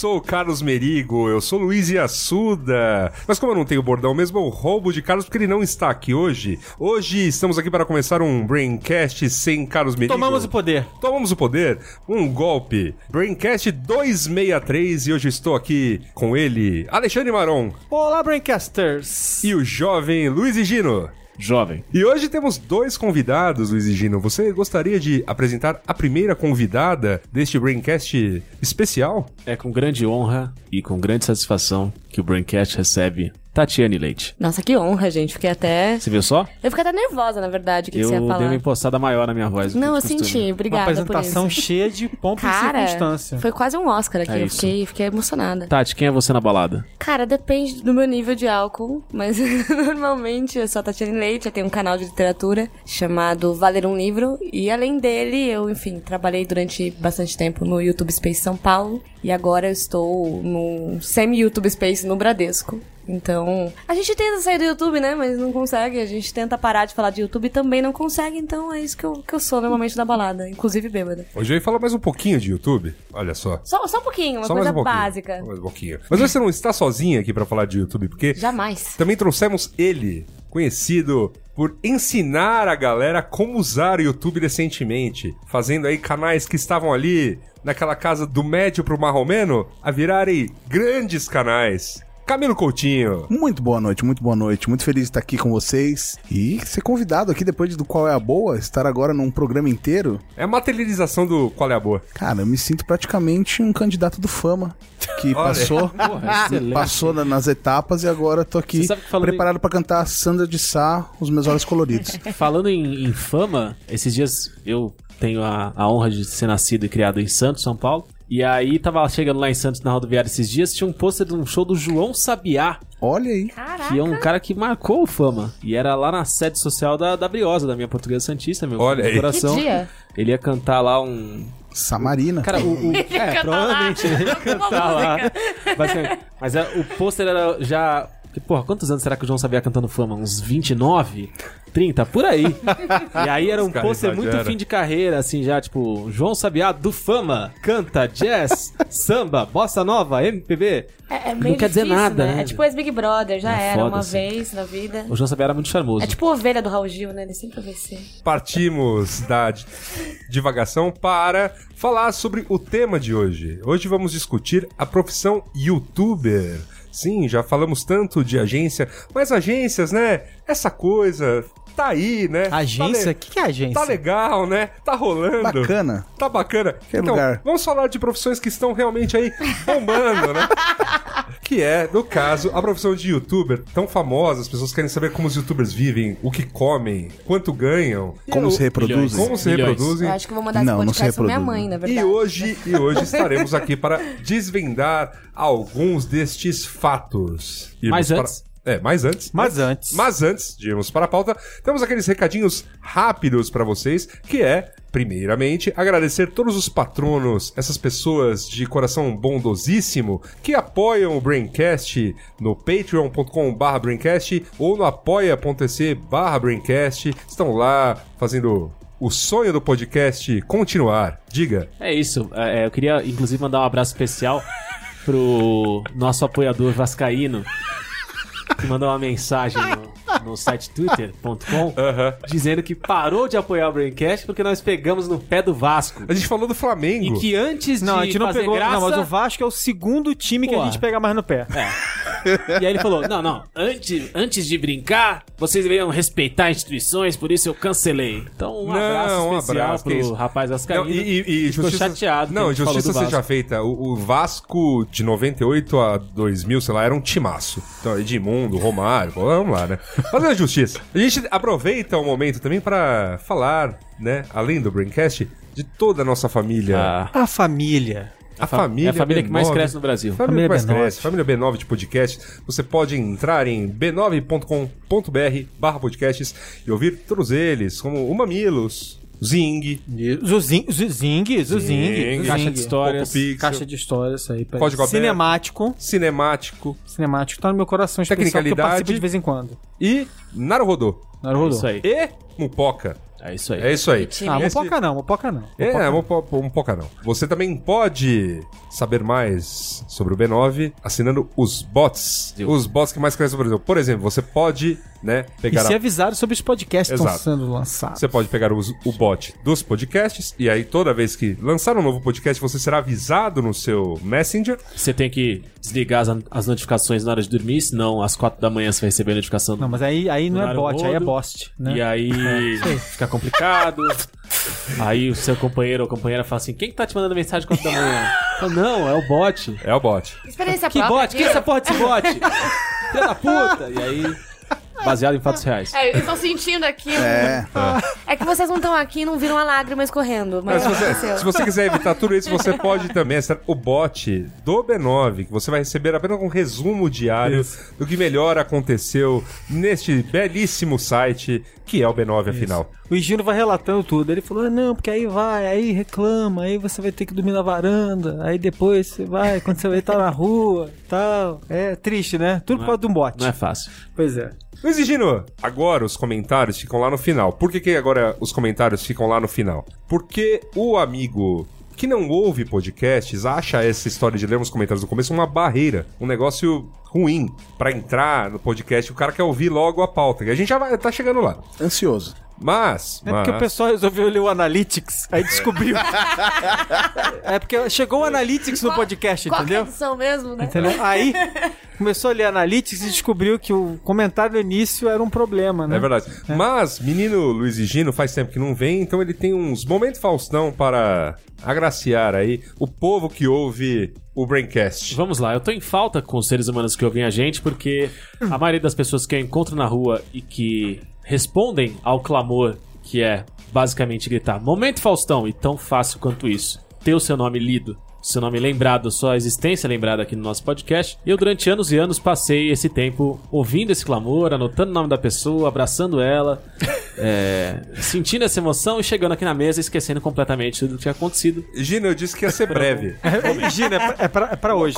sou o Carlos Merigo, eu sou Luiz Iassuda. Mas como eu não tenho bordão mesmo, eu roubo de Carlos porque ele não está aqui hoje. Hoje estamos aqui para começar um Braincast sem Carlos Merigo. Tomamos o poder. Tomamos o poder, um golpe. Braincast 263 e hoje estou aqui com ele, Alexandre Maron Olá, Braincasters. e o jovem Luiz Gino. Jovem. E hoje temos dois convidados, Luiz e Gino. Você gostaria de apresentar a primeira convidada deste Braincast especial? É com grande honra e com grande satisfação que o Braincast recebe Tatiane Leite. Nossa, que honra, gente. Fiquei até. Você viu só? Eu fiquei até nervosa, na verdade, o que, que eu você ia dei falar. uma impostada maior na minha voz. Não, eu costume. senti. Uma Obrigada por apresentação isso. cheia de pompa e Cara, circunstância. foi quase um Oscar aqui. É eu fiquei, fiquei emocionada. Tati, quem é você na balada? Cara, depende do meu nível de álcool, mas normalmente eu sou a Tatiane Leite, eu tenho um canal de literatura chamado Valer um Livro, e além dele, eu, enfim, trabalhei durante bastante tempo no YouTube Space São Paulo, e agora eu estou no semi-YouTube Space no Bradesco. Então, a gente tenta sair do YouTube, né? Mas não consegue. A gente tenta parar de falar de YouTube e também não consegue. Então é isso que eu, que eu sou normalmente na balada, inclusive bêbada. Hoje eu ia falar mais um pouquinho de YouTube. Olha só. Só, só um pouquinho, uma Só coisa mais um pouquinho. básica. Mais um pouquinho. Mas você não está sozinha aqui para falar de YouTube, porque Jamais. também trouxemos ele, conhecido por ensinar a galera como usar o YouTube decentemente, fazendo aí canais que estavam ali naquela casa do médio pro marromeno a virarem grandes canais. Camilo Coutinho. Muito boa noite, muito boa noite. Muito feliz de estar aqui com vocês e ser convidado aqui depois do Qual é a Boa, estar agora num programa inteiro. É a materialização do Qual é a Boa. Cara, eu me sinto praticamente um candidato do Fama que Olha. passou, excelente. passou na- nas etapas e agora tô aqui preparado pra cantar Sandra de Sá, os meus olhos coloridos. Falando em, em fama, esses dias eu tenho a, a honra de ser nascido e criado em Santos, São Paulo. E aí tava chegando lá em Santos na rodoviária esses dias, tinha um pôster de um show do João Sabiá, Olha aí. Caraca. que é um cara que marcou o fama. E era lá na sede social da, da Briosa, da minha portuguesa santista, meu Olha meu aí. coração. Que dia? Ele ia cantar lá um, Samarina. Cara, o. o- é, provavelmente ele ia cantar lá. Basicamente. Mas é, o pôster era já. Porra, quantos anos será que o João Sabia cantando fama? Uns 29? 30? Por aí. E aí era um pôster muito fim de carreira, assim, já, tipo, João Sabiá do Fama, canta jazz, samba, bossa nova, MPB. É, é meio Não quer dizer difícil, nada, né? né? É tipo esse Big Brother, já É era uma assim. vez na vida. O João Sabiá era muito charmoso. É tipo a ovelha do Raul Gil, né? Ele sempre vai ser. Partimos da di- divagação para falar sobre o tema de hoje. Hoje vamos discutir a profissão youtuber. Sim, já falamos tanto de agência, mas agências, né? Essa coisa tá aí, né? Agência? Tá, O que, que é agência? tá legal, né? Tá rolando. Bacana. Tá bacana. Que então, lugar. vamos falar de profissões que estão realmente aí bombando, né? que é, no caso, a profissão de youtuber, tão famosa, as pessoas querem saber como os youtubers vivem, o que comem, quanto ganham, Como e se o- reproduzem. como se Milhões. reproduzem. Eu acho que eu vou mandar Não, esse podcast pra minha mãe, na E verdade. hoje, e hoje estaremos aqui para desvendar alguns destes fatos. Irmos Mas para- antes- É, mais antes. Mas antes. Mas antes de irmos para a pauta, temos aqueles recadinhos rápidos para vocês, que é, primeiramente, agradecer todos os patronos, essas pessoas de coração bondosíssimo, que apoiam o Braincast no patreon.com.br Braincast ou no apoia.se barra Braincast. Estão lá fazendo o sonho do podcast continuar. Diga. É isso. É, eu queria, inclusive, mandar um abraço especial pro nosso apoiador vascaíno, que mandou uma mensagem no, no site twitter.com dizendo que parou de apoiar o Braincast porque nós pegamos no pé do Vasco. A gente falou do Flamengo. E que antes Não, de a gente não fazer pegou. graça... Não, mas o Vasco é o segundo time que Pô. a gente pega mais no pé. E aí ele falou, não, não, antes, antes de brincar, vocês deveriam respeitar instituições, por isso eu cancelei. Então um Não, abraço um especial abraço, que pro rapaz vascaíno. Não, e, e- e Ficou justiça, chateado. Não, que justiça do Vasco. seja feita. O, o Vasco de 98 a 2000, sei lá, era um timaço. Então, Edmundo, Romário, vamos lá, né? Fazer a justiça. A gente aproveita o momento também pra falar, né, além do Braincast, de toda a nossa família. Ah, A família. A fa- família é a família que mais B9. cresce no Brasil. Família, que mais Família B9. cresce, família B9 de podcast. Você pode entrar em b9.com.br barra podcasts e ouvir todos eles, como o Mamilos, Zing, Zuzing, Zuzing, Zuzing, Zing, Caixa de histórias. Caixa de histórias, isso aí. Código aberto. Cinemático. Cinemático Cinemático tá no meu coração especial, eu Tecnicalidade. participo de vez em quando. e Naruhodô. Naruhodô. Isso aí. E Mupoca. É isso aí. É isso aí. Ah, Esse- Mopoca não, Mopoca não. É, Mopoca um, po- um pouca não. Você também pode saber mais sobre o B9 assinando os bots. Os bots que mais crescem no Brasil. Por exemplo, você pode, né, E pegar ser a- avisado sobre os podcasts que estão Exato. sendo lançados. Você pode pegar os- o bot dos podcasts e aí toda vez que lançar um novo podcast, você será avisado no seu Messenger. Você tem que desligar as, as notificações na hora de dormir, senão às quatro da manhã você vai receber a notificação Não, mas aí, aí não é bot, aí é bost, né? E aí fica complicado. Aí o seu companheiro ou companheira fala assim: quem que tá te mandando mensagem 4 da manhã? Fala, não, é o bot. É o bot. Experiência Que própria. bot? Que é essa porra desse bot? Filha da puta! E aí, baseado em fatos reais. É, eu tô sentindo aqui. É. É que vocês não estão aqui e não viram a lágrima escorrendo. Mas Mas se você, aconteceu. se você quiser evitar tudo isso, você pode também assinar o bot do B9, que você vai receber apenas um resumo diário do que melhor aconteceu neste belíssimo site que é o B9, afinal. O Higino vai relatando tudo. Ele falou: "Ah, não, porque aí vai, aí reclama, aí você vai ter que dormir na varanda, aí depois você vai, quando você vai estar na rua tal. É triste, né? Tudo por causa de um bot. Não é fácil. Pois é. Luiz e Gino, agora os comentários ficam lá no final. Por que, que agora os comentários ficam lá no final? Porque o amigo que não ouve podcasts acha essa história de ler os comentários no começo uma barreira, um negócio ruim pra entrar no podcast. O cara quer ouvir logo a pauta. E a gente já vai, tá chegando lá. Ansioso. Mas, É mas porque o pessoal resolveu ler o Analytics, aí descobriu. é porque chegou o Analytics no podcast, Qual é a entendeu? edição mesmo, né? Entendeu? Aí começou a ler Analytics e descobriu que o comentário do início era um problema, né? É verdade. Mas, menino Luiz e Gino faz tempo que não vem, então ele tem uns momentos Faustão para agraciar aí o povo que ouve o Braincast. Vamos lá, eu tô em falta com os seres humanos que ouvem a gente, porque a maioria das pessoas que eu encontro na rua e que respondem ao clamor, que é basicamente gritar Momento Faustão, e tão fácil quanto isso, ter o seu nome lido, seu nome lembrado, sua existência lembrada aqui no nosso podcast. Eu, durante anos e anos, passei esse tempo ouvindo esse clamor, anotando o nome da pessoa, abraçando ela, é, sentindo essa emoção e chegando aqui na mesa esquecendo completamente tudo que tinha acontecido. Gino, eu disse que ia ser breve. Gina, é pra, é pra, é pra hoje.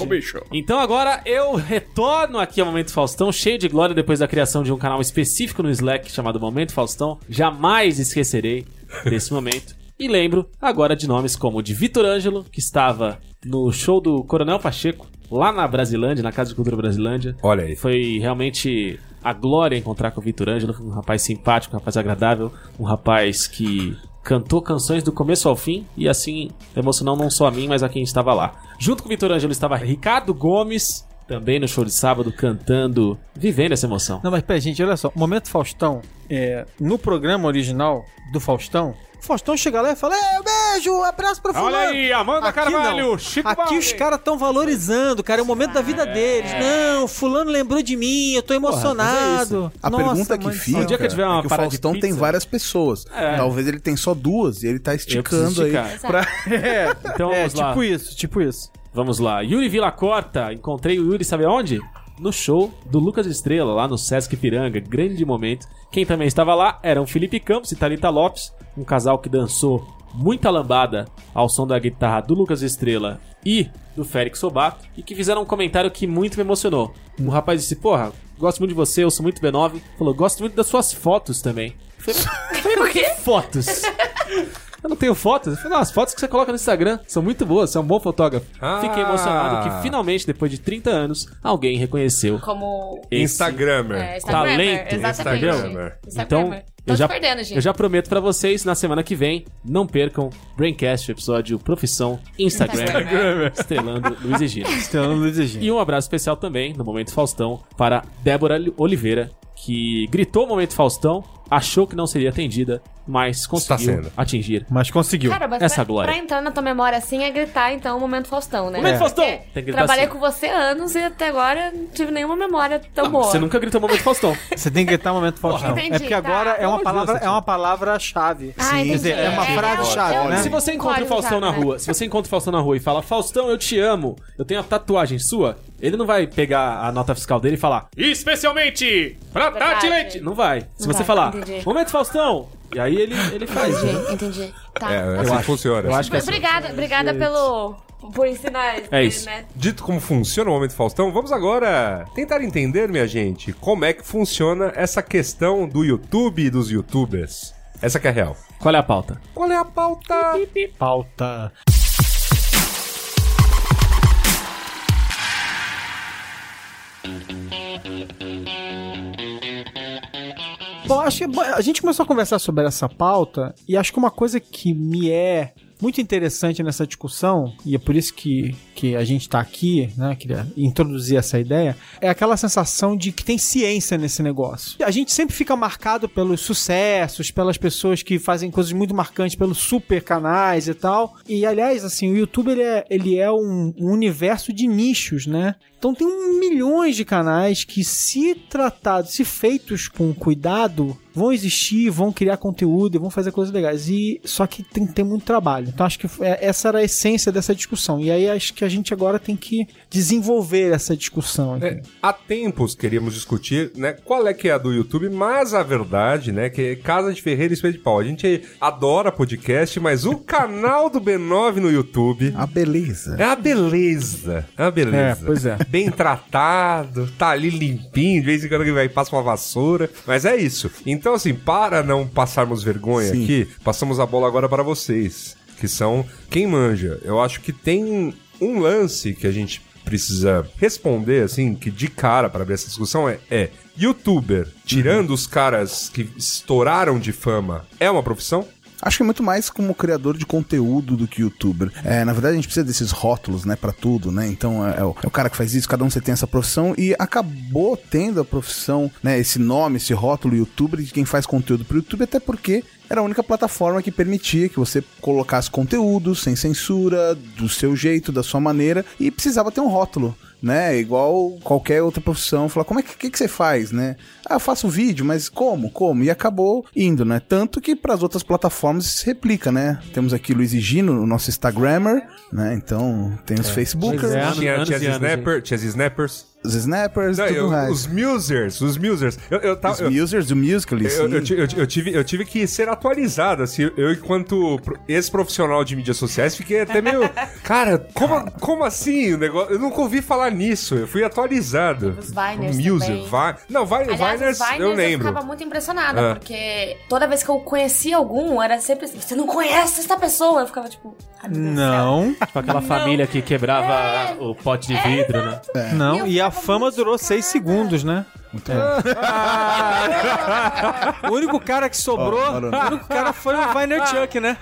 Então agora eu retorno aqui ao Momento Faustão, cheio de glória depois da criação de um canal específico no Slack chamado Momento Faustão. Jamais esquecerei desse momento. E lembro agora de nomes como o de Vitor Ângelo, que estava no show do Coronel Pacheco, lá na Brasilândia, na Casa de Cultura Brasilândia. Olha aí. Foi realmente a glória encontrar com o Vitor Ângelo, um rapaz simpático, um rapaz agradável, um rapaz que cantou canções do começo ao fim e assim emocionou não só a mim, mas a quem estava lá. Junto com o Vitor Ângelo estava Ricardo Gomes, também no show de sábado, cantando, vivendo essa emoção. Não, mas peraí, gente, olha só. O Momento Faustão, é, no programa original do Faustão, o Faustão chega lá e fala: É, beijo, abraço pra fulano. Amanda Aqui não. Aqui os caras estão valorizando, cara. É o momento da vida deles. Não, fulano lembrou de mim, eu tô emocionado. A Nossa, pergunta que fica céu. dia que tiver uma é que o Faustão tem várias pessoas. É. Talvez ele tem só duas e ele tá esticando aí. Pra... É, Então é vamos lá. tipo isso, tipo isso. Vamos lá. Yuri Villacorta. Encontrei o Yuri, sabe aonde? No show do Lucas Estrela, lá no Sesc Piranga. Grande momento. Quem também estava lá eram Felipe Campos e Thalita Lopes, um casal que dançou muita lambada ao som da guitarra do Lucas Estrela e do Félix Sobato, e que fizeram um comentário que muito me emocionou. Um rapaz disse: Porra, gosto muito de você, eu sou muito B9. Falou: Gosto muito das suas fotos também. Eu falei, Por quê? fotos. Eu não tenho fotos. Eu falei, não, as fotos que você coloca no Instagram são muito boas, você é um bom fotógrafo. Ah. Fiquei emocionado que finalmente, depois de 30 anos, alguém reconheceu Como. esse Instagrammer. É, Instagrammer, talento. exatamente. Instagrammer. Instagrammer. Então, Tô eu já, te perdendo, gente. eu já prometo pra vocês, na semana que vem, não percam Braincast, o episódio Profissão Instagram, Instagrammer. estrelando Luiz e Gino. Estela Luiz e Gino. E um abraço especial também, no Momento Faustão, para Débora Oliveira, que gritou o Momento Faustão achou que não seria atendida, mas conseguiu sendo. atingir. Mas conseguiu. Cara, mas Essa pra, glória. pra entrar na tua memória assim é gritar, então, o Momento Faustão, né? Momento Faustão! Porque Tem que gritar Trabalhei assim. com você anos e até agora não tive nenhuma memória tão boa. Você nunca gritou momento Faustão. Você tem que gritar momento Faustão. Entendi, é porque tá. agora é uma palavra, de é uma palavra-chave. Ah, Quer entendi. dizer, é uma É, frase-chave, eu- né? Se você encontra o Faustão na né? rua, se você encontra o Faustão na rua e fala, Faustão, eu te amo, eu tenho uma tatuagem sua, ele não vai pegar a nota fiscal dele e falar, especialmente pra. Tati Leite. Não vai. Se Não você vai, falar, entendi. momento Faustão, e aí ele, ele faz. Entendi, entendi. Tá. É, assim que funciona. Eu acho que é assim. Obrigada, obrigada pelo... Por ensinar isso. É isso. Né? Dito como funciona o Momento Faustão, vamos agora tentar entender, minha gente, como é que funciona essa questão do YouTube e dos youtubers. Essa que é a real. Qual é a pauta? Qual é a pauta? Pauta. Bom, acho que bom, a gente começou a conversar sobre essa pauta e acho que uma coisa que me é muito interessante nessa discussão, e é por isso que, que a gente tá aqui, né? Queria introduzir essa ideia, é aquela sensação de que tem ciência nesse negócio. A gente sempre fica marcado pelos sucessos, pelas pessoas que fazem coisas muito marcantes, pelos super canais e tal. E aliás, assim, o YouTube ele é, ele é um, um universo de nichos, né? Então tem um milhões de canais que, se tratados, se feitos com cuidado, vão existir, vão criar conteúdo e vão fazer coisas legais. E só que tem que ter muito trabalho. Então acho que é- essa era a essência dessa discussão. E aí acho que a gente agora tem que desenvolver essa discussão. É, há tempos queríamos discutir, né, qual é que é a do YouTube, mas a verdade, né, que é Casa de Ferreira e Espelho de Pau. A gente adora podcast, mas o canal do B9 no YouTube A beleza. é a beleza. É a beleza. É, pois é. Bem tratado, tá ali limpinho, de vez em quando ele vai e passa uma vassoura. Mas é isso. Então, assim, para não passarmos vergonha Sim. aqui, passamos a bola agora para vocês, que são quem manja. Eu acho que tem um lance que a gente precisa responder, assim, que de cara para abrir essa discussão é, é youtuber, tirando os caras que estouraram de fama, é uma profissão? Acho que é muito mais como criador de conteúdo do que youtuber. É, na verdade, a gente precisa desses rótulos, né, pra tudo, né? Então é, é o, é o cara que faz isso, cada um você tem essa profissão e acabou tendo a profissão, né, esse nome, esse rótulo youtuber de quem faz conteúdo pro YouTube, até porque era a única plataforma que permitia que você colocasse conteúdo sem censura, do seu jeito, da sua maneira, e precisava ter um rótulo né? Igual qualquer outra profissão. Falar, como é que, que, que você faz, né? Ah, eu faço vídeo, mas como? Como? E acabou indo, né? Tanto que para as outras plataformas se replica, né? Temos aqui Luiz e Gino, o nosso Instagrammer, né? Então tem os Facebookers, é. Tinha, anos tinha, anos, snapper, tinha as snappers. Os Snappers Não, e tudo eu- mais. os musers, os musers. Eu, eu, tava- Os eu- users do Musical.ly, Eu, eu ti- eu ti- eu tive, eu tive que ser atualizado, assim, eu enquanto pro- ex-profissional de mídias sociais fiquei até meio, cara, como, como assim o negócio? Eu nunca ouvi falar nisso, eu fui atualizado. Os Viners Muser, também. Vi- não, Vi- Aliás, Viners, os Viners eu lembro. ficava muito impressionada, Ah. porque toda vez que eu conhecia algum, era sempre assim, você não conhece essa pessoa? Eu ficava tipo. Não, Tipo aquela família que quebrava o pote de vidro, né? não. E E eu a fama muito durou seis segundos, né? É. o único cara que sobrou, Ó, o único cara foi o Viner Chuck, né?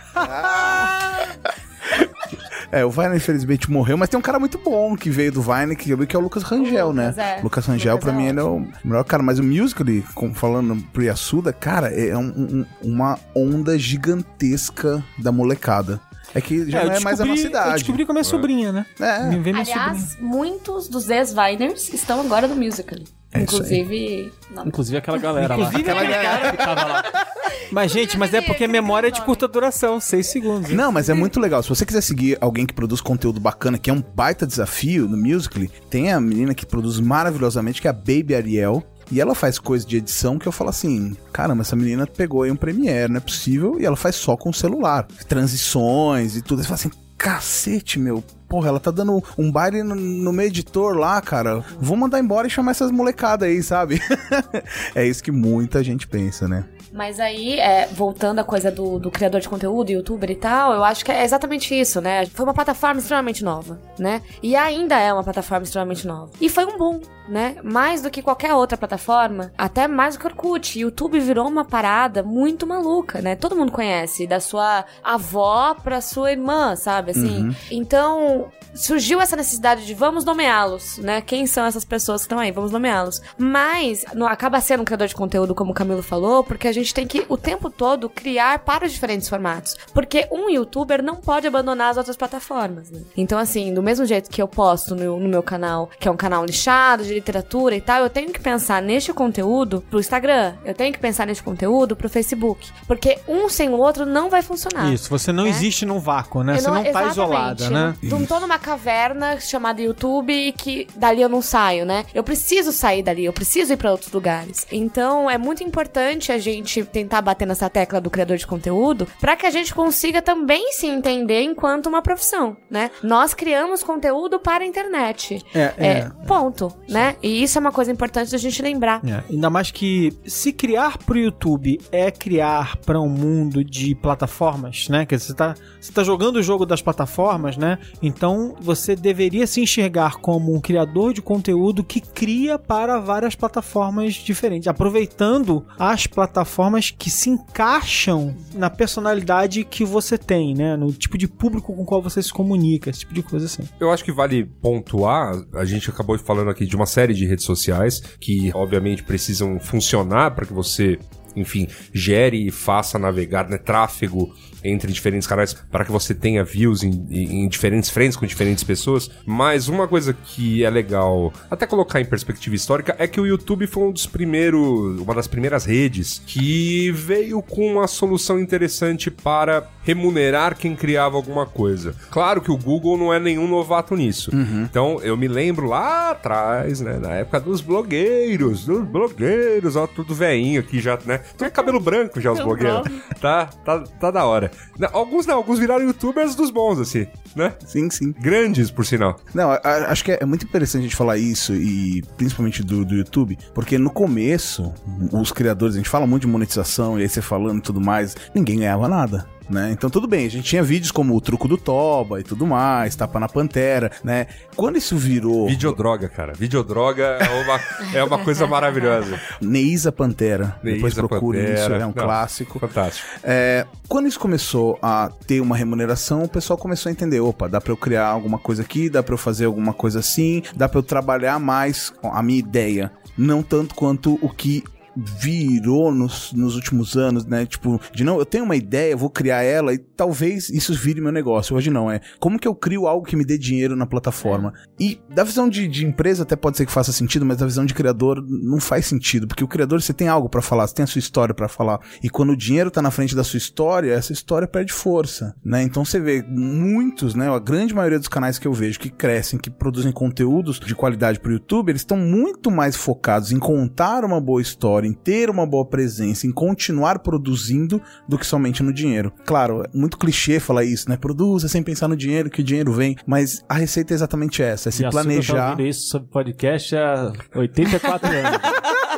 É, o Vine infelizmente morreu, mas tem um cara muito bom que veio do Vine, que eu vi que é o Lucas Rangel, né? Lucas, é. Lucas Rangel, Lucas pra é mim, ele é o melhor cara. Mas o Musical.ly, como falando pro Yasuda, cara, é um- um- uma onda gigantesca da molecada. É que já eu não é mais a nossa Eu idade. descobri com a minha sobrinha, né? É. Me vê minha sobrinha. Aliás, muitos dos ex-Viners estão agora no musical. É Inclusive. não. Inclusive aquela galera lá. Inclusive Aquela aquele galera que tava lá. Mas, gente, mas é porque memória é de curta duração, seis segundos. hein? Não, mas é muito legal. Se você quiser seguir alguém que produz conteúdo bacana, que é um baita desafio no Musical.ly, tem a menina que produz maravilhosamente, que é a Baby Ariel. E ela faz coisa de edição que eu falo assim: caramba, essa menina pegou aí um Premiere, não é possível. E ela faz só com o celular. Transições e tudo. Você fala assim: cacete, meu. Porra, ela tá dando um baile no, no meu editor lá, cara. Vou mandar embora e chamar essas molecadas aí, sabe? é isso que muita gente pensa, né? Mas aí, é, voltando à coisa do, do criador de conteúdo, youtuber e tal, eu acho que é exatamente isso, né? Foi uma plataforma extremamente nova, né? E ainda é uma plataforma extremamente nova. E foi um boom, né? Mais do que qualquer outra plataforma, até mais do que Orkut. YouTube virou uma parada muito maluca, né? Todo mundo conhece, da sua avó pra sua irmã, sabe? Assim. Então, surgiu essa necessidade de vamos nomeá-los, né? Quem são essas pessoas que estão aí? Vamos nomeá-los. Mas não, acaba sendo um criador de conteúdo, como o Camilo falou, porque a gente gente tem que o tempo todo criar para os diferentes formatos. Porque um youtuber não pode abandonar as outras plataformas, né? Então, assim, do mesmo jeito que eu posto no, no meu canal, que é um canal nichado de literatura e tal, eu tenho que pensar neste conteúdo pro Instagram, eu tenho que pensar neste conteúdo pro Facebook. Porque um sem o outro não vai funcionar. Isso, você não É. existe num vácuo, né? Eu Você não, tá exatamente, isolada, eu né? Não, não tô numa caverna chamada YouTube e que dali eu não saio, né? Eu preciso sair dali, eu preciso ir pra outros lugares. Então é muito importante a gente tentar bater nessa tecla do criador de conteúdo pra que a gente consiga também se entender enquanto uma profissão, né? Nós criamos conteúdo para a internet. É, é. ponto, né? E isso é uma coisa importante da gente lembrar. É, ainda mais que se criar pro YouTube é criar para um mundo de plataformas, né? Dizer, você tá, você tá jogando o jogo das plataformas, né? Então você deveria se enxergar como um criador de conteúdo que cria para várias plataformas diferentes, aproveitando as plataformas que se encaixam na personalidade que você tem, né? No tipo de público com o qual você se comunica, esse tipo de coisa assim. Eu acho que vale pontuar, a gente acabou falando aqui de uma série de redes sociais que, obviamente, precisam funcionar para que você, enfim, gere e faça navegar, né, tráfego entre diferentes canais para que você tenha views em, em- diferentes frentes com diferentes pessoas. Mas uma coisa que é legal até colocar em perspectiva histórica é que o YouTube foi um dos primeiros, uma das primeiras redes que veio com uma solução interessante para remunerar quem criava alguma coisa. Claro que o Google não é nenhum novato nisso. Então eu me lembro lá atrás, né, na época dos blogueiros, dos blogueiros, ó, tudo veinho aqui já, né? Tudo cabelo branco já os blogueiros. Tá, tá, tá da hora. Alguns não, alguns viraram youtubers dos bons, assim, né? Sim, sim. Grandes, por sinal. Não, a- a- acho que é, é muito interessante a gente falar isso, e principalmente do, do YouTube, porque no começo, os criadores, a gente fala muito de monetização, e aí você falando e tudo mais, ninguém ganhava nada. Né? Então tudo bem, a gente tinha vídeos como o truco do Toba e tudo mais, tapa na pantera, né? Quando isso virou Videodroga, cara. Videodroga é uma, é uma coisa maravilhosa. Neisa Pantera, depois Neisa procurem isso, é um Não, clássico. Fantástico. É, quando isso começou a ter uma remuneração, o pessoal começou a entender, opa, dá pra eu criar alguma coisa aqui, dá pra eu fazer alguma coisa assim, dá pra eu trabalhar mais com a minha ideia, não tanto quanto o que virou nos, nos últimos anos, né? Tipo, de não, eu tenho uma ideia, vou criar ela e talvez isso vire meu negócio. Hoje não, é como que eu crio algo que me dê dinheiro na plataforma. E da visão de, de empresa até pode ser que faça sentido, mas da visão de criador não faz sentido, porque o criador você tem algo pra falar, você tem a sua história pra falar. E quando o dinheiro tá na frente da sua história, essa história perde força, né? Então você vê muitos, né, a grande maioria dos canais que eu vejo que crescem, que produzem conteúdos de qualidade pro YouTube, eles estão muito mais focados em contar uma boa história, em ter uma boa presença, em continuar produzindo do que somente no dinheiro. Claro, é muito clichê falar isso, né? Produza sem pensar no dinheiro, que o dinheiro vem, mas a receita é exatamente essa, é se E tá planejar. isso sobre podcast há 84 anos.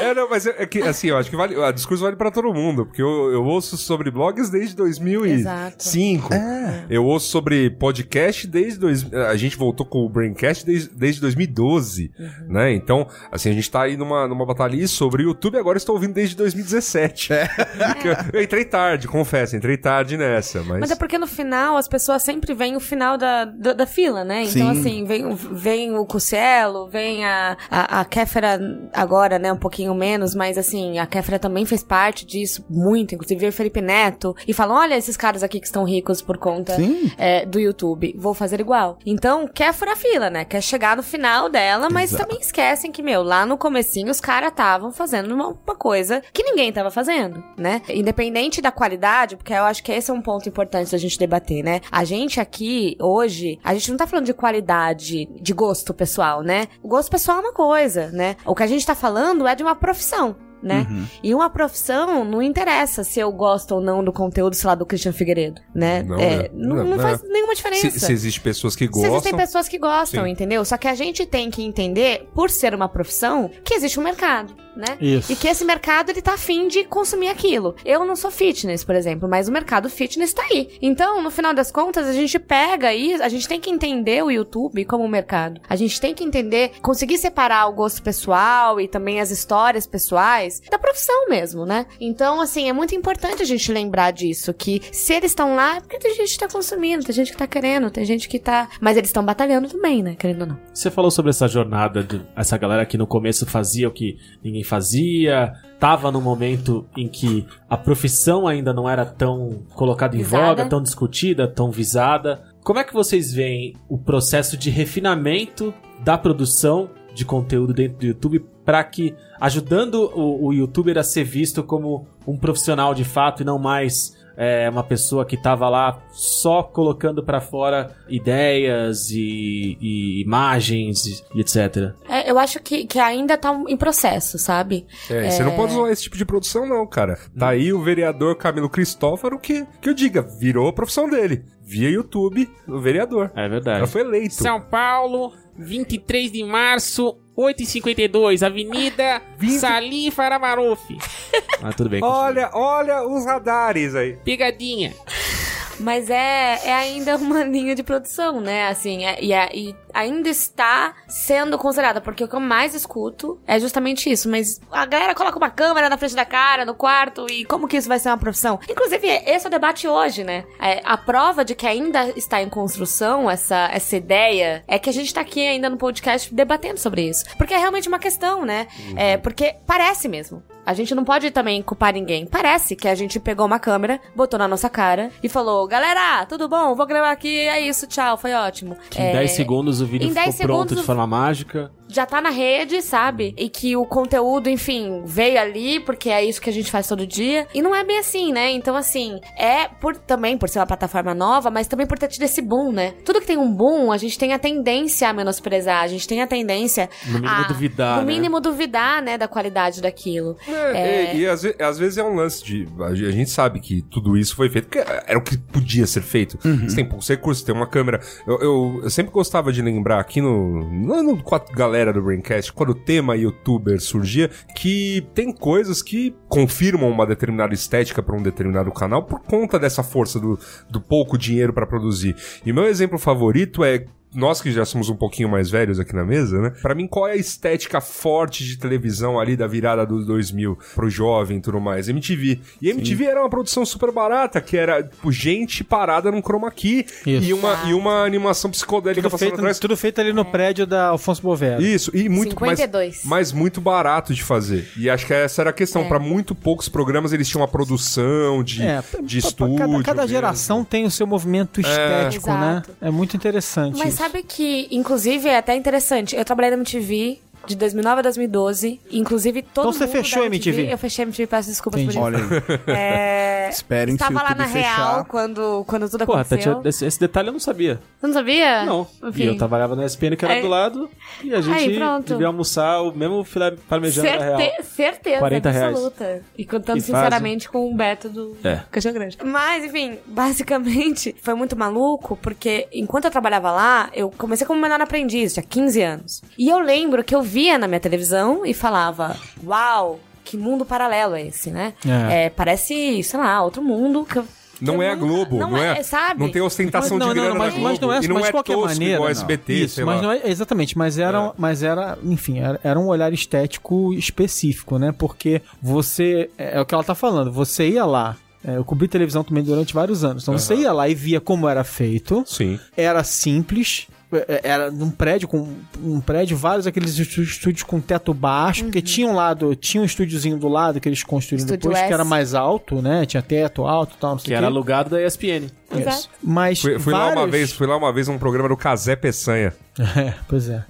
É, não, mas é, é que, assim, eu acho que vale, o discurso vale pra todo mundo, porque eu, eu ouço sobre blogs desde 2005. Eu ouço sobre podcast desde... Dois, a gente voltou com o Braincast desde, desde 2012, né? Então, assim, a gente tá aí numa, numa batalha aí sobre o YouTube, agora eu estou ouvindo desde 2017. Que eu, eu entrei tarde, confesso, entrei tarde nessa, mas... Mas é porque no final as pessoas sempre veem o final da, da, da fila, né? Então, Sim. assim, vem, o- vem o Cucielo, vem a, a, a Kéfera agora, né? Um pouquinho menos, mas assim, a Kéfera também fez parte disso muito, inclusive veio o Felipe Neto e falam: olha esses caras aqui que estão ricos por conta é, do YouTube, vou fazer igual. Então, quer furar fila, né? Quer chegar no final dela, mas Exato. também esquecem que, meu, lá no comecinho os caras estavam fazendo uma, uma coisa que ninguém tava fazendo, né? Independente da qualidade, porque eu acho que esse é um ponto importante da gente debater, né? A gente aqui, hoje, a gente não tá falando de qualidade, de gosto pessoal, né? O gosto pessoal é uma coisa, né? O que a gente tá falando é de uma profissão. Né? E uma profissão não interessa se eu gosto ou não do conteúdo, sei lá, do Christian Figueiredo, né? Não, É, né? não, Não, não né? faz nenhuma diferença. Se, se existe pessoas que Se gostam... existem pessoas que gostam, Sim. entendeu? Só que a gente tem que entender, por ser uma profissão, que existe um mercado, né? Isso. E que esse mercado, ele tá afim de consumir aquilo. Eu não sou fitness, por exemplo, mas o mercado fitness tá aí. Então, no final das contas, a gente pega aí, a gente tem que entender o YouTube como um mercado. A gente tem que entender, conseguir separar o gosto pessoal e também as histórias pessoais da profissão mesmo, né? Então, assim, é muito importante a gente lembrar disso, que se eles estão lá, é porque tem gente que tá consumindo, tem gente que tá querendo, tem gente que tá. Mas eles estão batalhando também, né? Querendo ou não. Você falou sobre essa jornada, de, essa galera que no começo fazia o que ninguém fazia, tava no momento em que a profissão ainda não era tão colocada em Visada. voga, tão discutida, tão visada. Como é que vocês veem o processo de refinamento da produção de conteúdo dentro do YouTube para que ajudando o, o youtuber a ser visto como um profissional de fato e não mais é, uma pessoa que tava lá só colocando pra fora ideias e, e imagens e, etc. É, eu acho que, que ainda tá em processo, sabe? É, você não pode zoar esse tipo de produção, não, cara. Tá aí o vereador Camilo Cristófaro, que, que eu diga, virou a profissão dele. Via YouTube, o vereador. É verdade. foi eleito. São Paulo, 23 de março, 8h52, Avenida Salim Faramaruf. Ah, tudo bem. Olha, olha os radares aí. Pegadinha. Mas é, é ainda uma linha de produção, né? Assim, é- e, é- e ainda está sendo considerada, porque o que eu mais escuto é justamente isso. Mas a galera coloca uma câmera na frente da cara, no quarto, e como que isso vai ser uma profissão? Inclusive, esse é o debate hoje, né? É, a prova de que ainda está em construção essa, essa ideia é que a gente tá aqui ainda no podcast debatendo sobre isso. Porque é realmente uma questão, né? É, porque parece mesmo. A gente não pode também culpar ninguém. Parece que a gente pegou uma câmera, botou na nossa cara e falou: Galera, tudo bom? Vou gravar aqui, é isso, tchau, foi ótimo. Que em É, 10 segundos o vídeo em 10 ficou pronto de segundos- forma mágica. Já tá na rede, sabe? E que o conteúdo, enfim, veio ali porque é isso que a gente faz todo dia. E não é bem assim, né? Então, assim, é por também por ser uma plataforma nova, mas também por ter tido esse boom, né? Tudo que tem um boom, a gente tem a tendência a menosprezar, a gente tem a tendência No mínimo a, duvidar, no né? mínimo duvidar, né, da qualidade daquilo. É, E, e às, às vezes é um lance de. A ge- a gente sabe que tudo isso foi feito, porque era o que podia ser feito. Você tem poucos recursos, tem uma câmera. Eu, eu- eu sempre gostava de lembrar aqui no, no, no com a galera do Braincast, quando o tema youtuber surgia, que tem coisas que confirmam uma determinada estética para um determinado canal por conta dessa força do, do pouco dinheiro para produzir. E meu exemplo favorito é nós que já somos um pouquinho mais velhos aqui na mesa, né? Pra mim, qual é a estética forte de televisão ali da virada dos 2000 pro jovem e tudo mais? MTV. E MTV era uma produção super barata, que era tipo, gente parada num chroma key Isso. e uma, e uma animação psicodélica Tudo passando feito, atrás. tudo feito ali no prédio da Alfonso Bovero. Isso, e muito 52. Mas, muito barato de fazer. E acho que essa era a questão. Pra muito poucos programas eles tinham uma produção de, É, de pa- estúdio. cada, cada geração tem o seu movimento estético, né? Exato. É muito interessante. Mas isso. Sabe que, inclusive, é até interessante. Eu trabalhei na MTV de 2009 a 2012. Inclusive, todo Então você mundo fechou da a MTV? Eu fechei a MTV, peço desculpas Entendi. por isso. Olha aí. É... Esperem Estava lá na real fechar. quando, quando tudo Porra, aconteceu. Tatiana, esse, esse detalhe eu não sabia. Você não sabia? Não. Enfim. E eu trabalhava na SPN que era Aí- do lado e a gente Aí, pronto. devia almoçar o mesmo filé parmejano da real. Certe certeza 40 reais. absoluta. E contando E faz sinceramente com o Beto do É. Cachorro Grande. Mas, enfim, basicamente, foi muito maluco, porque enquanto eu trabalhava lá, eu comecei como menor aprendiz, tinha 15 anos. E eu lembro que eu via na minha televisão e falava, uau, que mundo paralelo é esse, né? É. É, parece, sei lá, outro mundo que eu... Não é a Globo, não, é, sabe? Não tem ostentação Mas de grana mas, na mas Globo. não é, e não mas é de qualquer tosco maneira. igual não. SBT, Isso, sei mas lá. não é exatamente, mas era, É. mas era, enfim, era, era um olhar estético específico, né? Porque você é, é o que ela tá falando, você ia lá é, eu cobri televisão também durante vários anos. Então você ia lá e via como era feito. Sim. Era simples. É, Era num prédio com um prédio, vários aqueles estúdios com teto baixo, porque tinha um lado, tinha um estúdiozinho do lado que eles construíram Estúdio depois, S. que era mais alto, né? Tinha teto alto e tal, não sei Que era quê. alugado da ESPN. Exato. Mas Fui, fui lá uma vários- vez, fui lá uma vez num programa do Casé Peçanha. É, pois é.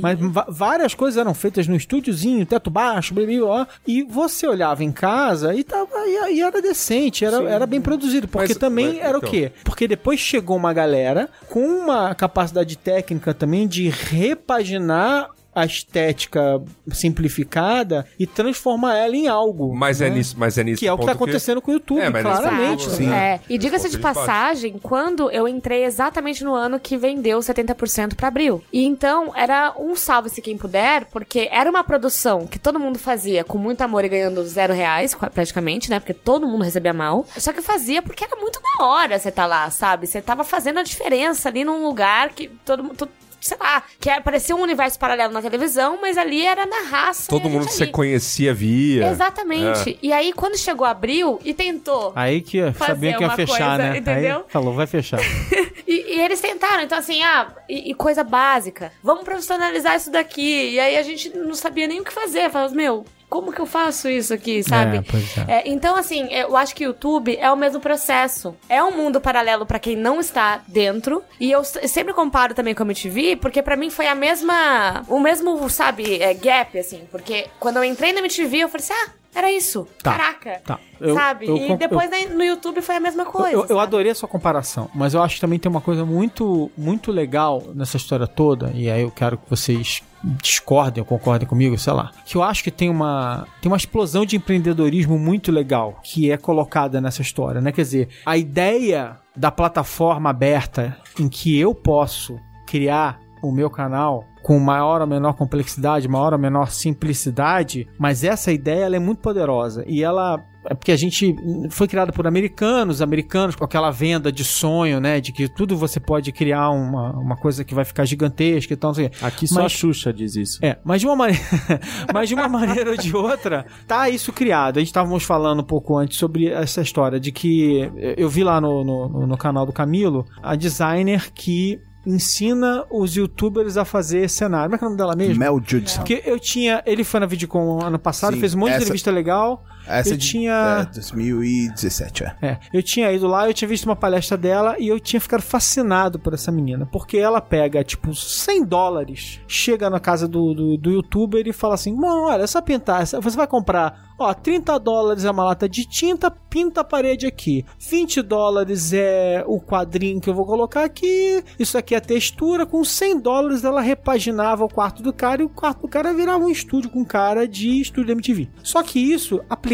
Mas várias coisas eram feitas no estúdiozinho, teto baixo, blá, blá, blá, e você olhava em casa e, tava, e, e era decente, era, era bem produzido. Porque Mas- também mas, era então. o quê? Porque depois chegou uma galera com uma capacidade técnica também de repaginar a estética simplificada e transformar ela em algo. Mas é né? nisso, mas é nisso Que é o que tá acontecendo com o YouTube, É, mas nesse claramente. ponto, né? sim. É. E diga-se de passagem, quando eu entrei exatamente no ano que vendeu 70% pra abril. E então era um salve-se quem puder, porque era uma produção que todo mundo fazia com muito amor e ganhando zero reais, praticamente, né? Porque todo mundo recebia mal. Só que eu fazia porque era muito da hora você tá lá, sabe? Você tava fazendo a diferença ali num lugar que todo mundo. Sei lá, que era- parecia um universo paralelo na televisão, mas ali era na raça. e Todo mundo que você conhecia via. Exatamente. É. E aí, quando chegou abril e tentou. Aí que Fazer sabia que ia fechar, coisa, né? entendeu? Aí falou, vai fechar. E, e eles tentaram, então assim, ah, e, e coisa básica. Vamos profissionalizar isso daqui. E aí a gente não sabia nem o que fazer. Falava, meu, como que eu faço isso aqui, sabe? É, é. É, então, assim, eu acho que o YouTube é o mesmo processo. É um mundo paralelo pra quem não está dentro. E eu sempre comparo também com a MTV, porque pra mim foi a mesma. O mesmo, sabe, é, gap, assim. Porque quando eu entrei na MTV, eu falei assim, ah. Era isso. Tá, Caraca. tá. Eu- sabe? eu e depois na- no YouTube foi a mesma coisa. Eu, eu adorei a sua comparação, mas eu acho que também tem uma coisa muito, muito legal nessa história toda, e aí eu quero que vocês discordem ou concordem comigo, sei lá. Que eu acho que tem uma, tem uma explosão de empreendedorismo muito legal que é colocada nessa história, né? Quer dizer, a ideia da plataforma aberta em que eu posso criar o meu canal com maior ou menor complexidade, maior ou menor simplicidade, mas essa ideia ela é muito poderosa e ela é porque a gente foi criada por americanos, americanos com aquela venda de sonho, né, de que tudo você pode criar uma, uma coisa que vai ficar gigantesca e tal, quê. Aqui só a Mas- Xuxa diz isso. É, mas de uma maneira, mas de uma maneira ou de outra, tá isso criado. A gente estávamos falando um pouco antes sobre essa história de que eu vi lá no, no, no canal do Camilo a designer que ensina os youtubers a fazer cenário. Como é que é o nome dela mesmo? Mel Judson. Porque eu tinha. Ele foi na Vidcom ano passado, Sim, fez um monte de essa- entrevista legal. Essa eu é de tinha. é, 2017, é. É, eu tinha ido lá, eu tinha visto uma palestra dela e eu tinha ficado fascinado por essa menina. Porque ela pega, tipo, 100 dólares, chega na casa do, do, do youtuber e fala assim: Mano, olha, é só pintar. Você vai comprar, ó, 30 dólares é uma lata de tinta, pinta a parede aqui. 20 dólares é o quadrinho que eu vou colocar aqui. Isso aqui é a textura. Com 100 dólares ela repaginava o quarto do cara e o quarto do cara virava um estúdio com cara de estúdio MTV. Só que isso aplicado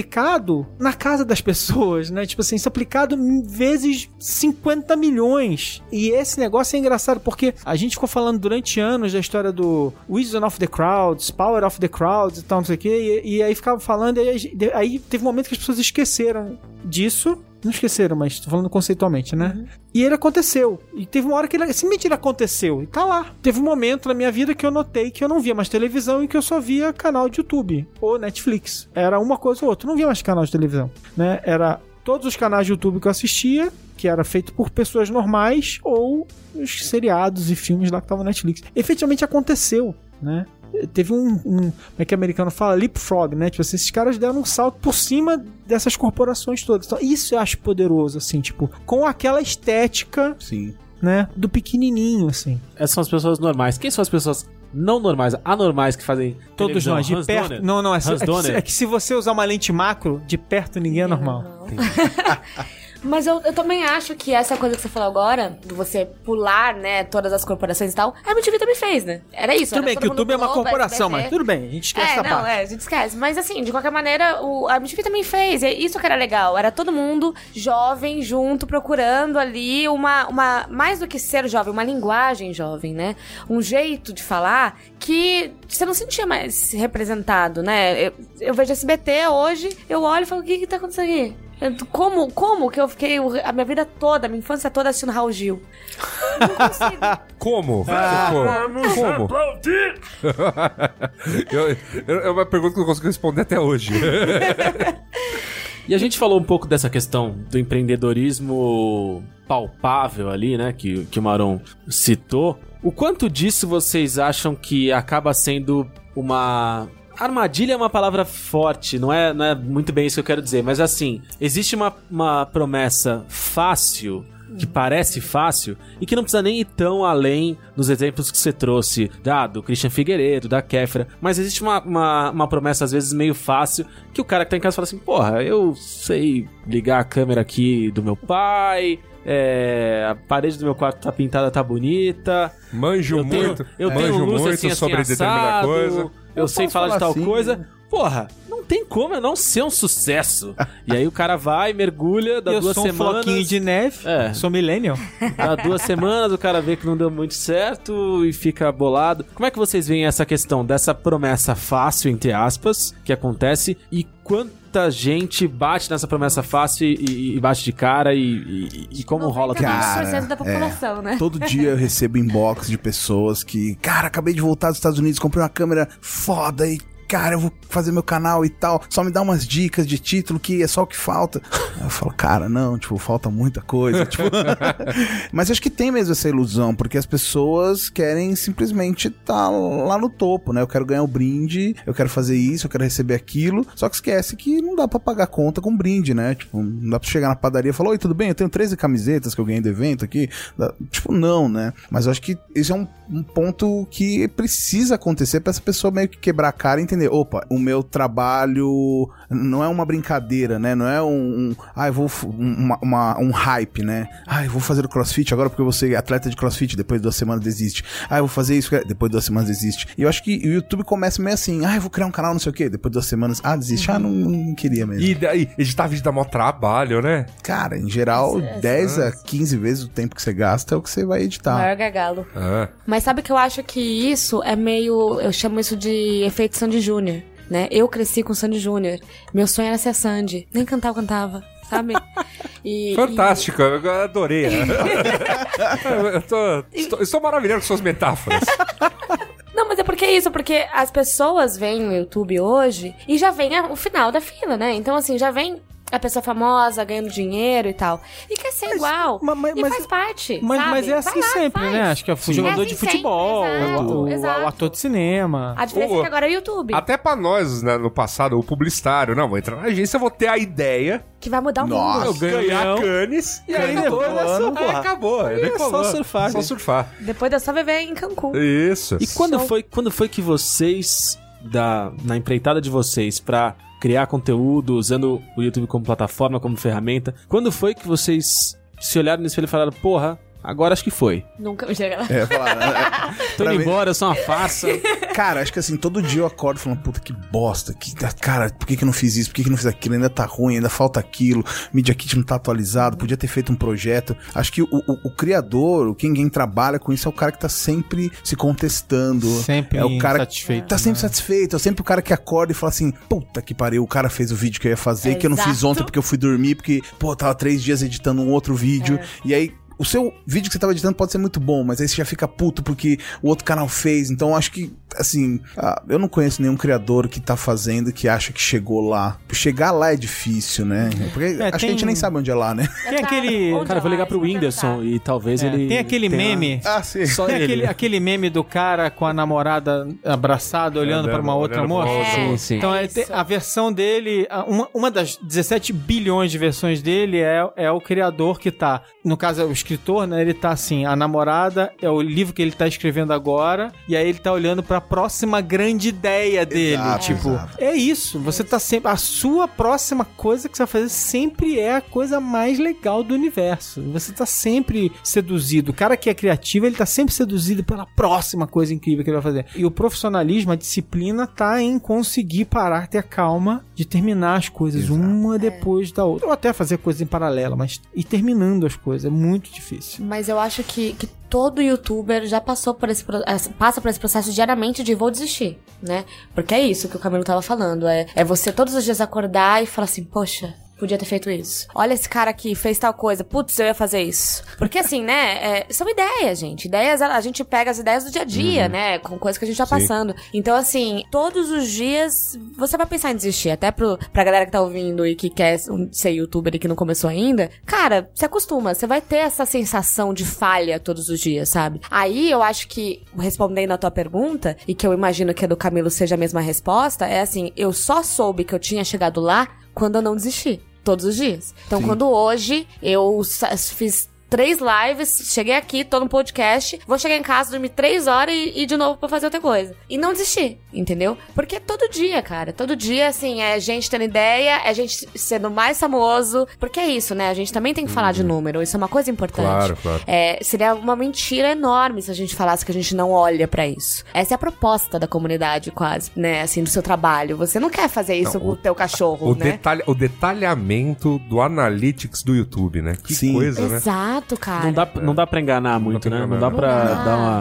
na casa das pessoas, né? Tipo assim, isso aplicado em vezes 50 milhões. E esse negócio é engraçado porque a gente ficou falando durante anos da história do Wisdom of the Crowds, Power of the Crowds e tal, não sei o quê. E, e aí ficava falando, e aí, aí teve um momento que as pessoas esqueceram disso. Não esqueceram, mas tô falando conceitualmente, né? E ele aconteceu. E teve uma hora que ele simplesmente ele aconteceu. E tá lá. Teve um momento na minha vida que eu notei que eu não via mais televisão e que eu só via canal de YouTube ou Netflix. Era uma coisa ou outra. Não via mais canal de televisão, né? Era todos os canais de YouTube que eu assistia, que era feito por pessoas normais ou os seriados e filmes lá que estavam na Netflix. Efetivamente aconteceu, né? Teve um, um. Como é que o americano fala? Leapfrog, né? Tipo assim, esses caras deram um salto por cima dessas corporações todas. Então, isso eu acho poderoso, assim, tipo, com aquela estética, Sim. né? Do pequenininho, assim. Essas são as pessoas normais. Quem são as pessoas não normais, anormais que fazem Todos nós, de Hans perto. Donner? Não, não, é, Hans é, que, é que se você usar uma lente macro, de perto ninguém é normal. Mas eu, eu também acho que essa coisa que você falou agora, de você pular, né, todas as corporações e tal, a MTV também fez, né? Era isso. Tudo era bem que o YouTube é uma Globo, corporação, SBT. mas tudo bem, a gente esquece É, essa não, parte. é, a gente esquece. Mas assim, de qualquer maneira, o, a MTV também fez. E isso que era legal. Era todo mundo jovem, junto, procurando ali uma, uma. Mais do que ser jovem, uma linguagem jovem, né? Um jeito de falar que você não sentia mais representado, né? Eu, eu vejo SBT hoje, eu olho e falo, o que que tá acontecendo aqui? Como, como que eu fiquei a minha vida toda, a minha infância toda assistindo Raul Gil? Não consigo. Como? Ficou? Como? eu, eu- é uma pergunta que eu não consigo responder até hoje. E a gente falou um pouco dessa questão do empreendedorismo palpável ali, né? Que, que o Maron citou. O quanto disso vocês acham que acaba sendo uma. Armadilha é uma palavra forte, não é, não é muito bem isso que eu quero dizer, mas assim, existe uma, uma promessa fácil que parece fácil e que não precisa nem ir tão além nos exemplos que você trouxe, ah, do Christian Figueiredo, da Kéfera, mas existe uma, uma, uma promessa às vezes meio fácil que o cara que tá em casa fala assim, porra, eu sei ligar a câmera aqui do meu pai, é, a parede do meu quarto tá pintada, tá bonita, Manjo eu tenho, muito, eu tenho manjo luz muito assim, assim, sobre determinada assado, coisa. Eu, sei falar de tal assim, coisa. né? Porra, não tem como eu não ser um sucesso. e aí o cara vai, mergulha, dá eu duas sou um semanas. floquinho de neve, É. sou millennial. Dá duas semanas, o cara vê que não deu muito certo e fica bolado. Como é que vocês veem essa questão dessa promessa fácil, entre aspas, que acontece e quanta gente bate nessa promessa fácil e, e bate de cara e, e- e como rola tudo isso? Cara, 90% da população, né? Todo dia eu recebo inbox de pessoas que, cara, acabei de voltar dos Estados Unidos, comprei uma câmera foda e. Cara, eu vou fazer meu canal e tal. Só me dá umas dicas de título que é só o que falta. Aí eu falo, cara, não, tipo, falta muita coisa. tipo... Mas acho que tem mesmo essa ilusão, porque as pessoas querem simplesmente estar lá no topo, né? Eu quero ganhar o brinde, eu quero fazer isso, eu quero receber aquilo. Só que esquece que não dá pra pagar conta com brinde, né? Tipo, não dá pra chegar na padaria e falar, oi, tudo bem? Eu tenho 13 camisetas que eu ganhei do evento aqui. Tipo, não, né? Mas acho que esse é um, um ponto que precisa acontecer pra essa pessoa meio que quebrar a cara e entender, opa, o meu trabalho não é uma brincadeira, né? Não é um, um ah, eu vou um- uma, uma- um hype, né? Ah, eu vou fazer o crossfit agora porque eu vou ser atleta de crossfit, depois de duas semanas desiste. Ah, eu vou fazer isso, depois de duas semanas desiste. E eu acho que o YouTube começa meio assim, ah, eu vou criar um canal, não sei o quê, depois de duas semanas, ah, desiste. Ah, não, não queria mesmo. E daí, editar vídeo dá mó trabalho, né? Cara, em geral, 10 a 15 vezes o tempo que você gasta é o que você vai editar. Maior gargalo. Ah. Mas sabe que eu acho que isso é meio. Eu chamo isso de efeito Sandy Júnior. Né? Eu cresci com Sandy Júnior. Meu sonho era ser Sandy. Nem cantar eu cantava, sabe? E, Fantástico, eu adorei. eu tô, estou, estou maravilhado com suas metáforas. e- Não, mas é porque é isso, porque as pessoas veem o YouTube hoje e já vem o final da fila, né? Então, assim, já vem a pessoa famosa ganhando dinheiro e tal. E quer ser igual. ma- ma- e mas- faz parte. Mas, sabe? mas é assim lá, sempre, faz. né? Acho que é o jogador É de assim futebol, sempre, exato, o, o- exato. o ator de cinema. A diferença Pô, é que agora é o YouTube. Até pra nós, né, no passado, o publicitário, não, vou entrar na agência, vou ter a ideia, Que vai mudar o Nossa. mundo. ganho ganhar canes, e aí depois é só, aí acabou. Aí é só surfar, Só né? surfar. Depois de eu só viver em Cancún. Isso. E quando foi, quando foi que vocês, da, na empreitada de vocês, pra criar conteúdo, usando o YouTube como plataforma, como ferramenta, quando foi que vocês se olharam no espelho e falaram, porra, agora acho que foi. Nunca me chega lá. É, falar, né? Tô indo mim- embora, eu sou uma farsa. Cara, acho que assim, todo dia eu acordo falando, puta, que bosta. Que, cara, por que, que eu não fiz isso? Por que, que eu não fiz aquilo? Ainda tá ruim, ainda falta aquilo. Media Kit não tá atualizado, podia ter feito um projeto. Acho que o, o, o criador, o quem, quem trabalha com isso, é o cara que tá sempre se contestando. Sempre é o cara insatisfeito, Tá sempre né? satisfeito. É sempre o cara que acorda e fala assim, puta que pariu, o cara fez o vídeo que eu ia fazer, que eu não fiz ontem porque eu fui dormir, porque, pô, tava três dias editando um outro vídeo. E aí. O seu vídeo que você tava editando pode ser muito bom, mas aí você já fica puto porque o outro canal fez. Então acho que, assim, ah, eu não conheço nenhum criador que tá fazendo que acha que chegou lá. Chegar lá é difícil, né? Porque É, acho que a tem- gente nem sabe onde é lá, né? Tem aquele. Onde Cara, eu vou ligar pro Onde Whindersson e talvez é, ele. tem aquele tenha- meme. Ah, sim. Só Tem ele. aquele, aquele meme do cara com a namorada abraçado, olhando para uma outra moça. outra. Sim, sim. Então, é, a versão dele, uma, uma das 17 bilhões de versões dele é, é o criador que tá. No caso, é o escritor, né? Ele tá assim: a namorada é o livro que ele tá escrevendo agora, e aí ele tá olhando pra próxima grande ideia dele. Exato, tipo, exato. é isso. Você tá sempre. A sua próxima coisa que você vai fazer sempre é a coisa mais legal do universo. Você tá sempre seduzido. O cara que é criativo, ele tá sempre seduzido pela próxima coisa incrível que ele vai fazer. E o profissionalismo, a disciplina, tá em conseguir parar, ter a calma de terminar as coisas uma depois da outra. Ou até fazer coisas em paralelo, mas ir terminando as coisas. É muito difícil. Mas eu acho que, que todo youtuber já passou por esse eh, passa por esse processo diariamente de vou desistir, né? Porque é isso que o Camilo tava falando. É, é você todos os dias acordar e falar assim, poxa. Podia ter feito isso. Olha esse cara aqui, fez tal coisa. Putz, eu ia fazer isso. Porque assim, né? é, são ideias, gente. Ideias, a gente pega as ideias do dia a dia, né? Com coisas que a gente tá passando. Então, assim, todos os dias você vai pensar em desistir. Até pro, pra galera que tá ouvindo e que quer ser youtuber e que não começou ainda. Cara, se acostuma. Você vai ter essa sensação de falha todos os dias, sabe? Aí eu acho que, respondendo a tua pergunta, e que eu imagino que a do Camilo seja a mesma resposta, é assim: eu só soube que eu tinha chegado lá quando eu não desisti. Todos os dias. Então, quando hoje eu fiz três lives, cheguei aqui, tô no podcast, vou chegar em casa, dormir três horas e ir de novo pra fazer outra coisa. E não desistir, entendeu? Porque todo dia, cara, todo dia, assim, é gente tendo ideia, é gente sendo mais famoso. Porque é isso, né? A gente também tem que falar de número, isso é uma coisa importante. Claro, claro. É, seria uma mentira enorme se a gente falasse que a gente não olha pra isso. Essa é a proposta da comunidade, quase, né? Assim, do seu trabalho. Você não quer fazer isso Não, com o teu cachorro, O, né? detalhe, o detalhamento do analytics do YouTube, né? Que Sim. coisa, né? Exato, cara. Não dá, não dá pra enganar muito, né? Não dá pra Não dá. dar uma.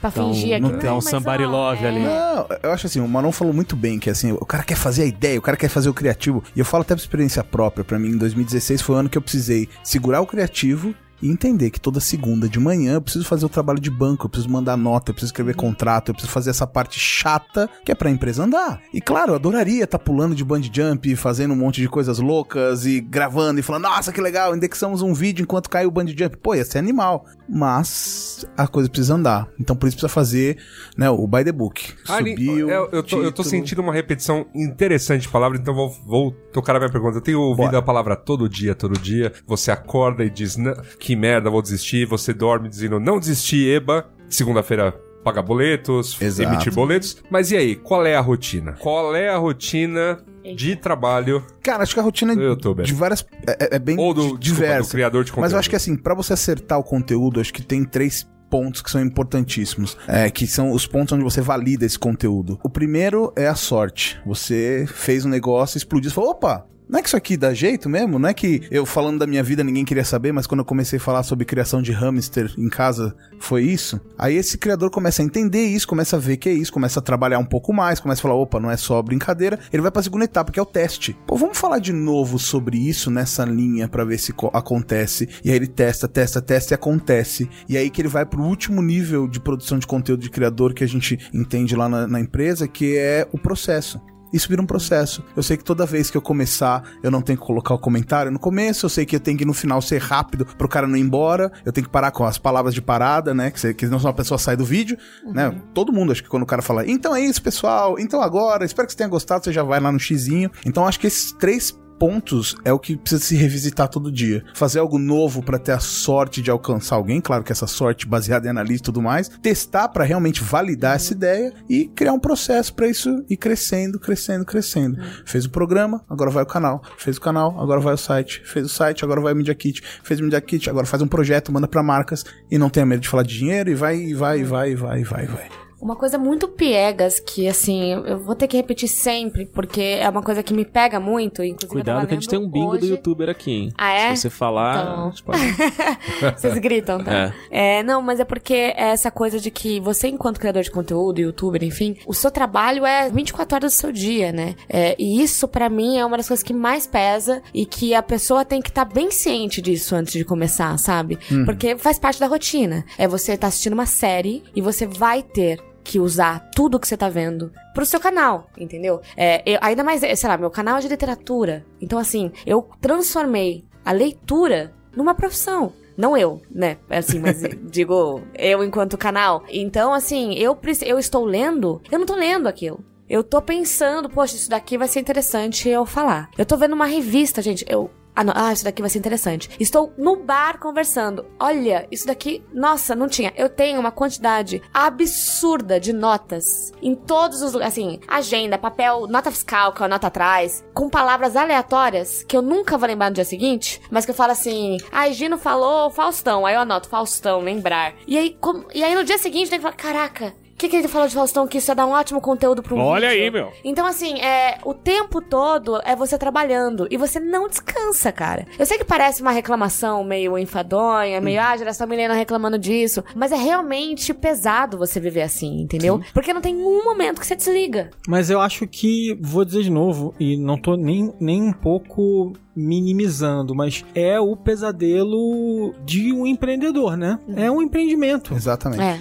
Pra Então, fingir aqui. não tem um somebody ó, love é. ali. Não, eu acho assim, o Manon falou muito bem que assim, o cara quer fazer a ideia, o cara quer fazer o criativo. E eu falo até por experiência própria, pra mim em 2016 foi o ano que eu precisei segurar o criativo e entender que toda segunda de manhã eu preciso fazer o trabalho de banco, eu preciso mandar nota, eu preciso escrever contrato, eu preciso fazer essa parte chata que é pra empresa andar. E claro, eu adoraria estar pulando de bungee jump, fazendo um monte de coisas loucas e gravando e falando, nossa, que legal, indexamos um vídeo enquanto cai o bungee jump. Pô, ia ser animal. Mas a coisa precisa andar. Então por isso precisa fazer, né, o by the book. Subiu. é, eu, eu tô, eu tô sentindo uma repetição interessante de palavra, então vou, vou tocar a minha pergunta. Eu tenho ouvido Bora. a palavra todo dia, todo dia. Você acorda e diz, "Não, que merda, vou desistir. Você dorme dizendo, não desisti, eba. Segunda-feira pagar boletos, Exato. emitir boletos. Mas e aí, qual é a rotina? Qual é a rotina de trabalho Cara, acho que a rotina do youtuber? de várias. É, é- é bem Ou do, desculpa, diversa. do criador de conteúdo? Mas eu acho que assim, pra você acertar o conteúdo, acho que tem três pontos que são importantíssimos, é, que são os pontos onde você valida esse conteúdo. O primeiro é a sorte. Você fez um negócio, explodiu, você falou, opa, não é que isso aqui dá jeito mesmo? Não é que eu falando da minha vida ninguém queria saber, mas quando eu comecei a falar sobre criação de hamster em casa, foi isso? Aí esse criador começa a entender isso, começa a ver que é isso, começa a trabalhar um pouco mais, começa a falar, opa, não é só brincadeira. Ele vai pra segunda etapa, que é o teste. Pô, vamos falar de novo sobre isso nessa linha pra ver se co- acontece. E aí ele testa, testa, testa e acontece. E aí que ele vai pro último nível de produção de conteúdo de criador que a gente entende lá na, na empresa, que é o processo. Isso vira um processo. Eu sei que toda vez que eu começar, eu não tenho que colocar o comentário no começo, eu sei que eu tenho que no final ser rápido pro cara não ir embora, eu tenho que parar com as palavras de parada, né? Que, você- que não só a pessoa sai do vídeo, né? Todo mundo, acho que quando o cara fala, então é isso, pessoal, então agora, espero que você tenha gostado, você já vai lá no xizinho. Então acho que esses três pontos é o que precisa se revisitar todo dia. Fazer algo novo pra ter a sorte de alcançar alguém, claro que essa sorte baseada em análise e tudo mais, testar pra realmente validar essa ideia e criar um processo pra isso ir crescendo, crescendo, crescendo. Fez o programa, agora vai o canal. Fez o canal, agora vai o site. Fez o site, agora vai o Media Kit. Fez o Media Kit, agora faz um projeto, manda pra marcas e não tenha medo de falar de dinheiro e vai, e vai, e vai, e vai, e vai, e vai. Uma coisa muito piegas que, assim, eu- vou ter que repetir sempre, porque é uma coisa que me pega muito. Inclusive, Cuidado que a gente tem um bingo do hoje. youtuber aqui, hein? Ah, é? Se você falar. Então. Vocês gritam, tá? É. não, mas é porque é essa coisa de que você, enquanto criador de conteúdo, youtuber, enfim, o seu trabalho é 24 horas do seu dia, né? É, e isso, pra mim, é uma das coisas que mais pesa e que a pessoa tem que estar bem ciente disso antes de começar, sabe? Porque faz parte da rotina. É você tá assistindo uma série e você vai ter que usar tudo que você tá vendo pro seu canal, entendeu? É, eu- ainda mais, sei lá, meu canal é de literatura. Então, assim, eu transformei a leitura numa profissão. Não eu, né? Assim, mas digo, eu enquanto canal. Então, assim, eu, eu estou lendo, eu não tô lendo aquilo. Eu tô pensando, poxa, isso daqui vai ser interessante eu falar. Eu tô vendo uma revista, gente, eu. Ah, não, ah, isso daqui vai ser interessante. Estou no bar conversando. Olha, isso daqui. Nossa, não tinha. Eu tenho uma quantidade absurda de notas em todos os lugares. Assim, agenda, papel, nota fiscal, que é a nota atrás, com palavras aleatórias que eu nunca vou lembrar no dia seguinte, mas que eu falo assim: ah, Gino falou Faustão. Aí eu anoto Faustão, lembrar. E aí, como- e aí no dia seguinte tem que falar: caraca. O que, que ele falou de Faustão? Que isso ia dar um ótimo conteúdo pro Olha vídeo. aí, meu. Então, assim, é, o tempo todo é você trabalhando e você não descansa, cara. Eu sei que parece uma reclamação meio enfadonha, meio, ah, geração milênio reclamando disso, mas é realmente pesado você viver assim, entendeu? Porque não tem um momento que você desliga. Mas eu acho que, vou dizer de novo, e não tô nem, nem um pouco minimizando, mas é o pesadelo de um empreendedor, né? É um empreendimento. Exatamente. É,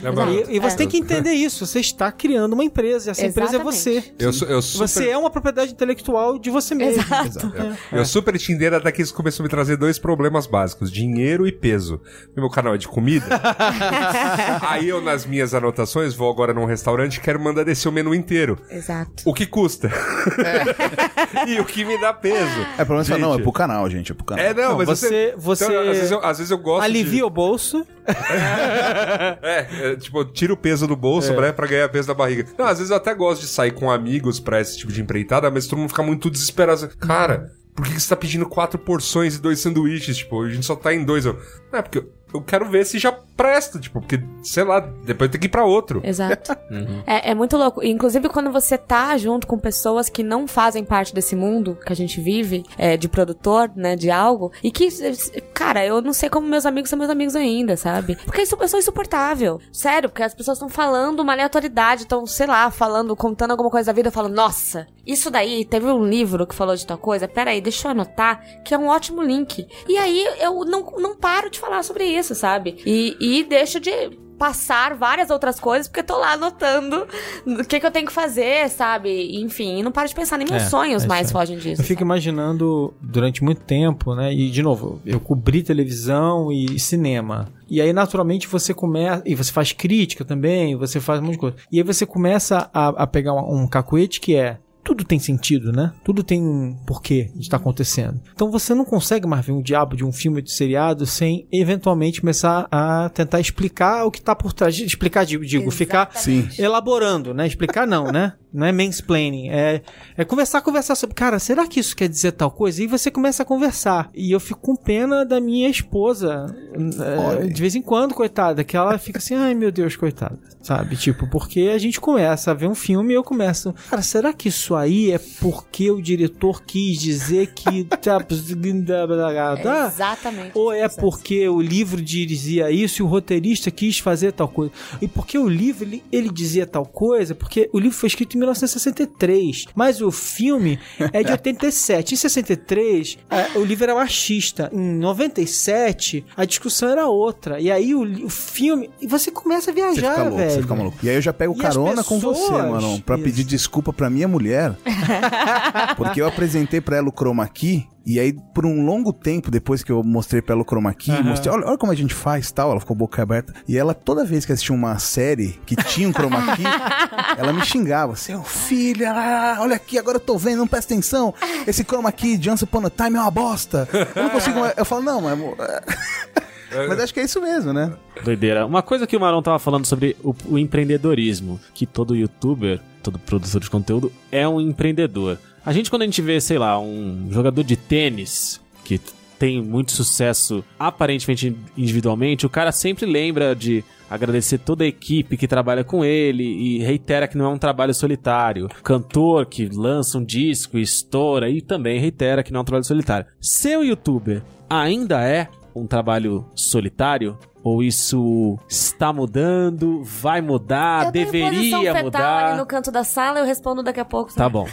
E, e você É. tem que entender isso. você está criando uma empresa, e essa empresa é você. Exatamente. Eu, eu super, Você é uma propriedade intelectual de você mesmo. Exato. eu super Tinder até que isso começou a me trazer dois problemas básicos: dinheiro e peso. Meu canal é de comida. Aí eu, nas minhas anotações, vou agora num restaurante e quero mandar descer o menu inteiro. Exato. O que custa? e o que me dá peso. É, pelo menos não, é pro canal, gente, é pro canal. É, não, Não, mas você- você Então, às, vezes eu, às vezes eu gosto. Alivia o bolso. De, é, é, tipo, tira o peso do bolso né, pra ganhar peso da barriga. Não, às vezes eu até gosto de sair com amigos pra esse tipo de empreitada, mas todo mundo fica muito desesperado. Cara, por que que você tá pedindo quatro porções e dois sanduíches? Tipo, a gente só tá em dois. Eu, não, é porque eu, eu quero ver se já presta, tipo, porque, sei lá, depois tem que ir pra outro. Exato. É, é muito louco. Inclusive, quando você tá junto com pessoas que não fazem parte desse mundo que a gente vive, é, de produtor, né, de algo, e que, cara, eu não sei como meus amigos são meus amigos ainda, sabe? Porque isso, eu sou insuportável. Sério, porque as pessoas estão falando uma aleatoriedade, estão, sei lá, falando, contando alguma coisa da vida, eu falo, nossa, isso daí, teve um livro que falou de tal coisa, peraí, deixa eu anotar, que é um ótimo link. E aí, eu não, não paro de falar sobre isso, sabe? E, e deixo de passar várias outras coisas, porque eu tô lá anotando o que, que eu tenho que fazer, sabe? Enfim, e não paro de pensar, nem meus É, sonhos é mais aí. fogem disso. Eu fico sabe? imaginando durante muito tempo, né? E de novo, eu cobri televisão e cinema. E aí, naturalmente, você começa. E você faz crítica também, você faz um monte de coisa. E aí você começa a, a pegar um, um cacuete que é. Tudo tem sentido, né? Tudo tem um porquê de estar acontecendo. Então você não consegue mais ver um diabo de um filme de seriado sem eventualmente começar a tentar explicar o que tá por trás. Explicar, digo, digo ficar Sim. elaborando, né? Explicar não, né? Não é mansplaining. É, é conversar, conversar sobre, cara, será que isso quer dizer tal coisa? E você começa a conversar. E eu fico com pena da minha esposa, é, de vez em quando, coitada, que ela fica assim, ai meu Deus, coitada, sabe? Tipo, porque a gente começa a ver um filme e eu começo, cara, será que isso aí é porque o diretor quis dizer que. tá- Exatamente. ou é porque o livro dizia isso e o roteirista quis fazer tal coisa? E porque o livro ele, ele dizia tal coisa? Porque o livro foi escrito em 1963, mas o filme é de 87. Em 63, é, o livro era machista. Em 97, a discussão era outra. E aí o, o filme. E você começa a Você viajar, fica louco, velho. você fica maluco. E aí eu já pego E carona com você, pessoas- mano, pra Isso. pedir desculpa pra minha mulher. porque eu apresentei pra ela o chroma key, e aí por um longo tempo, depois que eu mostrei pra ela o chroma key, mostrei, olha, olha como a gente faz tal, ela ficou boca aberta. E ela, toda vez que assistia uma série que tinha um chroma key, ela me xingava. Seu filho, olha aqui, agora eu tô vendo, não presta atenção. Esse chroma key de Once Upon a Time é uma bosta. Eu não consigo. Eu falo, não, mas... amor, Mas acho que é isso mesmo, né? Doideira. Uma coisa que o Marão tava falando sobre o, o empreendedorismo, que todo youtuber, todo produtor de conteúdo é um empreendedor. A gente, quando a gente vê, sei lá, um jogador de tênis que tem muito sucesso aparentemente individualmente, o cara sempre lembra de agradecer toda a equipe que trabalha com ele e reitera que não é um trabalho solitário. Cantor que lança um disco e estoura e também reitera que não é um trabalho solitário. Ser um youtuber ainda é um trabalho solitário? Ou isso está mudando? Vai mudar? Eu deveria fetal mudar? ali no canto da sala, eu respondo daqui a pouco. Tá sabe? bom.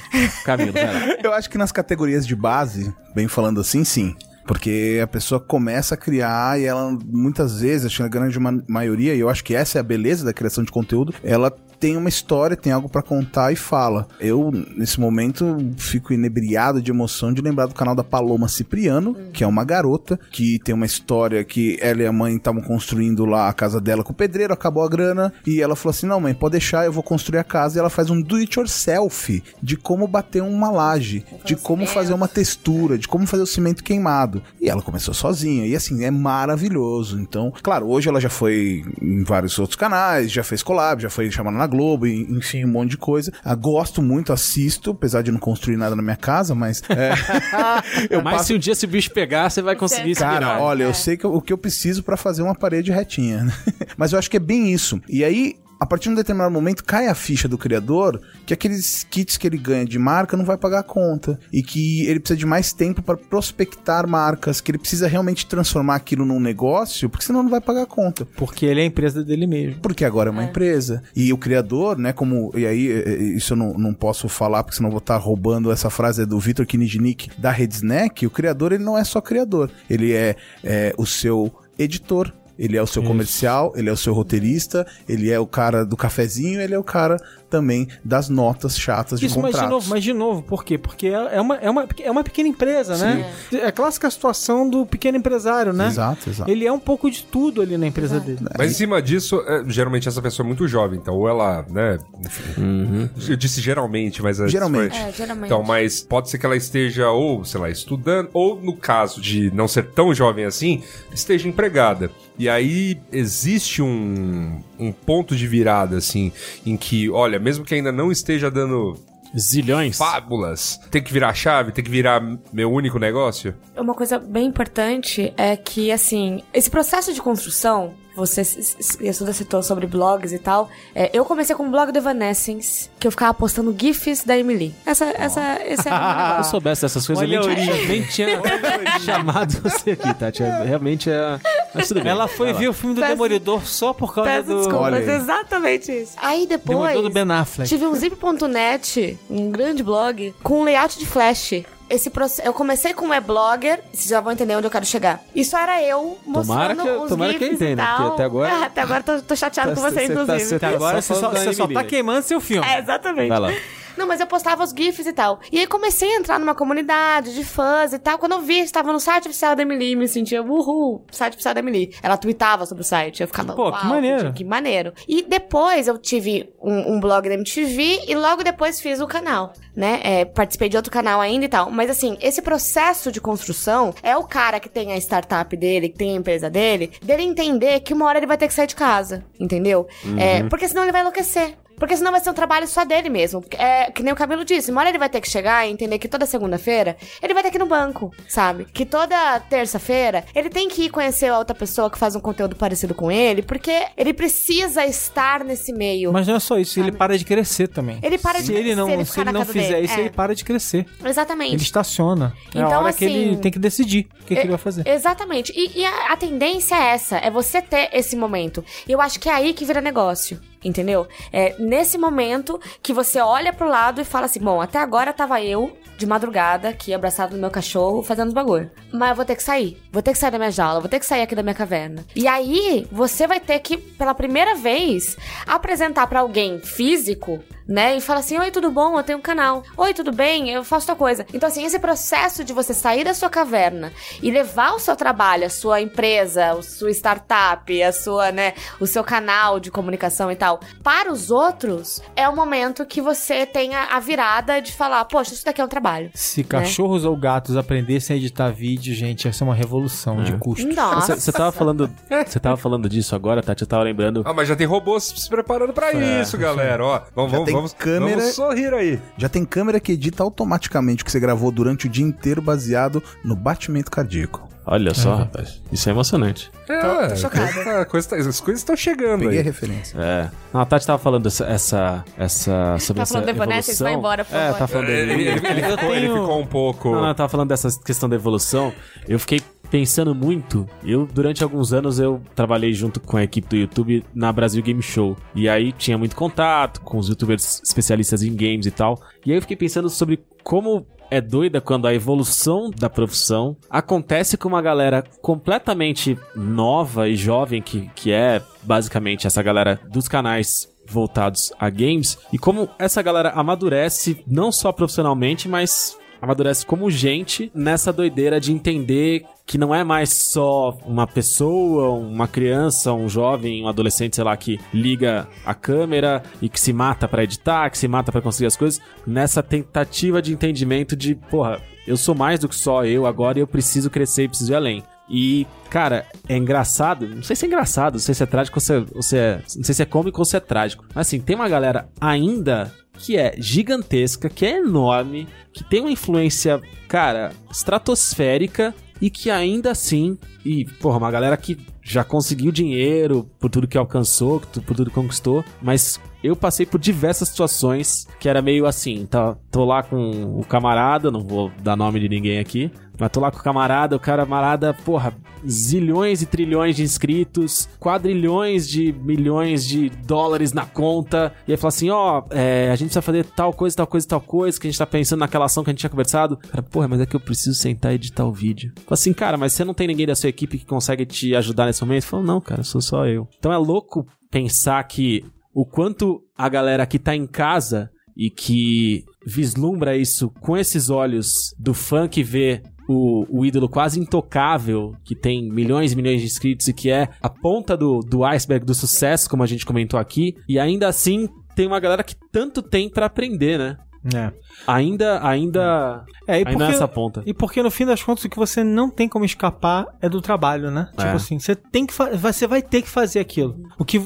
Camilo, vai lá. Eu acho que nas categorias de base, bem falando assim, sim. Porque a pessoa começa a criar e ela, muitas vezes, acho que na grande ma- maioria, e eu acho que essa é a beleza da criação de conteúdo, ela tem uma história, tem algo pra contar e fala. Eu, nesse momento, fico inebriado de emoção de lembrar do canal da Paloma Cipriano, que é uma garota que tem uma história que ela e a mãe estavam construindo lá a casa dela com o pedreiro, acabou a grana, e ela falou assim: Não, mãe, pode deixar, eu vou construir a casa. E ela faz um do it yourself de como bater uma laje, de como fazer uma textura, de como fazer o cimento queimado. E ela começou sozinha, e assim, é maravilhoso. Então, claro, hoje ela já foi em vários outros canais, já fez collab, já foi chamada na Globo, e, enfim, um monte de coisa. Ah, gosto muito, assisto, apesar de não construir nada na minha casa, mas. é, eu Mas passo se um dia esse bicho pegar, você vai conseguir se Cara, olha, eu sei que eu- o que eu preciso pra fazer uma parede retinha. né? Mas eu acho que é bem isso. E aí, a partir de um determinado momento, cai a ficha do criador que aqueles kits que ele ganha de marca não vai pagar a conta. E que ele precisa de mais tempo para prospectar marcas, que ele precisa realmente transformar aquilo num negócio, porque senão não vai pagar a conta. Porque ele é a empresa dele mesmo. Porque agora é uma empresa. E o criador, né, como. E aí, eh, eh, isso eu não, não posso falar, porque senão eu vou estar roubando essa frase é do Vitor Kinijnik da Rede Snack. O criador, ele não é só criador. Ele é, é o seu editor. Ele é o seu comercial, ele é o seu roteirista, ele é o cara do cafezinho, ele é o cara também das notas chatas de Isso, mas contratos. de novo, mas de novo, por quê? Porque é uma, é uma, é uma pequena empresa, né? É a clássica situação do pequeno empresário, né? Exato, exato. Ele é um pouco de tudo ali na empresa dele. Mas em cima disso, é, geralmente essa pessoa é muito jovem, então, ou ela, né, enfim. Eu disse geralmente, mas... Geralmente. É, geralmente. Então, mas pode ser que ela esteja, ou, sei lá, estudando, ou no caso de não ser tão jovem assim, esteja empregada. E aí existe um, um ponto de virada, assim, em que, olha, mesmo que ainda não esteja dando Zilhões. fábulas, tem que virar chave, tem que virar meu único negócio? Uma coisa bem importante é que, assim, esse processo de construção, você estuda citou sobre blogs e tal. é, eu comecei com o blog do Evanescence, que eu ficava postando GIFs da Emily. Essa, essa, esse era Se eu soubesse dessas coisas, Olha eu nem tinha, nem tinha chamado você aqui, Tati. É- Realmente é. Mas tudo bem. Ela foi ver o filme do Peço- Demolidor só por causa Peço do... desculpas, exatamente isso. Aí depois. Demolidor do Ben Affleck. Tive um zip.net, um grande blog, com um layout de flash. Esse proce- Eu comecei com um e-blogger, vocês já vão entender onde eu quero chegar. Isso era eu Tomara mostrando que- os tomara que eu GIFs e entenda, tal. porque até agora- É, até agora tô, tô chateado com Tá- você, você tá- inclusive. você tá- Até agora Só você só, você só tá queimando seu filme. É, exatamente. Vai lá. Não, mas eu postava os GIFs e tal. E aí comecei a entrar numa comunidade de fãs e tal. Quando eu vi, estava no site oficial da Emily, me sentia, uhul, site oficial da Emily. Ela tweetava sobre o site. Eu ficava, Pô, que maneiro. Que, maneiro. E depois eu tive um, um blog da MTV e logo depois fiz o canal, né? É, participei de outro canal ainda e tal. Mas assim, esse processo de construção é o cara que tem a startup dele, que tem a empresa dele, dele entender que uma hora ele vai ter que sair de casa, entendeu? É, porque senão ele vai enlouquecer. Porque senão vai ser um trabalho só dele mesmo. É, que nem o Camilo disse, uma hora ele vai ter que chegar e entender que toda segunda-feira ele vai ter que ir no banco, sabe? Que toda terça-feira ele tem que ir conhecer a outra pessoa que faz um conteúdo parecido com ele, porque ele precisa estar nesse meio. Mas não é só isso, ele para de crescer também. Ele para de se ele crescer, não, ele se ele não fizer dele, isso, é. ele para de crescer. Exatamente. Ele estaciona. é a Então, hora que assim, ele tem que decidir o que, que É, ele vai fazer. Exatamente. E, e a, a tendência é essa, é você ter esse momento. E eu acho que é aí que vira negócio. Entendeu? É nesse momento que você olha pro lado e fala assim: bom, até agora tava eu de madrugada aqui abraçado no meu cachorro fazendo bagulho. Mas eu vou ter que sair. Vou ter que sair da minha jaula, vou ter que sair aqui da minha caverna. E aí você vai ter que, pela primeira vez, apresentar pra alguém físico, né? E falar assim: Oi, tudo bom? Eu tenho um canal. Oi, tudo bem? Eu faço tal coisa. Então, assim, esse processo de você sair da sua caverna e levar o seu trabalho, a sua empresa, a sua startup, a sua, né, o seu canal de comunicação e tal, para os outros, é o momento que você tenha a virada de falar: Poxa, isso daqui é um trabalho. Se cachorros ou gatos aprendessem a editar vídeo, gente, ia ser uma revolução de custo. Nossa. Você tava falando. Você tava falando disso agora, Tati. Eu tava lembrando. Ah, mas já tem robôs se preparando pra isso, galera. Ó, vamos, Já vamos, tem vamos, câmera- vamos sorrir aí. Já tem câmera que edita automaticamente o que você gravou durante o dia inteiro baseado no batimento cardíaco. Olha só, rapaz. Isso é emocionante. É, tô chocada. coisa- coisa tá- as coisas estão chegando Peguei a aí. referência. É. Não, a Tati tava falando essa. essa, essa sobre Tá essa falando do Evanescence? evolução. Vai embora, por É, favor. tá falando Ele, dele. ele- ele ficou, ele tenho- ficou um pouco... Não, não, eu tava falando dessa questão da evolução. Eu fiquei pensando muito. Eu, durante alguns anos, eu trabalhei junto com a equipe do YouTube na Brasil Game Show. E aí tinha muito contato com os youtubers especialistas em games e tal. E aí eu fiquei pensando sobre como é doida quando a evolução da profissão acontece com uma galera completamente nova e jovem, que, que é basicamente essa galera dos canais voltados a games, e como essa galera amadurece não só profissionalmente, mas amadurece como gente nessa doideira de entender que não é mais só uma pessoa, uma criança, um jovem, um adolescente, sei lá, que liga a câmera e que se mata pra editar, que se mata pra conseguir as coisas, nessa tentativa de entendimento de, porra, eu sou mais do que só eu agora e eu preciso crescer e preciso ir além. E, cara, é engraçado. Não sei se é engraçado, não sei se é trágico ou se é, é- Não sei se é cômico ou se é trágico. Mas assim, tem uma galera ainda que é gigantesca, que é enorme, que tem uma influência, cara, estratosférica e que ainda assim. E, porra, uma galera que já conseguiu dinheiro por tudo que alcançou, por tudo que conquistou, mas eu passei por diversas situações que era meio assim, tá, tô lá com o camarada, não vou dar nome de ninguém aqui, mas tô lá com o camarada, o camarada, porra, zilhões e trilhões de inscritos, quadrilhões de milhões de dólares na conta, e aí fala assim, ó, é, a gente precisa fazer tal coisa, tal coisa, tal coisa, que a gente tá pensando naquela ação que a gente tinha conversado. Cara, porra, mas é que eu preciso sentar e editar o vídeo. Fala assim, cara, mas você não tem ninguém da sua equipe que consegue te ajudar nesse momento? Falou, não, cara, sou só eu. Então é louco pensar que o quanto a galera que tá em casa e que vislumbra isso com esses olhos do fã que vê o, o ídolo quase intocável, que tem milhões e milhões de inscritos e que é a ponta do, do iceberg do sucesso, como a gente comentou aqui, e ainda assim tem uma galera que tanto tem pra aprender, né? É. Ainda, ainda, É, e ainda porque, nessa ponta. e porque no fim das contas o que você não tem como escapar é do trabalho, né? É. Tipo assim, você tem que fa- você vai ter que fazer aquilo. O que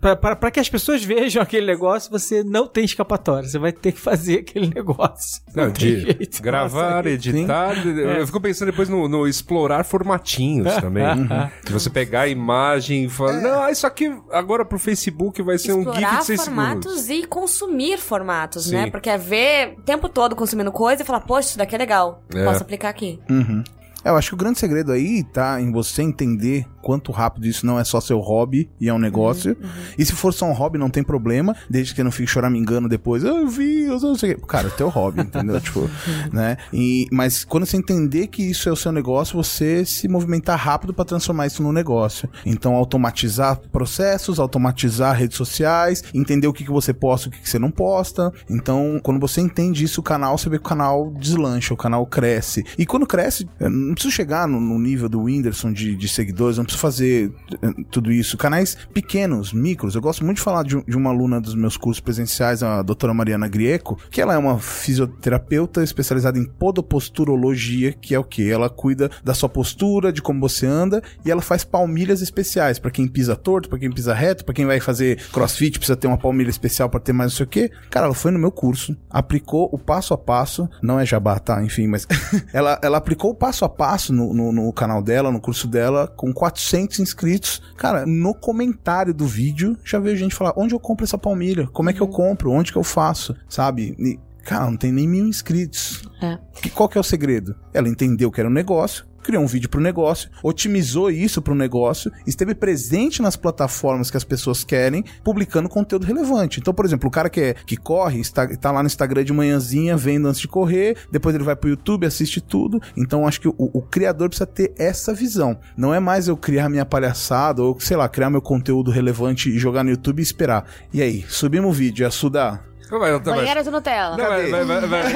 pra que as pessoas vejam aquele negócio, você não tem escapatória, você vai ter que fazer aquele negócio. Não, tem de jeito. gravar, Nossa, editar. Eu É. eu fico pensando depois no, no explorar formatinhos também. De você pegar a imagem e falar, não, isso aqui agora pro Facebook vai ser um GIF Explorar de 6 formatos segundos. e consumir formatos, Sim. né? Porque é ver o tempo todo consumindo coisa e falar, poxa, isso daqui é legal. É. Posso aplicar aqui. Uhum. É, Eu acho que o grande segredo aí tá em você entender quanto rápido isso não é só seu hobby e é um negócio. E se for só um hobby, não tem problema, desde que não fique choramingando depois. "Ah, Eu vi, eu não sei o quê. Cara, é teu hobby, entendeu? tipo, né? E, mas quando você entender que isso é o seu negócio, você se movimentar rápido para transformar isso num negócio. Então, automatizar processos, automatizar redes sociais, entender o que, que você posta e o que, que você não posta. Então, quando você entende isso, o canal, você vê que o canal deslancha, o canal cresce. E quando cresce, eu não preciso chegar no, no nível do Whindersson de, de seguidores, não preciso fazer eh, tudo isso. Canais pequenos, micros. Eu gosto muito de falar de, de uma aluna dos meus cursos presenciais, a doutora Mariana Grieco, que ela é uma fisioterapeuta especializada em podoposturologia, que é o que? Ela cuida da sua postura, de como você anda, e ela faz palmilhas especiais para quem pisa torto, para quem pisa reto, para quem vai fazer crossfit, precisa ter uma palmilha especial para ter mais não sei o quê. Cara, ela foi no meu curso, aplicou o passo a passo, não é jabá, tá? Enfim, mas ela, ela aplicou o passo a passo no, no, no canal dela, no curso dela, com 400 inscritos. Cara, no comentário do vídeo, já veio gente falar, onde eu compro essa palmilha? Como é que eu compro? Onde que eu faço? Sabe? E, cara, não tem nem mil inscritos. É. Que, qual que é o segredo? Ela entendeu que era um negócio, criou um vídeo pro negócio, otimizou isso pro negócio, esteve presente nas plataformas que as pessoas querem, publicando conteúdo relevante. Então, por exemplo, o cara que, é, que corre, está, tá lá no Instagram de manhãzinha, vendo antes de correr, depois ele vai pro YouTube, assiste tudo. Então, acho que o, o criador precisa ter essa visão. Não é mais eu criar minha palhaçada, ou sei lá, criar meu conteúdo relevante e jogar no YouTube e esperar. E aí, subimos o vídeo, sudar? Não, mas- mas- Banheira de Nutella. Não, mas, mas- mas- mas-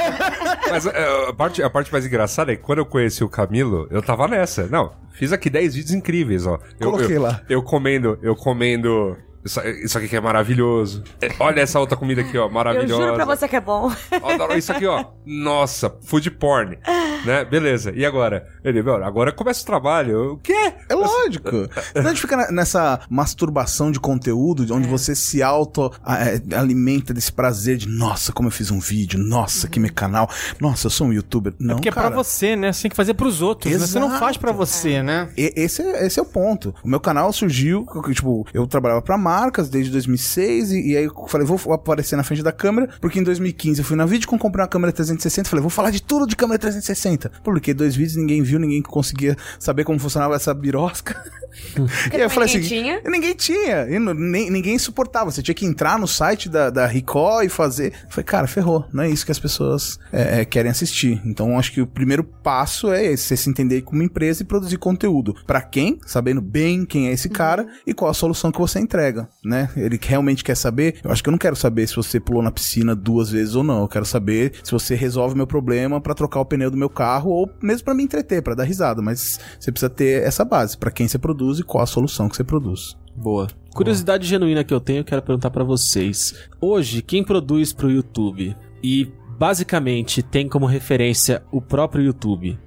mas, é, a, parte, a parte mais engraçada é que quando eu conheci o Camilo, eu tava nessa. Não, fiz aqui 10 vídeos incríveis, ó. Eu, Coloquei eu, lá. Eu comendo, eu comendo. Isso, isso aqui que é maravilhoso. É, Olha essa outra comida aqui, ó, Eu maravilhosa. juro pra você que é bom. Ó, isso aqui, ó. Nossa, food porn. Né? Beleza. E agora? Ele, "Meu, agora começa o trabalho. O quê? É lógico. Senão a gente fica nessa masturbação de conteúdo, onde você se auto a- é, alimenta desse prazer de, nossa, como eu fiz um vídeo, nossa, que meu canal, nossa, eu sou um youtuber. Não, Porque é cara. pra você, né? Você tem que fazer pros outros, né? Você não faz pra você, né? E- Esse é, esse é o ponto. O meu canal surgiu, tipo, eu trabalhava pra marcas desde 2006 e, e aí eu falei, vou aparecer na frente da câmera, porque em 2015 eu fui na Vidcom, comprei uma câmera 360, falei, vou falar de tudo de câmera 360. Publiquei dois vídeos, ninguém viu, ninguém conseguia saber como funcionava essa birosca. e eu falei assim, ninguém tinha. ninguém tinha, e não- nem- ninguém suportava. Você tinha que entrar no site da, da Ricoh e fazer. Eu falei, cara, ferrou. Não é isso que as pessoas é, é, querem assistir. Então, acho que o primeiro passo é esse, você se entender como empresa e produzir conteúdo. Pra quem? Sabendo bem quem é esse cara e qual a solução que você entrega, né? Ele realmente quer saber. Eu acho que eu não quero saber se você pulou na piscina duas vezes ou não. Eu quero saber se você resolve meu problema pra trocar o pneu do meu carro ou mesmo pra me entreter, pra dar risada. Mas você precisa ter essa base. Pra quem você produz e qual a solução que você produz. Boa. Curiosidade genuína que eu tenho, quero perguntar pra vocês. Hoje, quem produz pro YouTube e basicamente tem como referência o próprio YouTube?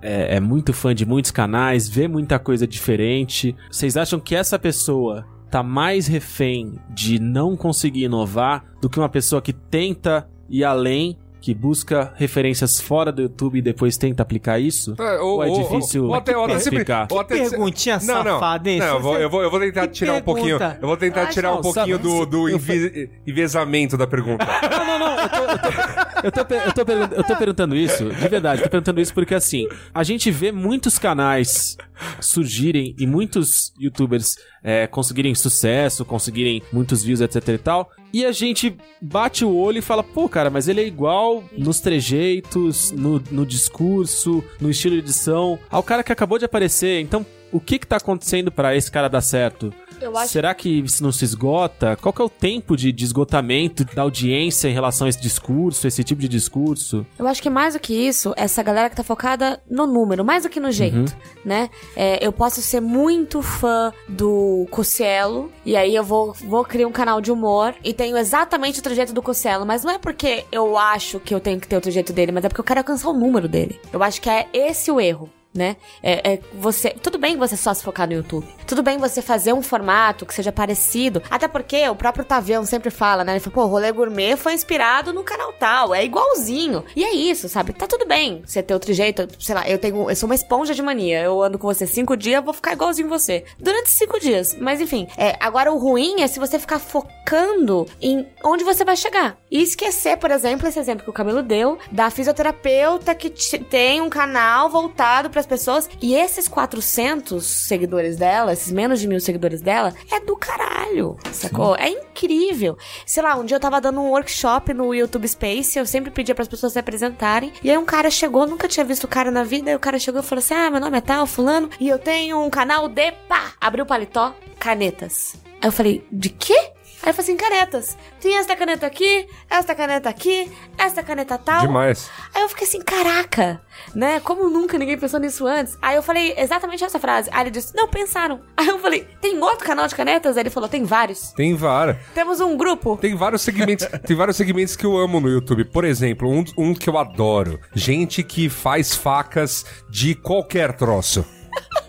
É, é muito fã de muitos canais, vê muita coisa diferente. Vocês acham que essa pessoa tá mais refém de não conseguir inovar do que uma pessoa que tenta ir além, que busca referências fora do YouTube e depois tenta aplicar isso? É, Ou é difícil ou até, ou até sempre- explicar? ou até- perguntinha não, não, safada, hein? Não, eu vou, eu vou, eu vou tentar tirar um pouquinho. pergunta. Eu vou tentar Ah, tirar um não, pouquinho sabe, do, do eu envi- envezamento da pergunta. Não, não, não. Eu tô, eu tô- eu tô eu tô eu tô perguntando isso, de verdade. Tô perguntando isso porque, assim, a gente vê muitos canais surgirem e muitos youtubers é, conseguirem sucesso, conseguirem muitos views, etc e tal. E a gente bate o olho e fala, pô, cara, mas ele é igual nos trejeitos, no, no discurso, no estilo de edição, ao cara que acabou de aparecer. Então, o que que tá acontecendo pra esse cara dar certo? Acho Será que isso não se esgota? Qual que é o tempo de, de esgotamento da audiência em relação a esse discurso, esse tipo de discurso? Eu acho que mais do que isso, essa galera que tá focada no número, mais do que no jeito, né? É, eu posso ser muito fã do Cossielo, e aí eu vou, vou criar um canal de humor, e tenho exatamente o trejeito do Cossielo, mas não é porque eu acho que eu tenho que ter o trejeito dele, mas é porque eu quero alcançar o número dele. Eu acho que é esse o erro. Né? É, é você. Tudo bem você só se focar no YouTube. Tudo bem você fazer um formato que seja parecido. Até porque o próprio Tavião sempre fala, né? Ele fala, pô, o rolê gourmet foi inspirado no canal tal. É igualzinho. E é isso, sabe? Tá tudo bem você ter outro jeito. Sei lá, eu tenho. Eu sou uma esponja de mania. Eu ando com você cinco dias, vou ficar igualzinho você. Durante cinco dias. Mas enfim. É, agora o ruim é se você ficar focando em onde você vai chegar. E esquecer, por exemplo, esse exemplo que o Camilo deu, da fisioterapeuta que te- tem um canal voltado para as pessoas. E esses 400 seguidores dela, esses menos de mil seguidores dela, é do caralho, sacou? É incrível. Sei lá, um dia eu tava dando um workshop no YouTube Space, eu sempre pedia para as pessoas se apresentarem. E aí um cara chegou, nunca tinha visto o cara na vida, e o cara chegou e falou assim: Ah, meu nome é tal, fulano, e eu tenho um canal de pá. Abriu o paletó, canetas. Aí eu falei, de quê? Aí eu falei assim, canetas. Tem esta caneta aqui, esta caneta aqui, esta caneta tal. Demais. Aí eu fiquei assim, caraca, né? Como nunca ninguém pensou nisso antes? Aí eu falei exatamente essa frase. Aí ele disse, não, pensaram. Aí eu falei, tem outro canal de canetas? Aí ele falou, tem vários. Tem várias. Temos um grupo. Tem vários segmentos, tem vários segmentos que eu amo no YouTube. Por exemplo, um, um que eu adoro. Gente que faz facas de qualquer troço.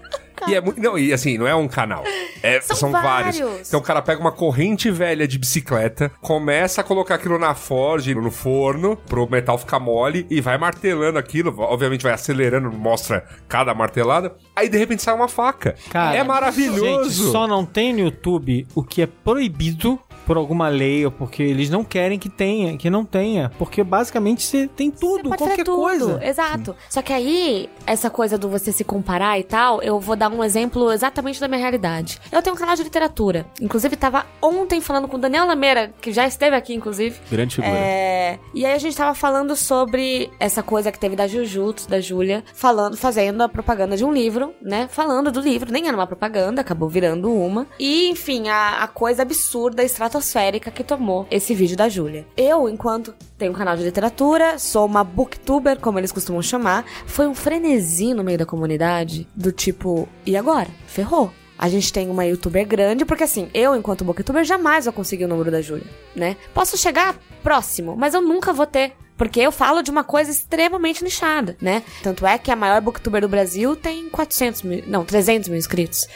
E é muito. Não, e assim, não é um canal. É- São são vários. vários. Então o cara pega uma corrente velha de bicicleta, começa a colocar aquilo na forge, no forno, pro metal ficar mole, e vai martelando aquilo. Obviamente vai acelerando, mostra cada martelada. Aí de repente sai uma faca. Cara, é maravilhoso. Gente, só não tem no YouTube o que é proibido por alguma lei ou porque eles não querem que tenha, que não tenha. Porque basicamente você tem tudo, Pode qualquer tudo. coisa. Exato. Só que aí, essa coisa do você se comparar e tal, eu vou dar um exemplo exatamente da minha realidade. Eu tenho um canal de literatura. Inclusive, tava ontem falando com o Daniel Lameira, que já esteve aqui, inclusive. Grande figura. É, e aí a gente tava falando sobre essa coisa que teve da Jujutsu, da Júlia, falando, fazendo a propaganda de um livro, né? Falando do livro, nem era uma propaganda, acabou virando uma. E, enfim, a, a coisa absurda, estratosférica que tomou esse vídeo da Júlia. Eu, enquanto tenho um canal de literatura, sou uma booktuber, como eles costumam chamar, foi um frenesi no meio da comunidade, do tipo, e agora? Ferrou. A gente tem uma youtuber grande, porque assim, eu, enquanto booktuber, jamais vou conseguir o número da Júlia, né? Posso chegar próximo, mas eu nunca vou ter. Porque eu falo de uma coisa extremamente nichada, né? Tanto é que a maior booktuber do Brasil tem 400 mil, não, 300 mil inscritos.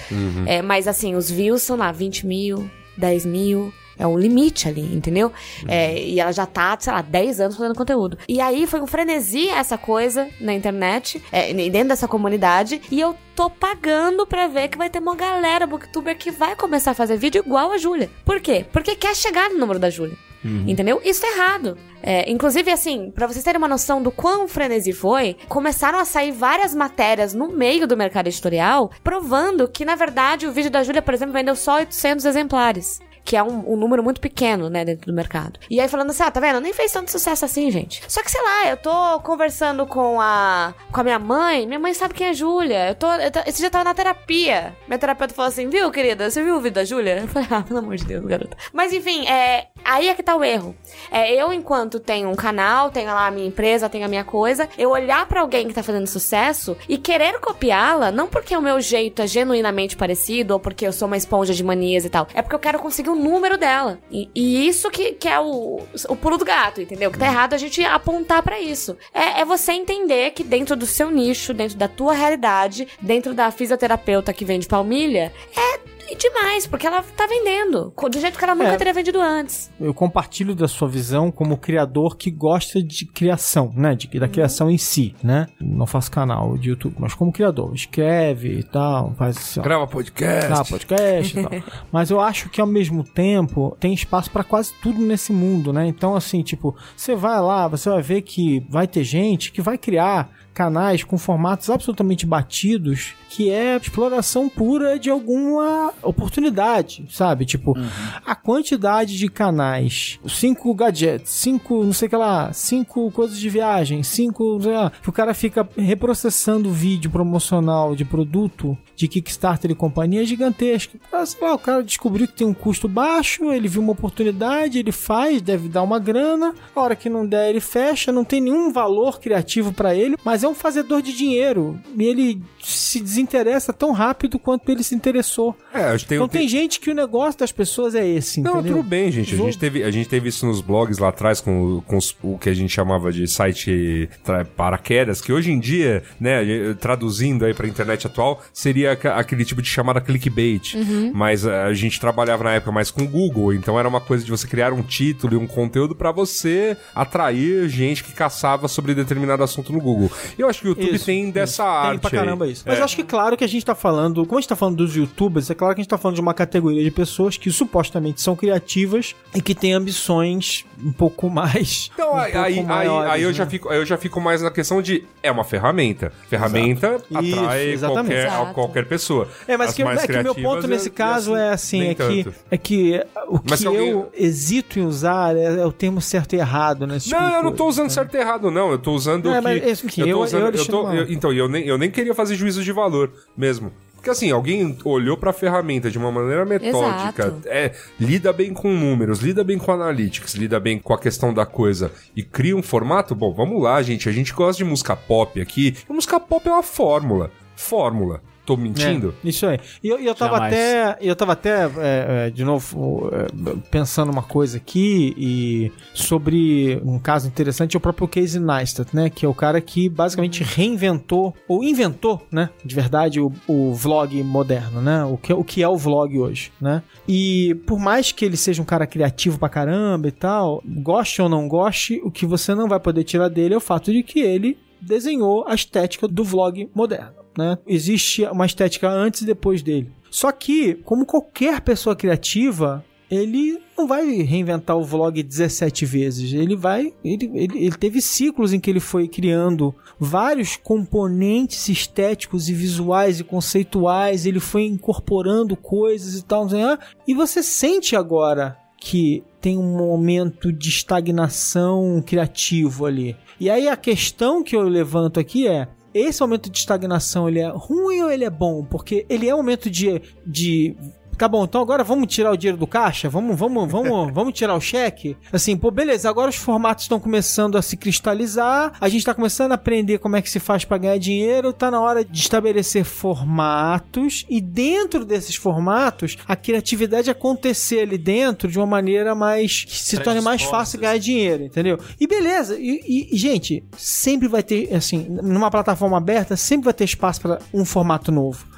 É, mas assim, os views são lá 20 mil, 10 mil. É um limite ali, entendeu? É, e ela já tá, sei lá, 10 anos fazendo conteúdo. E aí foi um frenesi essa coisa na internet, é, dentro dessa comunidade. E eu tô pagando pra ver que vai ter uma galera booktuber que vai começar a fazer vídeo igual a Júlia. Por quê? Porque quer chegar no número da Júlia. Entendeu? Isso é errado. É, inclusive, assim, pra vocês terem uma noção do quão frenesi foi, começaram a sair várias matérias no meio do mercado editorial provando que, na verdade, o vídeo da Júlia, por exemplo, vendeu só 800 exemplares. Que é um, um número muito pequeno, né, dentro do mercado. E aí falando assim, ah, tá vendo? Nem fez tanto sucesso assim, gente. Só que, sei lá, eu tô conversando com a com a minha mãe, minha mãe sabe quem é Júlia. Eu tô, eu tô- esse dia eu tava na terapia. Minha terapeuta falou assim, viu, querida, você viu o vídeo da Júlia? Eu falei, ah, pelo amor de Deus, garota. Mas enfim, é, aí é que tá o erro. É, eu, enquanto tenho um canal, tenho lá a minha empresa, tenho a minha coisa, eu olhar pra alguém que tá fazendo sucesso e querer copiá-la, não porque o meu jeito é genuinamente parecido ou porque eu sou uma esponja de manias e tal, é porque eu quero conseguir o número dela. E, e isso que, que é o, o pulo do gato, entendeu? Que tá errado a gente apontar pra isso. É, é você entender que dentro do seu nicho, dentro da tua realidade, dentro da fisioterapeuta que vende palmilha, é demais, porque ela tá vendendo. Do jeito que ela nunca É. teria vendido antes. Eu compartilho da sua visão como criador que gosta de criação, né? De, da criação em si, né? Não faço canal de YouTube, mas como criador. Escreve e tal, faz assim, Grava podcast. Tá, podcast e tal. Mas eu acho que ao mesmo tempo tem espaço pra quase tudo nesse mundo, né? Então, assim, tipo, você vai lá, você vai ver que vai ter gente que vai criar canais com formatos absolutamente batidos, que é exploração pura de alguma oportunidade, sabe? Tipo, a quantidade de canais, cinco gadgets, cinco, não sei o que lá, cinco coisas de viagem, cinco, não sei lá, que o cara fica reprocessando vídeo promocional de produto de Kickstarter e companhia é gigantesca. Lá, o cara descobriu que tem um custo baixo, ele viu uma oportunidade, ele faz, deve dar uma grana, a hora que não der ele fecha, não tem nenhum valor criativo pra ele, mas é um fazedor de dinheiro e ele se desinteressa tão rápido quanto ele se interessou. É, então tem- tem gente que o negócio das pessoas é esse, Não, entendeu? tudo bem, gente. A Vou- gente, teve, a gente teve isso nos blogs lá atrás com, o- com os- o que a gente chamava de site paraquedas, que hoje em dia, né, traduzindo aí pra internet atual, seria aquele tipo de chamada clickbait. Mas a, gente trabalhava na época mais com o Google, então era uma coisa de você criar um título e um conteúdo pra você atrair gente que caçava sobre determinado assunto no Google. E eu acho que o YouTube Isso, tem dessa Tem arte. pra aí. caramba isso. Mas É. eu acho que claro que a gente tá falando, como a gente tá falando dos youtubers, é claro que a gente tá falando de uma categoria de pessoas que supostamente são criativas e que têm ambições um pouco mais. Então, um aí, pouco aí, aí, maiores, aí eu, né? já fico, aí eu já fico mais na questão de. É uma ferramenta. Ferramenta Isso, atrai exatamente. qualquer, Exato. Qualquer pessoa. É, mas As que, mais é que o meu ponto nesse é- caso é assim, é que, tanto. é que o Mas que alguém- eu hesito em usar é, é o termo certo e errado, né? tipo Não, eu não tô coisa. usando certo e errado, não. Eu tô usando Não, o que. mas eu eu- eu, usando. Eu, Alexandre, tô, eu- então, eu nem, eu nem queria fazer juízo de valor mesmo. Porque assim, alguém olhou pra ferramenta de uma maneira metódica, é, lida bem com números, lida bem com analytics, lida bem com a questão da coisa e cria um formato, bom, vamos lá, gente, a gente gosta de música pop aqui. E música pop é uma fórmula. Fórmula. Tô mentindo? É, isso aí. E eu, eu tava Jamais. até, eu tava até, é, é, de novo, é, pensando uma coisa aqui e sobre um caso interessante, é o próprio Casey Neistat, né? Que é o cara que basicamente reinventou, ou inventou, né? De verdade, o, o vlog moderno, né? O que, o que é o vlog hoje, né? E por mais que ele seja um cara criativo pra caramba e tal, goste ou não goste, o que você não vai poder tirar dele é o fato de que ele desenhou a estética do vlog moderno, né? Existe uma estética antes e depois dele. Só que, como qualquer pessoa criativa, ele não vai reinventar o vlog 17 vezes. Ele vai. Ele, ele, ele teve ciclos em que ele foi criando vários componentes estéticos e visuais e conceituais. Ele foi incorporando coisas e tal. E você sente agora que tem um momento de estagnação criativo ali. E aí a questão que eu levanto aqui é. Esse momento de estagnação, ele é ruim ou ele é bom? Porque ele é um momento de, de Tá bom, então agora vamos tirar o dinheiro do caixa? Vamos, vamos, vamos, vamos tirar o cheque? Assim, pô, beleza, agora os formatos estão começando a se cristalizar, a gente tá começando a aprender como é que se faz para ganhar dinheiro, tá na hora de estabelecer formatos e dentro desses formatos, a criatividade acontecer ali dentro de uma maneira mais que se torne mais fácil ganhar dinheiro, entendeu? E beleza, e, e, gente, sempre vai ter, assim, numa plataforma aberta, sempre vai ter espaço para um formato novo.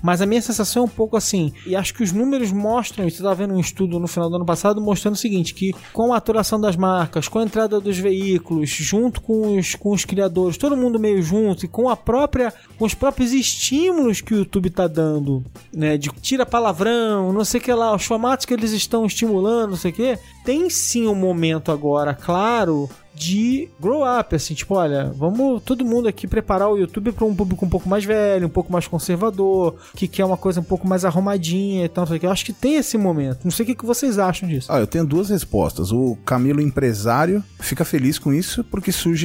Mas a minha sensação é um pouco assim, e acho que os números mostram, você estava vendo um estudo no final do ano passado mostrando o seguinte, que com a aturação das marcas, com a entrada dos veículos, junto com os, com os criadores, todo mundo meio junto, e com a própria, com os próprios estímulos que o YouTube está dando, né, de tira palavrão, não sei o que lá, os formatos que eles estão estimulando, não sei o que, tem sim um momento agora, claro, de grow up, assim, tipo, olha, vamos todo mundo aqui preparar o YouTube para um público um pouco mais velho, um pouco mais conservador, que quer uma coisa um pouco mais arrumadinha e tal. Eu acho que tem esse momento. Não sei o que que vocês acham disso. Ah, eu tenho duas respostas. O Camilo empresário fica feliz com isso porque surge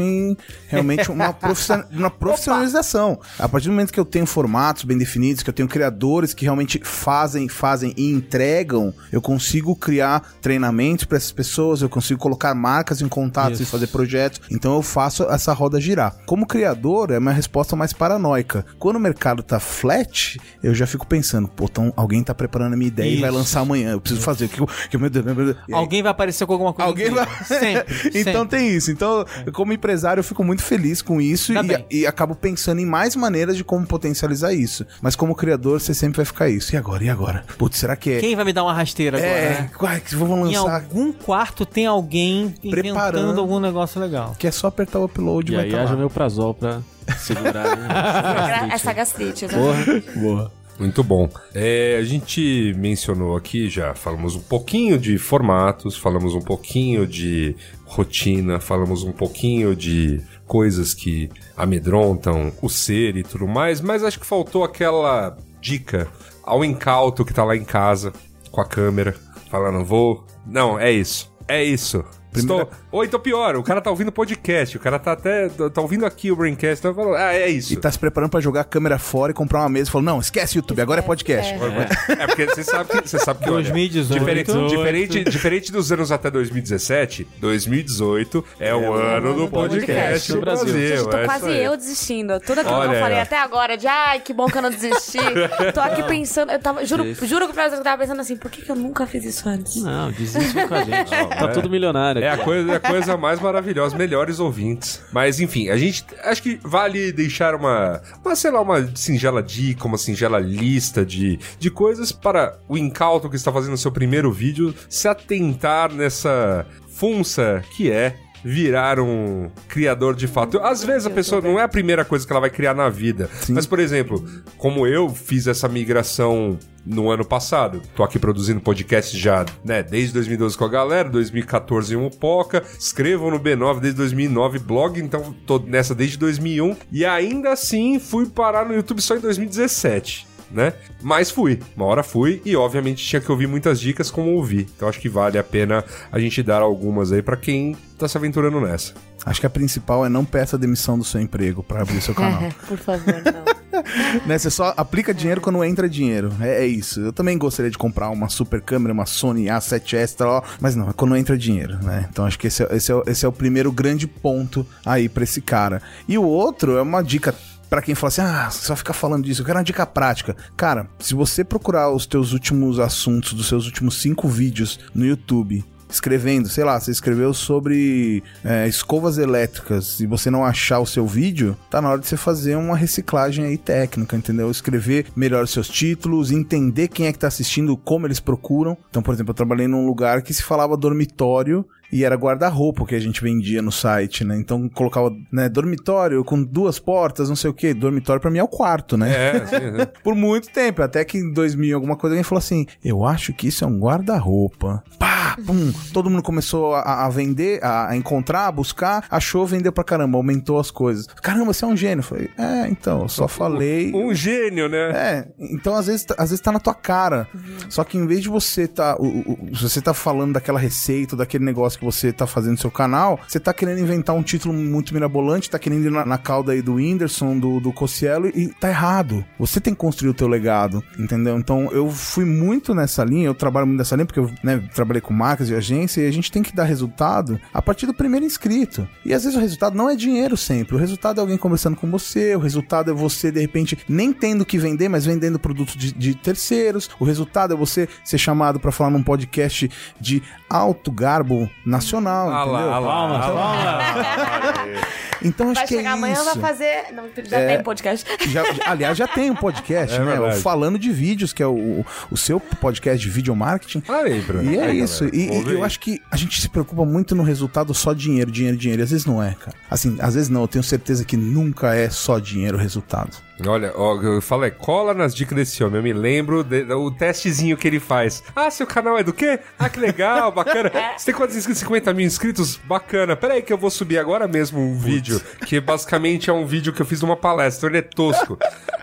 realmente uma, profission- uma profissionalização. A partir do momento que eu tenho formatos bem definidos, que eu tenho criadores que realmente fazem, fazem e entregam, eu consigo criar treinamentos para essas pessoas, eu consigo colocar marcas em contato e fazer projetos. Então eu faço essa roda girar. Como criador, é uma resposta mais paranoica. Quando o mercado tá flat, eu já fico pensando, pô, então alguém tá preparando a minha ideia e vai Isso. lançar amanhã. Eu preciso fazer. Que, que, meu Deus, meu Deus. Alguém vai aparecer com alguma coisa. Alguém vai. Sempre. então sempre. tem isso. Então, como empresário, eu fico muito feliz com isso Tá e, e acabo pensando em mais maneiras de como potencializar isso. Mas como criador, você sempre vai ficar isso. E agora? E agora? Putz, será que é. Quem vai me dar uma rasteira agora? é, né? vamos Em lançar. algum quarto tem alguém Preparando. algum negócio legal. Que é só apertar o upload E vai aí tá haja lá. meu prazol pra segurar. né? Essa gastrite, exatamente. Porra, boa. Muito bom. É, a gente mencionou aqui já, falamos um pouquinho de formatos, falamos um pouquinho de rotina, falamos um pouquinho de coisas que amedrontam o ser e tudo mais, mas acho que faltou aquela dica ao incauto que tá lá em casa com a câmera, falando, vou. Não, é isso. É isso. Primeira- Estou... Ou então pior, o cara tá ouvindo podcast, o cara tá até. tá ouvindo aqui o Braincast, tá falando, ah, é isso. E tá se preparando pra jogar a câmera fora e comprar uma mesa e falou: não, esquece YouTube, agora é podcast. É, porque você sabe que, você sabe que olha, 2018. diferente, diferente, diferente dos anos até 2017, 2018 é, o ano do podcast no Brasil. Gente, tô é quase eu desistindo. Tudo aquilo Olha que eu falei até agora, de ai, que bom que eu não desisti. tô aqui pensando, eu tava, juro, juro que eu tava pensando assim, por que, que eu nunca fiz isso antes? Não, desiste com a gente. tá é. tudo milionário. É aqui. é a coisa mais maravilhosa, melhores ouvintes. Mas enfim, a gente acho que vale deixar uma, uma sei lá, uma singela dica, uma singela lista de, de coisas para o incauto que está fazendo o seu primeiro vídeo se atentar nessa funça que é virar um criador de fato. Às vezes a pessoa não é a primeira coisa que ela vai criar na vida. Mas, por exemplo, como eu fiz essa migração no ano passado. Tô aqui produzindo podcast já, né, desde 2012 com a galera, 2014 em Mopoca, escrevo no B9 desde 2009, blog, então tô nessa desde 2001 e ainda assim fui parar no YouTube só em 2017. Né? Mas fui, uma hora fui e obviamente tinha que ouvir muitas dicas como ouvir. Então acho que vale a pena a gente dar algumas aí pra quem tá se aventurando nessa. Acho que a principal é não peça demissão do seu emprego pra abrir o seu canal. Por favor, não. né? Você só aplica dinheiro quando entra dinheiro. É, é isso. Eu também gostaria de comprar uma super câmera, uma Sony A7S, tal, mas não, é quando entra dinheiro, né? Então acho que esse é, esse é, o- esse é o primeiro grande ponto aí pra esse cara. E o outro é uma dica Pra quem fala assim, ah, você vai ficar falando disso, eu quero uma dica prática. Cara, se você procurar os teus últimos assuntos dos seus últimos cinco vídeos no YouTube, escrevendo, sei lá, você escreveu sobre é, escovas elétricas e você não achar o seu vídeo, tá na hora de você fazer uma reciclagem aí técnica, entendeu? Escrever melhor os seus títulos, entender quem é que tá assistindo, como eles procuram. Então, por exemplo, eu trabalhei num lugar que se falava dormitório e era guarda-roupa que a gente vendia no site, né? Então colocava, né, dormitório com duas portas, não sei o que. Dormitório pra mim é o quarto, né? É, sim, sim. Por muito tempo, até que em 2000 alguma coisa alguém falou assim: "Eu acho que isso é um guarda-roupa". Pá, pum, todo mundo começou a, a vender, a, a encontrar, a buscar, achou, vendeu pra caramba, aumentou as coisas. Caramba, você é um gênio. Eu falei: "É, então, eu só falei". Um gênio, né? É, então às vezes, às vezes tá na tua cara. Só que em vez de você tá. o- o- se você tá falando daquela receita, daquele negócio que você tá fazendo no seu canal, você tá querendo inventar um título muito mirabolante, tá querendo ir na, na cauda aí do Whindersson, do, do Cossielo, e tá errado. Você tem que construir o teu legado, entendeu? Então eu fui muito nessa linha, eu trabalho muito nessa linha, porque eu né, trabalhei com marcas e agência, e a gente tem que dar resultado a partir do primeiro inscrito. E às vezes o resultado não é dinheiro sempre. O resultado é alguém conversando com você, o resultado é você, de repente, nem tendo que vender, mas vendendo produtos de, de terceiros. O resultado é você ser chamado pra falar num podcast de alto garbo nacional. Ah lá, entendeu? ah lá, ah lá. Então acho Vai que chegar é amanhã, isso. vai fazer. Não, já tem podcast. Já- aliás, já tem um podcast, É né? verdade. Falando de Vídeos, que é o, o seu podcast de video marketing. Olha aí, Bruno. E é Aí, isso. galera. E, e eu acho que a gente se preocupa muito no resultado só dinheiro, dinheiro, dinheiro. E às vezes não é, cara. Assim, às vezes não. Eu tenho certeza que nunca é só dinheiro o resultado. Olha, ó, eu falo, é, cola nas dicas desse homem. Eu me lembro de- do testezinho que ele faz. Ah, seu canal é do quê? Ah, que legal, bacana. Você tem quantos inscritos? 50 mil inscritos? Bacana. Pera aí que eu vou subir agora mesmo um vídeo, que basicamente é um vídeo que eu fiz numa palestra. Ele é tosco.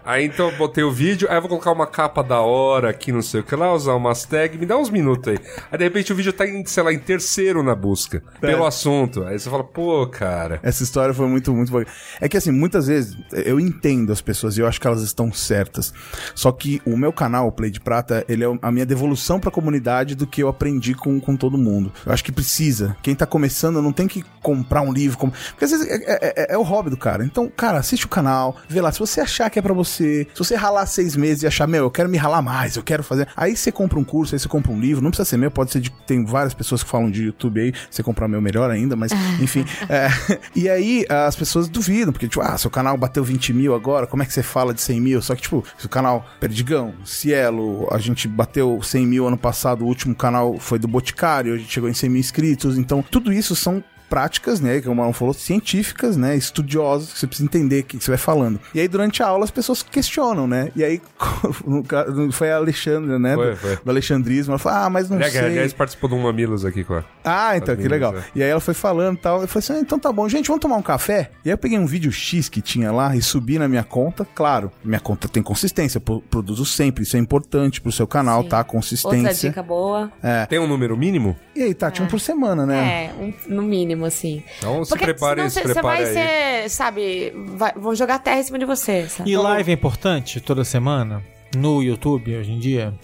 Aí então eu botei o vídeo, aí eu vou colocar uma capa da hora aqui, não sei o que lá, usar umas tags, me dá uns minutos aí. Aí de repente o vídeo tá em, sei lá, em terceiro na busca, pelo assunto. Aí você fala, pô, cara. Essa história foi muito, muito boa. É que assim, muitas vezes eu entendo as pessoas e eu acho que elas estão certas. Só que o meu canal, o Play de Prata, ele é a minha devolução pra comunidade do que eu aprendi com, com todo mundo. Eu acho que precisa. Quem tá começando não tem que comprar um livro. com- Porque às vezes é, é- é- é o hobby do cara. Então, cara, assiste o canal, vê lá. Se você achar que é pra você, se você ralar seis meses e achar, meu, eu quero me ralar mais, eu quero fazer. Aí você compra um curso, aí você compra um livro. Não precisa ser meu, pode ser de. Tem várias pessoas que falam de YouTube aí. Você comprar meu melhor ainda, mas enfim. É, e aí as pessoas duvidam, porque, tipo, ah, seu canal bateu 20 mil agora, como é que você fala de 100 mil? Só que, tipo, o canal Perdigão, Cielo, a gente bateu 100 mil ano passado, o último canal foi do Boticário, a gente chegou em 100 mil inscritos. Então, tudo isso são práticas, né? Que o Marlon falou, científicas, né? Estudiosas, que você precisa entender o que você vai falando. E aí, durante a aula, as pessoas questionam, né? E aí, foi a Alexandra, né? Foi, do, foi. do Alexandrismo. Ela falou, ah, mas não Aliás, sei. aliás, participou de um Mamilos aqui, claro. Ah, então, As que legal. é. E aí ela foi falando e tal. Eu falei assim, ah, então tá bom. Gente, vamos tomar um café? E aí eu peguei um vídeo X que tinha lá e subi na minha conta. Claro, minha conta tem consistência. pro- produzo sempre. Isso é importante pro seu canal, Sim. tá? Outra Consistência. dica boa. Tem um número mínimo? E aí, Tati, um por semana, né? É, um- no mínimo, assim. Então se Porque prepare, senão se você vai aí. ser, sabe, vai- vão jogar terra em cima de você, sabe? E live é importante toda semana? No YouTube, hoje em dia?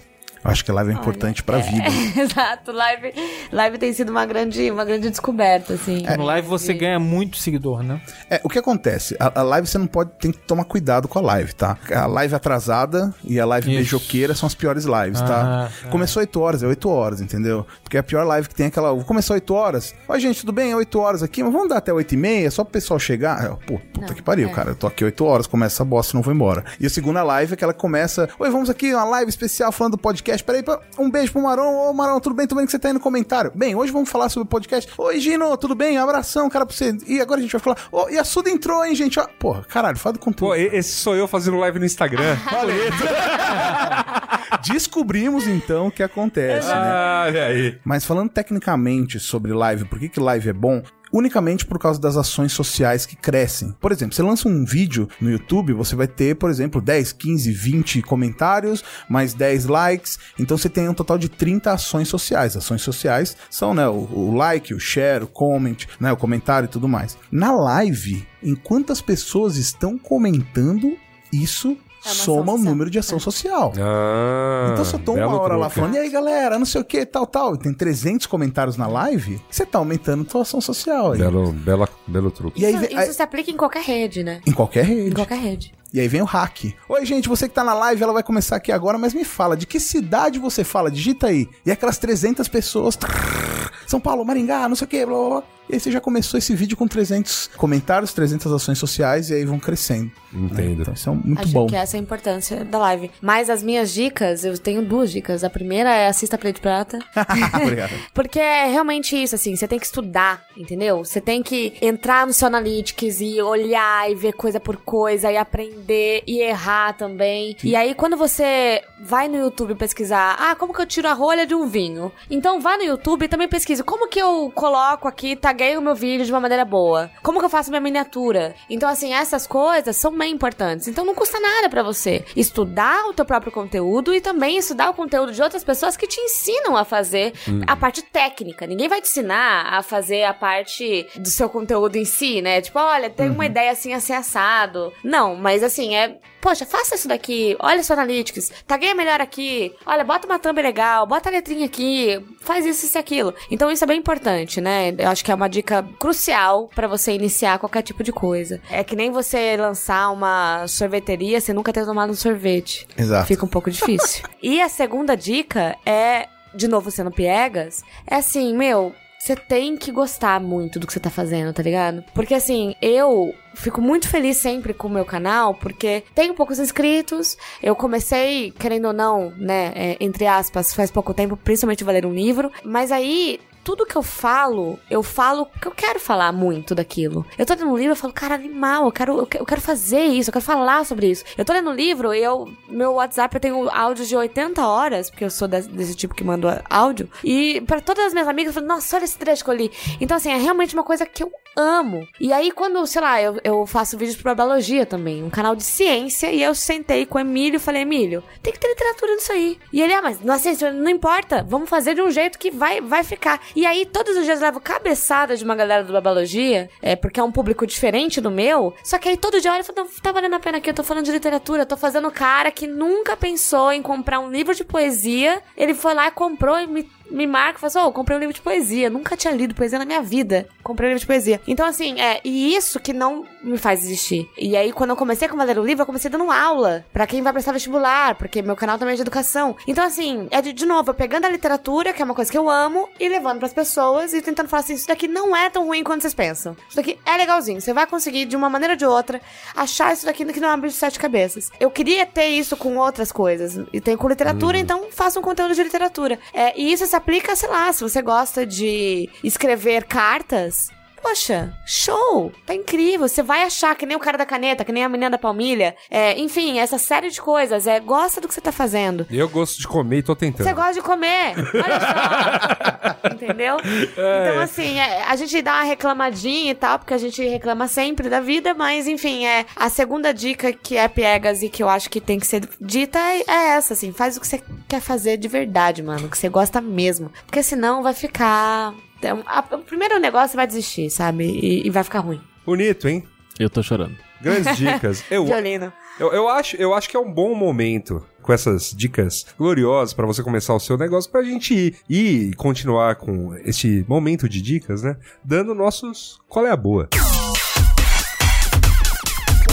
Eu acho que a live é importante pra vida. Exato, live, live tem sido uma grande, uma grande descoberta, assim. No live você ganha muito seguidor, né? É, o que acontece? A, a live você não pode, tem que tomar cuidado com a live, tá? A live atrasada e a live Isso. beijoqueira são as piores lives, tá? Ah, ah. Começou 8 horas, é 8 horas, entendeu? Porque a pior live que tem é aquela. Começou 8 horas. Oi, gente, tudo bem? É 8 horas aqui, mas vamos dar até 8 e meia, só pro pessoal chegar. É, Pô, puta Não, que pariu, é. cara. Eu tô aqui 8 horas, começa essa bosta, não vou embora. E a segunda live é que ela começa. Oi, vamos aqui, uma live especial falando do podcast. Peraí, pra- um beijo pro Marão. Ô, Marão, tudo bem? Tô vendo que você tá aí no comentário. Bem, hoje vamos falar sobre o podcast. Oi, Gino, tudo bem? Um abração, cara, pra você. E agora a gente vai falar. Ô, e a Suda entrou, hein, gente? Ó, Porra, caralho, fala do conteúdo. Pô, e- esse sou eu fazendo live no Instagram. Descobrimos então o que acontece, né? Olha aí. Mas falando tecnicamente sobre live, por que, que live é bom? Unicamente por causa das ações sociais que crescem. Por exemplo, você lança um vídeo no YouTube, você vai ter, por exemplo, 10, 15, 20 comentários, mais 10 likes. Então você tem um total de 30 ações sociais. Ações sociais são né, o, o like, o share, o comment, né, o comentário e tudo mais. Na live, enquanto as pessoas estão comentando, isso É soma o social. número de ação social. Ah, Então, se eu tô uma hora lá falando, e aí galera, não sei o que, tal, tal, e tem 300 comentários na live, você tá aumentando a tua ação social aí. Belo, bela, belo truque. E aí Isso, vem, isso aí- se aplica em qualquer rede, né? em qualquer rede. Em qualquer rede. E aí vem o hack. Oi, gente, você que tá na live, ela vai começar aqui agora, mas me fala, de que cidade você fala? Digita aí. E aquelas 300 pessoas. trrr, São Paulo, Maringá, não sei o que, blá blá blá. E aí você já começou esse vídeo com 300 comentários, 300 ações sociais, e aí vão crescendo. Entendo. Então isso é muito Acho bom. que essa é a importância da live. Mas as minhas dicas, eu tenho duas dicas. A primeira é assista Play de Prata. Obrigado. Porque é realmente isso, assim, você tem que estudar, entendeu? Você tem que entrar no seu Analytics e olhar e ver coisa por coisa e aprender e errar também. E aí, quando você vai no YouTube pesquisar, ah, como que eu tiro a rolha de um vinho? Então vá no YouTube e também pesquise como que eu coloco aqui, taguei o meu vídeo de uma maneira boa. Como que eu faço minha miniatura? Então, assim, essas coisas são bem importantes. Então não custa nada pra você estudar o teu próprio conteúdo e também estudar o conteúdo de outras pessoas que te ensinam a fazer a parte técnica. Ninguém vai te ensinar a fazer a parte do seu conteúdo em si, né? Tipo, olha, tem uma ideia assim, assim, assado. Não, mas assim, é. Poxa, faça isso daqui, olha seu analytics, tagueia melhor aqui, olha, bota uma thumb legal, bota a letrinha aqui, faz isso, isso e aquilo. Então isso é bem importante, né? Eu acho que é uma dica crucial pra você iniciar qualquer tipo de coisa. É que nem você lançar uma sorveteria sem nunca ter tomado um sorvete. Exato. Fica um pouco difícil. e a segunda dica é, de novo sendo piegas, é assim, meu, você tem que gostar muito do que você tá fazendo, tá ligado? Porque assim, eu fico muito feliz sempre com o meu canal, porque tenho poucos inscritos. Eu comecei, querendo ou não, né, é, entre aspas, faz pouco tempo, principalmente valer um livro. Mas aí. Tudo que eu falo, eu falo porque eu quero falar muito daquilo. Eu tô lendo um livro, eu falo, cara, animal, eu quero, eu que- quero fazer isso, eu quero falar sobre isso. Eu tô lendo um livro e eu, meu WhatsApp eu tenho áudios de 80 horas, porque eu sou desse, desse tipo que manda áudio. E pra todas as minhas amigas, eu falo, nossa, olha esse trecho que eu li. Então, assim, é realmente uma coisa que eu amo. E aí, quando, sei lá, eu, eu faço vídeos pro Biologia também, um canal de ciência, e eu sentei com o Emílio e falei, Emílio, tem que ter literatura nisso aí. E ele, ah, mas não, assim, não importa, vamos fazer de um jeito que vai, vai ficar. E aí, todos os dias eu levo cabeçada de uma galera do Babalogia, é, porque é um público diferente do meu, só que aí todo dia eu olho e falo, tá valendo a pena aqui, eu tô falando de literatura, eu tô fazendo cara que nunca pensou em comprar um livro de poesia, ele foi lá e comprou e me me marca e fala assim, ô, comprei um livro de poesia. Nunca tinha lido poesia na minha vida. Comprei um livro de poesia. Então, assim, é, e isso que não me faz existir. E aí, quando eu comecei com Valer o Livro, eu comecei dando aula pra quem vai prestar vestibular, porque meu canal também é de educação. Então, assim, é de, de novo, pegando a literatura, que é uma coisa que eu amo, e levando pras pessoas e tentando falar assim, isso daqui não é tão ruim quanto vocês pensam. Isso daqui é legalzinho. Você vai conseguir, de uma maneira ou de outra, achar isso daqui que não é um bicho de sete cabeças. Eu queria ter isso com outras coisas. E tem com literatura, então faça um conteúdo de literatura. É, e isso se aplica, sei lá, se você gosta de escrever cartas, poxa, show, tá incrível. Você vai achar que nem o cara da caneta, que nem a menina da palmilha. É, enfim, essa série de coisas. É, gosta do que você tá fazendo. Eu gosto de comer e tô tentando. Você gosta de comer. Olha só. Entendeu? Então, assim, é, a gente dá uma reclamadinha e tal, porque a gente reclama sempre da vida, mas, enfim, é a segunda dica que é piegas e que eu acho que tem que ser dita é, é essa, assim. Faz o que você quer fazer de verdade, mano. O que você gosta mesmo. Porque senão vai ficar. É um- a- O primeiro negócio vai desistir, sabe? E, e vai ficar ruim. Bonito, hein? Eu tô chorando. Grandes dicas. Eu, Violino. eu, eu, acho, eu acho que é um bom momento com essas dicas gloriosas pra você começar o seu negócio pra gente ir e continuar com este momento de dicas, né? Dando nossos qual é a boa.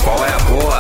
Qual é a boa?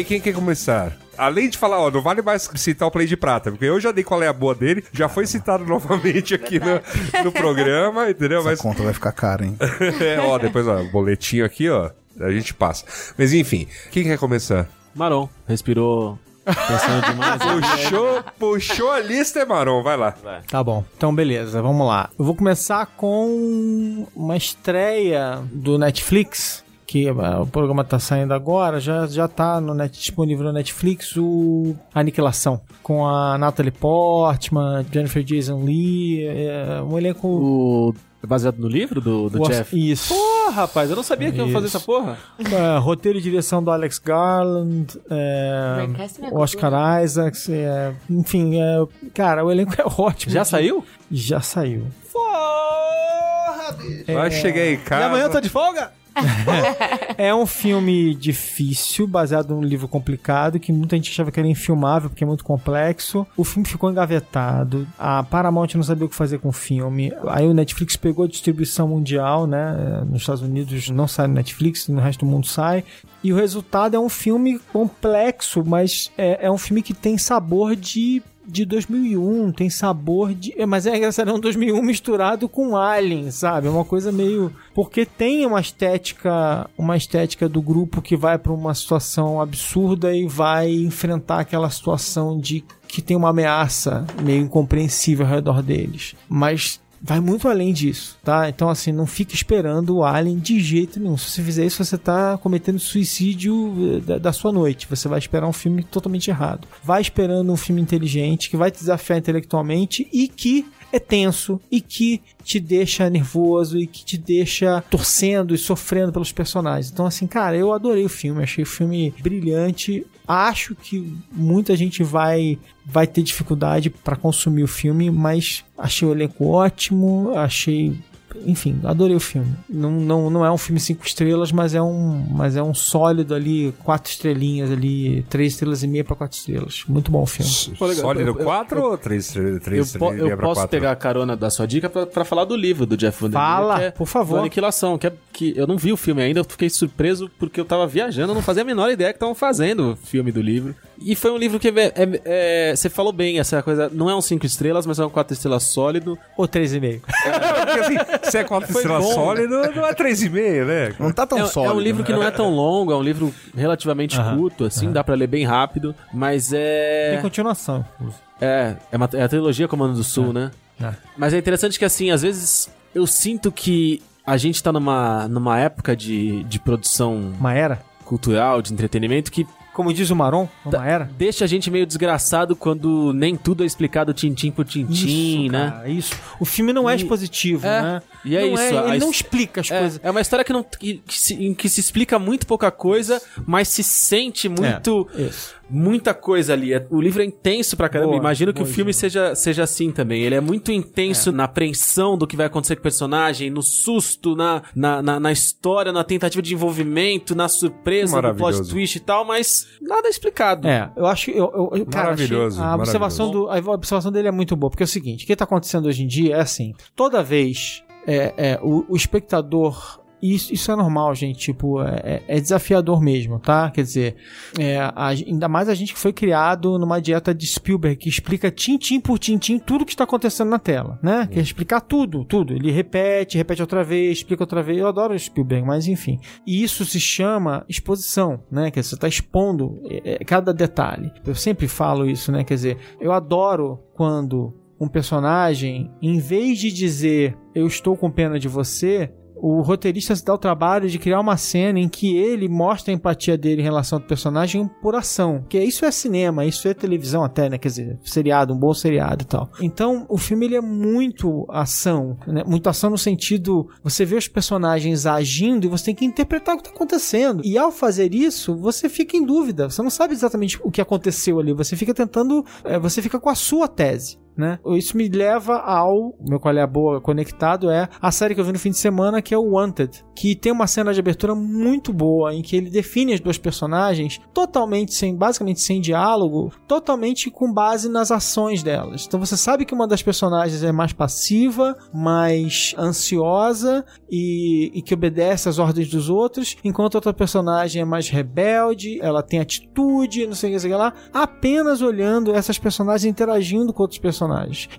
Aí, quem quer começar? Além de falar, ó, não vale mais citar o Play de Prata, porque eu já dei qual é a boa dele, já foi citado novamente aqui no, no programa, entendeu? Essa Mas conta vai ficar cara, hein? é, ó, depois, ó, boletinho aqui, ó, a gente passa. Mas enfim, quem quer começar? Maron, respirou pensando demais. Puxou, puxou a lista, é Maron, vai lá. Tá bom. Então, beleza. Vamos lá. Eu vou começar com uma estreia do Netflix. Que o programa tá saindo agora, já, já tá no net, disponível no Netflix o Aniquilação. Com a Natalie Portman, Jennifer Jason Lee, é, um elenco. O... Baseado no livro do, do o- Jeff? Isso. Pô, rapaz, eu não sabia que iam fazer Isso. essa porra. É, roteiro e direção do Alex Garland, é, né, Oscar Isaacs, é, enfim, é, cara, o elenco é ótimo. Já saiu? Já saiu. Vai chegar em E casa. amanhã eu tô de folga? é um filme difícil, baseado num livro complicado, que muita gente achava que era infilmável porque é muito complexo. O filme ficou engavetado. A Paramount não sabia o que fazer com o filme. Aí o Netflix pegou a distribuição mundial, né? Nos Estados Unidos não sai no Netflix, no resto do mundo sai. E o resultado é um filme complexo, mas é, é um filme que tem sabor de de 2001, tem sabor de. é, Mas é engraçado, é um 2001 misturado com Alien, sabe? É uma coisa meio. Porque tem uma estética, uma estética do grupo que vai pra uma situação absurda e vai enfrentar aquela situação de que tem uma ameaça meio incompreensível ao redor deles. Mas vai muito além disso, tá? Então, assim, não fica esperando o Alien de jeito nenhum. Se você fizer isso, você tá cometendo suicídio eh, da, da sua noite. Você vai esperar um filme totalmente errado. Vai esperando um filme inteligente, que vai te desafiar intelectualmente e que é tenso e que te deixa nervoso e que te deixa torcendo e sofrendo pelos personagens. Então, assim, cara, eu adorei o filme, achei o filme brilhante. Acho que muita gente vai vai ter dificuldade para consumir o filme, mas achei o elenco ótimo, achei enfim, adorei o filme. Não, não, não é um filme cinco estrelas, mas é um, mas é um sólido ali, quatro estrelinhas ali, três estrelas e meia para quatro estrelas. Muito bom o filme. Pô. Sólido Eu- eu- 4 ou 3 Eu, três po- eu pra posso quatro? pegar a carona da sua dica pra, pra falar do livro do Jeff Vandermeer. Fala, que é por favor. Aniquilação, que, é, que eu não vi o filme ainda, eu fiquei surpreso porque eu tava viajando, eu não fazia a menor ideia que estavam fazendo o filme do livro. E foi um livro que é- é- é- você falou bem, essa coisa, não é um cinco estrelas, mas é um quatro estrelas sólido. Ou três e meio. Porque assim, se é 4 Foi estrelas bom. sólido, não é 3,5, né? Não tá tão É, sólido. é um livro né? que não é tão longo, é um livro relativamente Aham, curto, assim, dá pra ler bem rápido, mas é... Tem continuação. É, é, uma- é a trilogia Comando do Sul, né? É. Mas é interessante que, assim, às vezes eu sinto que a gente tá numa, numa época de, de produção Uma era. cultural, de entretenimento, que Como diz o Maron, uma era. deixa a gente meio desgraçado quando nem tudo é explicado tintim por tintim, isso, né? cara, isso. O filme não é E- expositivo, é, né? E é Não isso, a ele não explica as É, coisas. é uma história que, não, que, que se, em que se explica muito pouca coisa, mas se sente muito, Isso. muita coisa ali. É- O livro é intenso pra caramba. Boa, Imagino que o filme seja, seja assim também. Ele é muito intenso na apreensão do que vai acontecer com o personagem, no susto, na, na, na, na história, na tentativa de envolvimento, na surpresa, no plot Maravilhoso. twist e tal, mas nada é explicado. É, eu acho. Eu, eu, eu- cara, Maravilhoso, a observação, do, a observação dele é muito boa, porque é o seguinte: o que tá acontecendo hoje em dia é assim: toda vez é, é, o, o espectador isso, isso é normal, gente. Tipo, é, é desafiador mesmo, tá? Quer dizer, é, a- ainda mais a gente que foi criado numa dieta de Spielberg que explica tintim por tintim tudo que está acontecendo na tela, né? Quer explicar tudo, tudo. Ele repete, repete outra vez, explica outra vez. Eu adoro Spielberg, mas enfim. E isso se chama exposição, né? Quer dizer, você está expondo é, é, cada detalhe. Eu sempre falo isso, né? Quer dizer, eu adoro quando um personagem, em vez de dizer eu estou com pena de você, o roteirista se dá o trabalho de criar uma cena em que ele mostra a empatia dele em relação ao personagem por ação. Que isso é cinema, isso é televisão até, né? Quer dizer, seriado, um bom seriado e tal. Então, o filme ele é muito ação, né? Muito ação no sentido, você vê os personagens agindo e você tem que interpretar o que está acontecendo. E ao fazer isso, você fica em dúvida. Você não sabe exatamente o que aconteceu ali. Você fica tentando, eh, você fica com a sua tese né? Isso me leva ao meu qual é a boa conectado é a série que eu vi no fim de semana que é o Wanted, que tem uma cena de abertura muito boa em que ele define as duas personagens totalmente sem, basicamente sem diálogo, totalmente com base nas ações delas. Então você sabe que uma das personagens é mais passiva, mais ansiosa e, e que obedece às ordens dos outros, enquanto a outra personagem é mais rebelde, ela tem atitude, não sei o que, lá, apenas olhando essas personagens interagindo com outros personagens.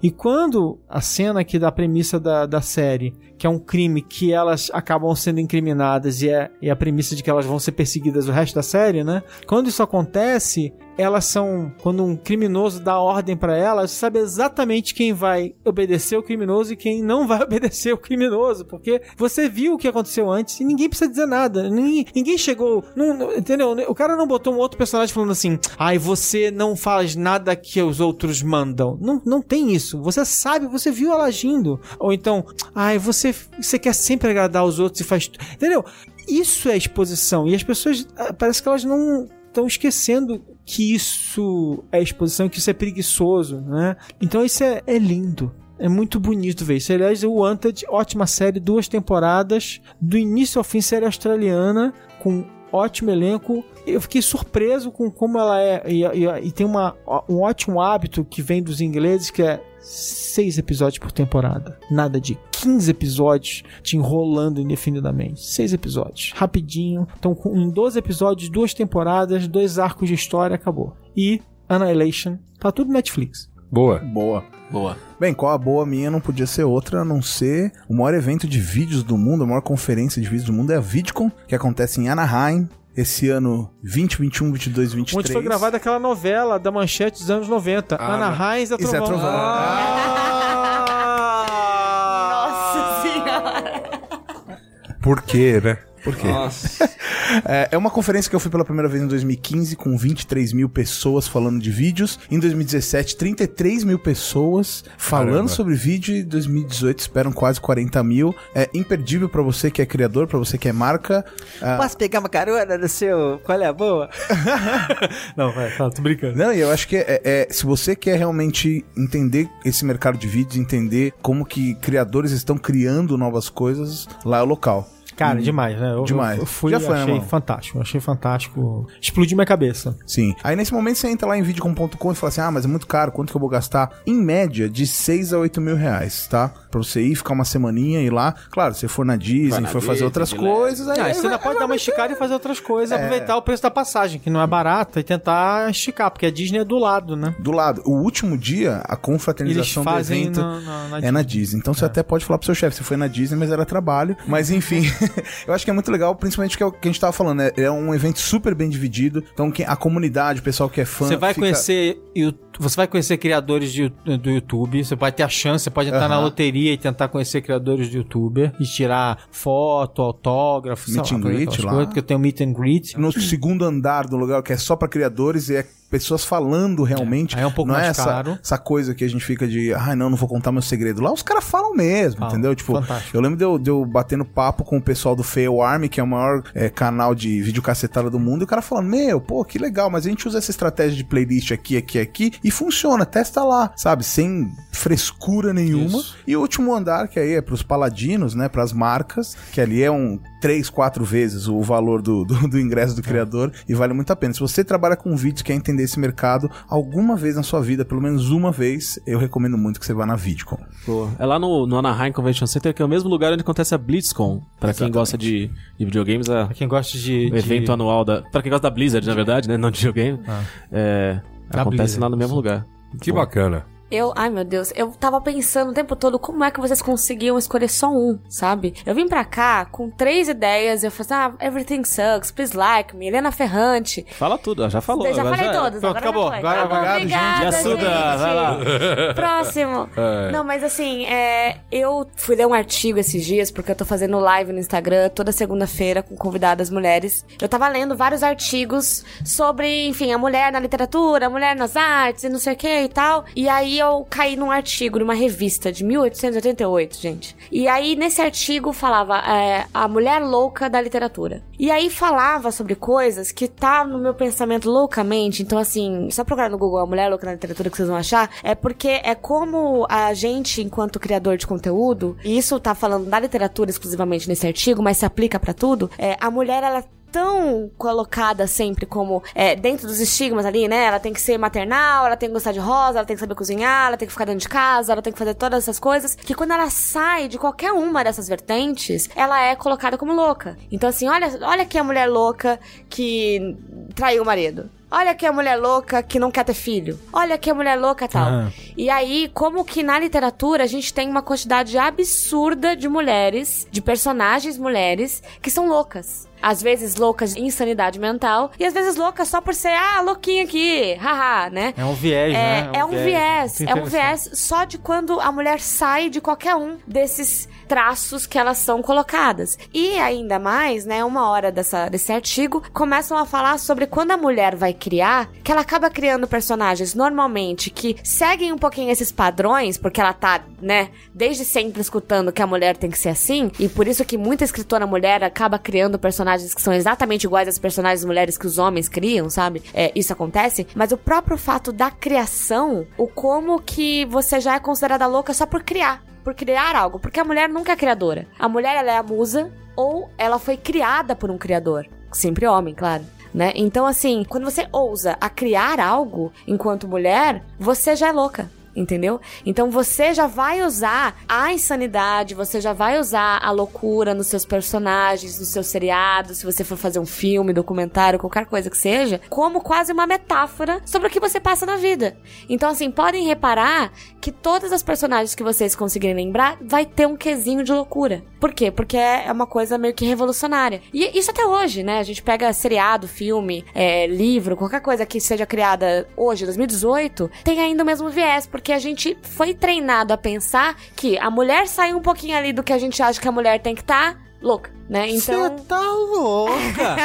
E quando a cena aqui da premissa da, da série, que é um crime que elas acabam sendo incriminadas e é, e a premissa de que elas vão ser perseguidas o resto da série, né? Quando isso acontece, elas são quando um criminoso dá ordem pra elas, sabe exatamente quem vai obedecer o criminoso e quem não vai obedecer o criminoso, porque você viu o que aconteceu antes e ninguém precisa dizer nada. Ninguém, ninguém chegou, não- entendeu? O cara não botou um outro personagem falando assim: "Ai, você não faz nada que os outros mandam". Não, não tem isso. Você sabe, você viu ela agindo. Ou então, ai, você você quer sempre agradar os outros e faz, entendeu? Isso é exposição e as pessoas ah, parece que elas não estão esquecendo que isso é exposição, que isso é preguiçoso, né? Então isso é, é lindo. É muito bonito ver isso. Aliás, o Wanted, ótima série, duas temporadas, do início ao fim, série australiana, com ótimo elenco. Eu fiquei surpreso com como ela é. E, e- e tem uma, um ótimo hábito que vem dos ingleses, que é seis episódios por temporada. Nada de 15 episódios te enrolando indefinidamente. Seis episódios. Rapidinho. Então, com- em 12 episódios, duas temporadas, dois arcos de história, acabou. E Annihilation. Tá tudo Netflix. Boa. Boa. Boa. Bem, qual a boa minha não podia ser outra a não ser o maior evento de vídeos do mundo, a maior conferência de vídeos do mundo é a VidCon, que acontece em Anaheim, esse ano 20, 21, 22, 23. Onde foi gravada aquela novela da manchete dos anos 90. Ah, Ana Reis da E Zé Trovão. Trovão. Nossa senhora. Por quê, né? Por quê? É, é uma conferência que eu fui pela primeira vez em 2015 com 23 mil pessoas falando de vídeos. Em 2017, 33 mil pessoas falando Caramba. sobre vídeo. E em 2018 esperam quase 40 mil. É imperdível pra você que é criador, pra você que é marca. Ah, Posso pegar uma carona no seu. Qual é a boa? Não, vai, fala, tô brincando. Não, e eu acho que é, é- se você quer realmente entender esse mercado de vídeos, entender como que criadores estão criando novas coisas, lá é o local. Cara, demais, né? Eu, Demais. Eu, fui Já foi, né, achei mano? fantástico. Achei fantástico. Explodiu minha cabeça. Sim. Aí nesse momento você entra lá em videocom.com e fala assim: ah, mas é muito caro, quanto que eu vou gastar? Em média, de 6 a 8 mil reais, tá? Pra você ir, ficar uma semaninha e ir lá. Claro, se for na Disney, for fazer outras coisas, aí, Ah, aí você ainda pode dar uma esticada e fazer outras coisas, É. aproveitar o preço da passagem, que não é barata, e tentar esticar, porque a Disney é do lado, né? do lado. O último dia, a confraternização do evento. na, na, na É na Disney. Então você até pode falar pro seu chefe, você foi na Disney, mas era trabalho. Mas enfim, eu acho que é muito legal, principalmente que é o que a gente tava falando, é, é um evento super bem dividido. Então a comunidade, o pessoal que é fã. Você vai fica- conhecer você vai conhecer criadores de do YouTube, você vai ter a chance, você pode entrar na Aham. loteria e tentar conhecer criadores de YouTube e tirar foto, autógrafo, Meet lá, and greet aquelas lá. coisas, porque tem o meet and greet. no segundo andar do lugar que é só pra criadores e é pessoas falando realmente. Aí é um pouco não mais é essa, caro. essa coisa que a gente fica de, ai não, não vou contar meu segredo. Lá os caras falam mesmo, Falam. entendeu? Tipo, Fantástico. eu lembro de eu, de eu batendo papo com o pessoal do Fail Army, que é o maior é, canal de videocacetada do mundo, e o cara falando, meu, pô, que legal, mas a gente usa essa estratégia de playlist aqui, aqui, aqui, e funciona, testa lá, sabe? Sem frescura nenhuma. Isso. E o último andar, que aí é pros paladinos, né? Pras marcas, que ali é um três, quatro vezes o valor do, do, do ingresso do criador e vale muito a pena. Se você trabalha com vídeo, quer entender esse mercado, alguma vez na sua vida, pelo menos uma vez, eu recomendo muito que você vá na VidCon. Pô, é lá no, no Anaheim Convention Center, que é o mesmo lugar onde acontece a BlitzCon. Pra quem gosta de, de videogames, a, Pra quem gosta de. o evento de... anual da. Pra quem gosta da Blizzard, na verdade, né? Não de videogame. É, Da acontece Blizzard, lá no mesmo lugar. Que bacana. Eu, ai meu Deus, eu tava pensando o tempo todo como é que vocês conseguiam escolher só um, sabe? Eu vim pra cá com três ideias, eu falei, ah, Everything Sucks, Please Like Me, Helena Ferrante. Fala tudo, já falou. Eu já agora falei é. todas, Pronto, agora acabou. já vai. Obrigada, Yasuda, gente. vai lá. Próximo. É. Não, mas assim, é, eu fui ler um artigo esses dias, porque eu tô fazendo live no Instagram toda segunda-feira com convidadas mulheres. Eu tava lendo vários artigos sobre, enfim, a mulher na literatura, a mulher nas artes e não sei o que e tal. E aí eu caí num artigo, numa revista de 1888, gente. E aí nesse artigo falava é, a mulher louca da literatura. E aí falava sobre coisas que tá no meu pensamento loucamente. Então, assim, só procurar no Google a mulher louca na literatura que vocês vão achar. É porque é como a gente, enquanto criador de conteúdo, e isso tá falando da literatura exclusivamente nesse artigo, mas se aplica pra tudo, é, a mulher, ela tão colocada sempre como é, dentro dos estigmas ali, né? Ela tem que ser maternal, ela tem que gostar de rosa, ela tem que saber cozinhar, ela tem que ficar dentro de casa, ela tem que fazer todas essas coisas. Que quando ela sai de qualquer uma dessas vertentes, ela é colocada como louca. Então, assim, olha, olha aqui a mulher louca que traiu o marido. Olha aqui a mulher louca que não quer ter filho. Olha aqui a mulher louca tal. Ah. E aí, como que na literatura a gente tem uma quantidade absurda de mulheres, de personagens mulheres, que são loucas. Às vezes loucas de insanidade mental, e às vezes loucas só por ser, ah, louquinha aqui, haha, né? É um viés, É, né? é um viés, Muito é um viés só de quando a mulher sai de qualquer um desses traços que elas são colocadas. E ainda mais, né, uma hora dessa, desse artigo, começam a falar sobre quando a mulher vai criar, que ela acaba criando personagens normalmente que seguem um pouquinho esses padrões, porque ela tá, né, desde sempre escutando que a mulher tem que ser assim, e por isso que muita escritora mulher acaba criando personagens que são exatamente iguais às personagens mulheres que os homens criam, sabe? É, isso acontece, mas o próprio fato da criação, o como que você já é considerada louca só por criar por criar algo, porque a mulher nunca é criadora. A mulher ela é a musa ou ela foi criada por um criador, sempre homem, claro. Né? Então, assim, quando você ousa a criar algo enquanto mulher, você já é louca. Entendeu? Então você já vai usar a insanidade, você já vai usar a loucura nos seus personagens, nos seus seriados, se você for fazer um filme, documentário, qualquer coisa que seja, como quase uma metáfora sobre o que você passa na vida. Então, assim, podem reparar que todas as personagens que vocês conseguirem lembrar vai ter um quesinho de loucura. Por quê? Porque é uma coisa meio que revolucionária. E isso até hoje, né? A gente pega seriado, filme, é, livro, qualquer coisa que seja criada hoje, 2018, tem ainda o mesmo viés, porque a gente foi treinado a pensar que a mulher sai um pouquinho ali do que a gente acha que a mulher tem que estar. louca, né? Então. Você tá louca!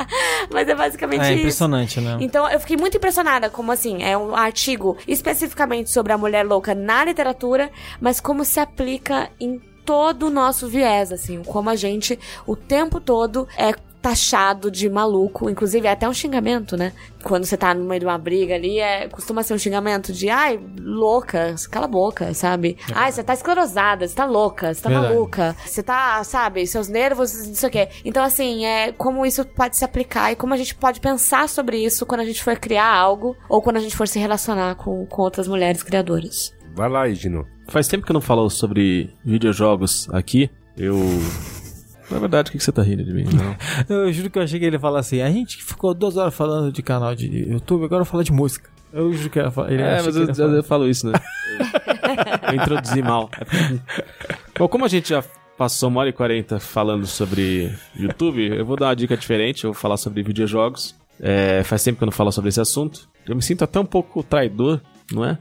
Mas é basicamente é isso. impressionante, né? Então eu fiquei muito impressionada como assim, é um artigo especificamente sobre a mulher louca na literatura, mas como se aplica em todo o nosso viés, assim, como a gente o tempo todo é taxado de maluco, inclusive é até um xingamento, né? Quando você tá no meio de uma briga ali, é, costuma ser um xingamento de, ai, louca, cala a boca, sabe? Ai, você tá esclerosada, você tá louca, você tá Verdade. maluca, você tá, sabe, seus nervos, não sei o quê. Então, assim, é como isso pode se aplicar e como a gente pode pensar sobre isso quando a gente for criar algo ou quando a gente for se relacionar com, com outras mulheres criadoras. Vai lá, Edno. Faz tempo que eu não falo sobre videojogos aqui. Eu. Na verdade, o que que você tá rindo de mim? Não. Eu juro que eu achei que ele ia falar assim: a gente ficou duas horas falando de canal de YouTube, agora fala de música. Eu juro que ele ia falar. Ele É, mas que eu, eu- eu falo isso, né? Eu, eu introduzi mal. Bom, como a gente já passou uma hora e quarenta falando sobre YouTube, eu vou dar uma dica diferente, eu vou falar sobre videojogos. É, faz tempo que eu não falo sobre esse assunto. Eu me sinto até um pouco traidor, não é?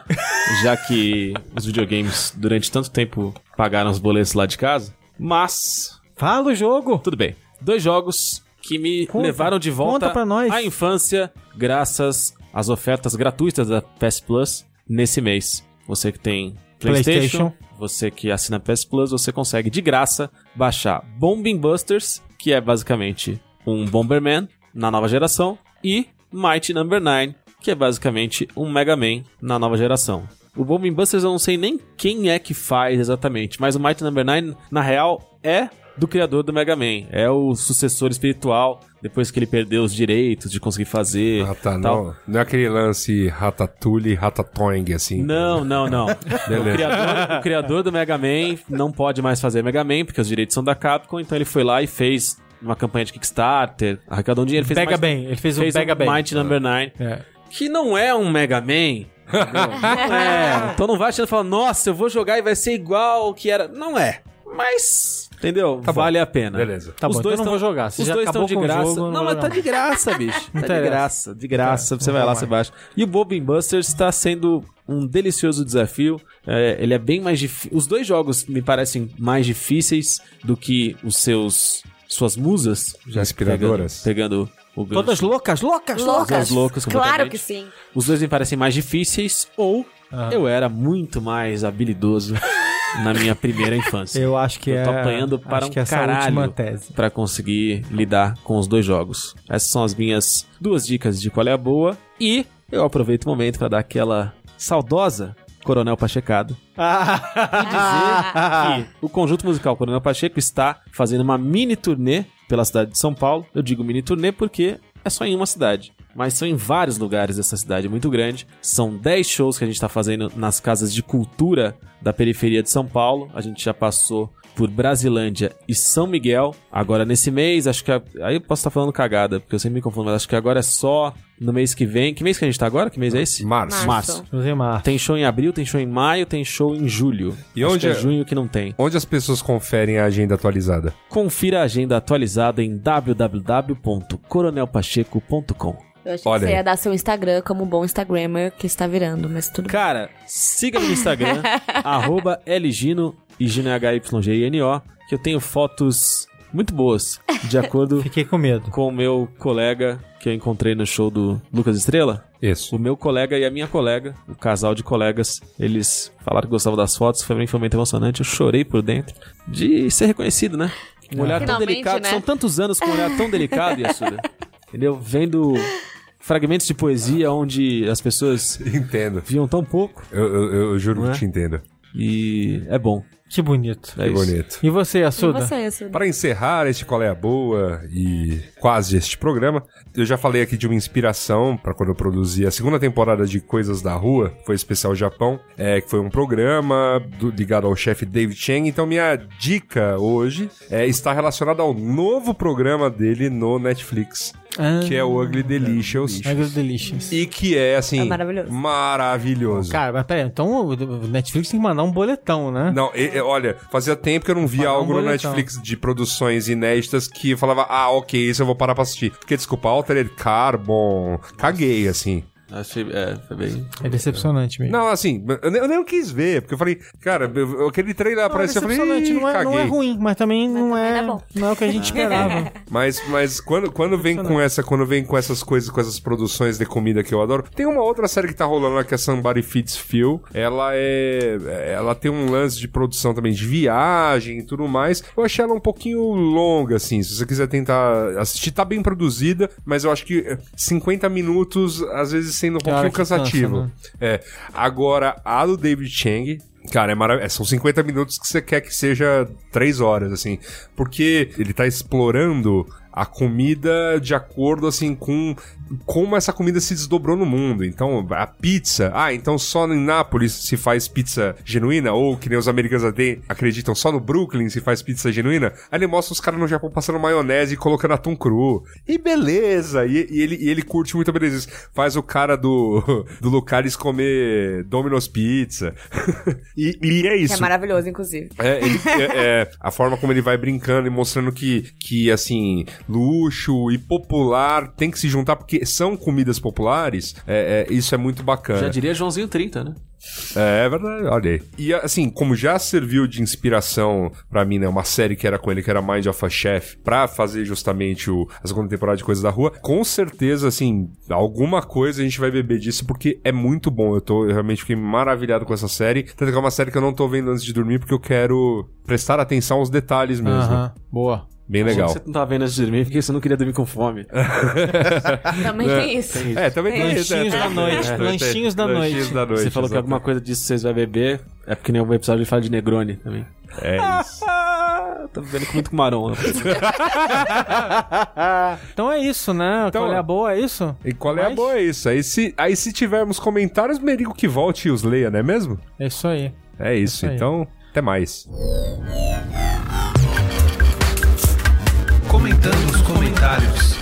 Já que os videogames durante tanto tempo pagaram os boletos lá de casa. Mas, Fala o jogo! tudo bem. Dois jogos que me Conta. levaram de volta Conta pra nós. à infância, graças às ofertas gratuitas da PS Plus nesse mês. Você que tem PlayStation, PlayStation. você que assina PS Plus, você consegue de graça baixar Bombing Busters, que é basicamente um Bomberman na nova geração, e Mighty Number 9, que é basicamente um Mega Man na nova geração. O Bombing Busters eu não sei nem quem é que faz exatamente, mas o Mighty Number 9, na real, é do criador do Mega Man. É o sucessor espiritual, depois que ele perdeu os direitos de conseguir fazer. Ah, tá, tal. não. Não é aquele lance Ratatouille, Ratatoing, assim. Não, não, não. o, Beleza. criador, o criador do Mega Man não pode mais fazer Mega Man, porque os direitos são da Capcom, então ele foi lá e fez uma campanha de Kickstarter, arrecadou um dinheiro, fez Pega Might- bem, ele fez, fez o o bem. Mighty Number 9, É. que não é um Mega Man. é. Então não vai achando e falando, nossa, eu vou jogar e vai ser igual o que era. Não é. Mas, entendeu? Tá bom. vale a pena. Beleza. Tá bom, então eu não vou jogar. Você Os já dois estão de graça. jogo, não não, mas tá de graça, bicho. Tá de graça, de graça. Você não vai lá, vou você mais. baixa. E o Bob Busters está sendo um delicioso desafio. É, ele é bem mais difícil. Os dois jogos me parecem mais difíceis do que os seus suas musas. Já Inspiradoras. Pegando, pegando o gancho. Todas loucas, loucas, Loucas. loucas Claro que sim. Os dois me parecem mais difíceis ou Ah. eu era muito mais habilidoso na minha primeira infância. Eu acho que Eu é. tô apanhando para um que essa caralho. tese. Pra conseguir lidar com os dois jogos. Essas são as minhas duas dicas de qual é a boa. E eu aproveito o momento pra dar aquela saudosa Coronel Pachecado. Ah, que o conjunto musical Coronel Pacheco está fazendo uma mini turnê pela cidade de São Paulo. Eu digo mini turnê porque é só em uma cidade. Mas são em vários lugares dessa cidade muito grande. São 10 shows que a gente está fazendo nas casas de cultura da periferia de São Paulo. A gente já passou por Brasilândia e São Miguel. Agora nesse mês, acho que. a- Aí eu posso estar falando cagada, porque eu sempre me confundo, mas acho que agora é só no mês que vem. Que mês que a gente tá agora? Que mês é esse? Março. Março. Marcos. Tem show em abril, tem show em maio, tem show em julho. E Acho onde que é é- junho que não tem. Onde as pessoas conferem a agenda atualizada? Confira a agenda atualizada em www.coronelpacheco.com. Eu achei Olha que você ia dar seu Instagram como um bom Instagrammer que está virando, mas tudo bem. Cara, siga-me no Instagram, arroba Lgino, e Gino é H-Y-G-I-N-O, que eu tenho fotos muito boas, de acordo Fiquei com medo. com o meu colega que eu encontrei no show do Lucas Estrela. Isso. O meu colega e a minha colega, um casal de colegas, eles falaram que gostavam das fotos, foi bem, foi muito emocionante, eu chorei por dentro de ser reconhecido, né? Um olhar tão Finalmente, delicado, né? são tantos anos com um olhar tão delicado, Yasuda. Entendeu? Vendo fragmentos de poesia onde as pessoas Entendo. viam tão pouco Eu, eu- eu juro Não que é? te entendo. e é bom. Que bonito. É Que isso. bonito. E você, E Assuda? você, isso? Para encerrar este Qual é a Boa e quase este programa, eu já falei aqui de uma inspiração para quando eu produzi a segunda temporada de Coisas da Rua, foi especial Japão, é, que foi um programa do- ligado ao chefe David Chang. Então, minha dica hoje é, está relacionada ao novo programa dele no Netflix, Ah, que é o Ugly Delicious. Agro Delicious. E que é, assim, É maravilhoso. maravilhoso. Cara, mas peraí, então o Netflix tem que mandar um boletão, né? Não, e- e, olha, fazia tempo que eu não via um algo no boletão. Netflix de produções inéditas que eu falava, ah, ok, isso eu vou parar pra assistir. Porque, desculpa, Altered Carbon, caguei, assim. Achei, é, foi bem. É decepcionante mesmo. Não, assim, eu nem, eu nem quis ver, porque eu falei, cara, eu- aquele trailer é apareceu, eu falei, decepcionante, Ih, não, é, não é caguei. ruim, mas também não também é, não é não é o que a gente esperava. Mas, mas quando, quando vem com essa, quando vem com essas coisas, com essas produções de comida que eu adoro, tem uma outra série que tá rolando lá que é Somebody Fits Phil. Ela é, ela tem um lance de produção também de viagem e tudo mais. Eu achei ela um pouquinho longa, assim. Se você quiser tentar assistir, tá bem produzida, mas eu acho que eh, 50 minutos às vezes sendo um pouquinho que cansa, cansativo. né? É. Agora, a do David Chang, Cara, é maravilhoso. São 50 minutos que você quer que seja 3 horas, assim. Porque ele tá explorando a comida de acordo, assim, com como essa comida se desdobrou no mundo. Então, a pizza. Ah, então só em Nápoles se faz pizza genuína? Ou que nem os americanos até acreditam, só no Brooklyn se faz pizza genuína? Aí ele mostra os caras no Japão passando maionese e colocando atum cru. E beleza! E, e ele, e ele curte muito a beleza. Faz o cara do, do Lucaris comer Domino's Pizza. e, e é Que isso. é maravilhoso, inclusive. É, ele- é- é, a forma como ele vai brincando e mostrando que, que, assim, luxo e popular tem que se juntar, porque são comidas populares, é, é, isso é muito bacana. Já diria Joãozinho 30, né? É, é verdade, olha aí. E assim, como já serviu de inspiração pra mim, né, uma série que era com ele, que era Mind of a Chef, pra fazer justamente o, a segunda temporada de Coisas da Rua, com certeza, assim, alguma coisa a gente vai beber disso, porque é muito bom. Eu tô eu realmente fiquei maravilhado com essa série. Tanto que é uma série que eu não tô vendo antes de dormir, porque eu quero prestar atenção aos detalhes mesmo. Aham, boa. Bem legal. Você não tava vendo antes de dormir porque você não queria dormir com fome. Também tem isso. É, também tem isso, Lanchinhos é, da tem- noite, é, lanchinhos da lanchinhos noite. da noite. você falou que alguma exatamente. coisa disso vocês vai beber. É porque nem um episódio ele fala de Negroni também. É isso. Tô vivendo com muito marrom. Então é isso, né? Então- Qual é a boa, é isso? E qual é a Mas- boa? É isso. Aí se, aí se tivermos comentários, Merigo que volte e os leia, não é mesmo? É isso aí. É isso. Isso aí. então, até mais. Comentando os comentários.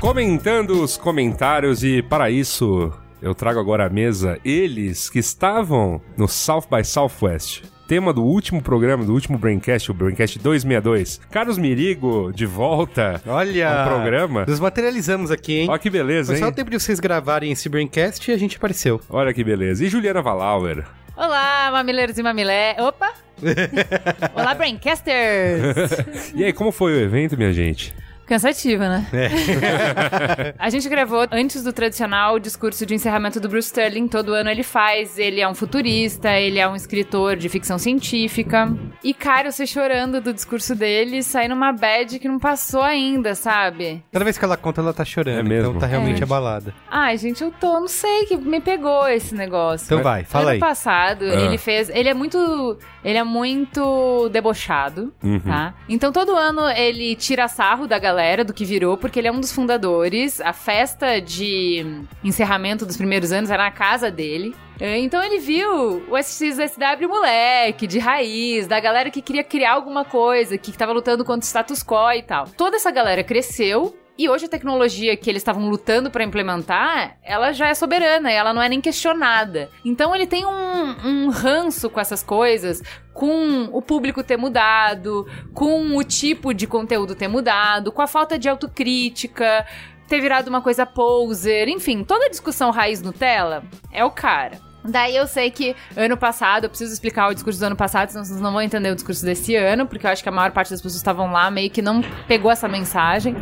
Comentando os comentários e para isso eu trago agora à mesa eles que estavam no South by Southwest. Tema do último programa, do último Braincast, o Braincast 262. Carlos Mirigo, de volta Olha! ao programa. Nos materializamos aqui, hein? Olha que beleza, Foi só o hein? tempo de vocês gravarem esse Braincast e a gente apareceu. Olha que beleza. E Juliana Valauer? Olá, mamileiros e mamilé. Opa! Olá, Braincasters! E aí, como foi o evento, minha gente? Cansativo, né? É. A gente gravou antes do tradicional discurso de encerramento do Bruce Sterling. Todo ano ele faz. Ele é um futurista, ele é um escritor de ficção científica. E, cara, eu sei chorando do discurso dele, saindo uma bad que não passou ainda, sabe? Toda vez que ela conta, ela tá chorando. É mesmo? Então tá realmente É. abalada. Ai, gente, eu tô, não sei, que me pegou esse negócio. Então vai, fala ano aí. passado, Ah. ele fez. Ele é muito. Ele é muito debochado, Uhum. tá? Então todo ano ele tira sarro da galera, do que virou, porque ele é um dos fundadores. A festa de encerramento dos primeiros anos era na casa dele. É, Então ele viu o SXSW moleque, de raiz, da galera que queria criar alguma coisa, que tava lutando contra o status quo e tal. Toda essa galera cresceu e hoje a tecnologia que eles estavam lutando pra implementar, ela já é soberana, ela não é nem questionada. Então ele tem um, um ranço com essas coisas, com o público ter mudado, com o tipo de conteúdo ter mudado, com a falta de autocrítica, ter virado uma coisa poser, enfim, toda a discussão raiz Nutella é o cara. Daí eu sei que ano passado, eu preciso explicar o discurso do ano passado, senão vocês não vão entender o discurso desse ano, porque eu acho que a maior parte das pessoas estavam lá meio que não pegou essa mensagem.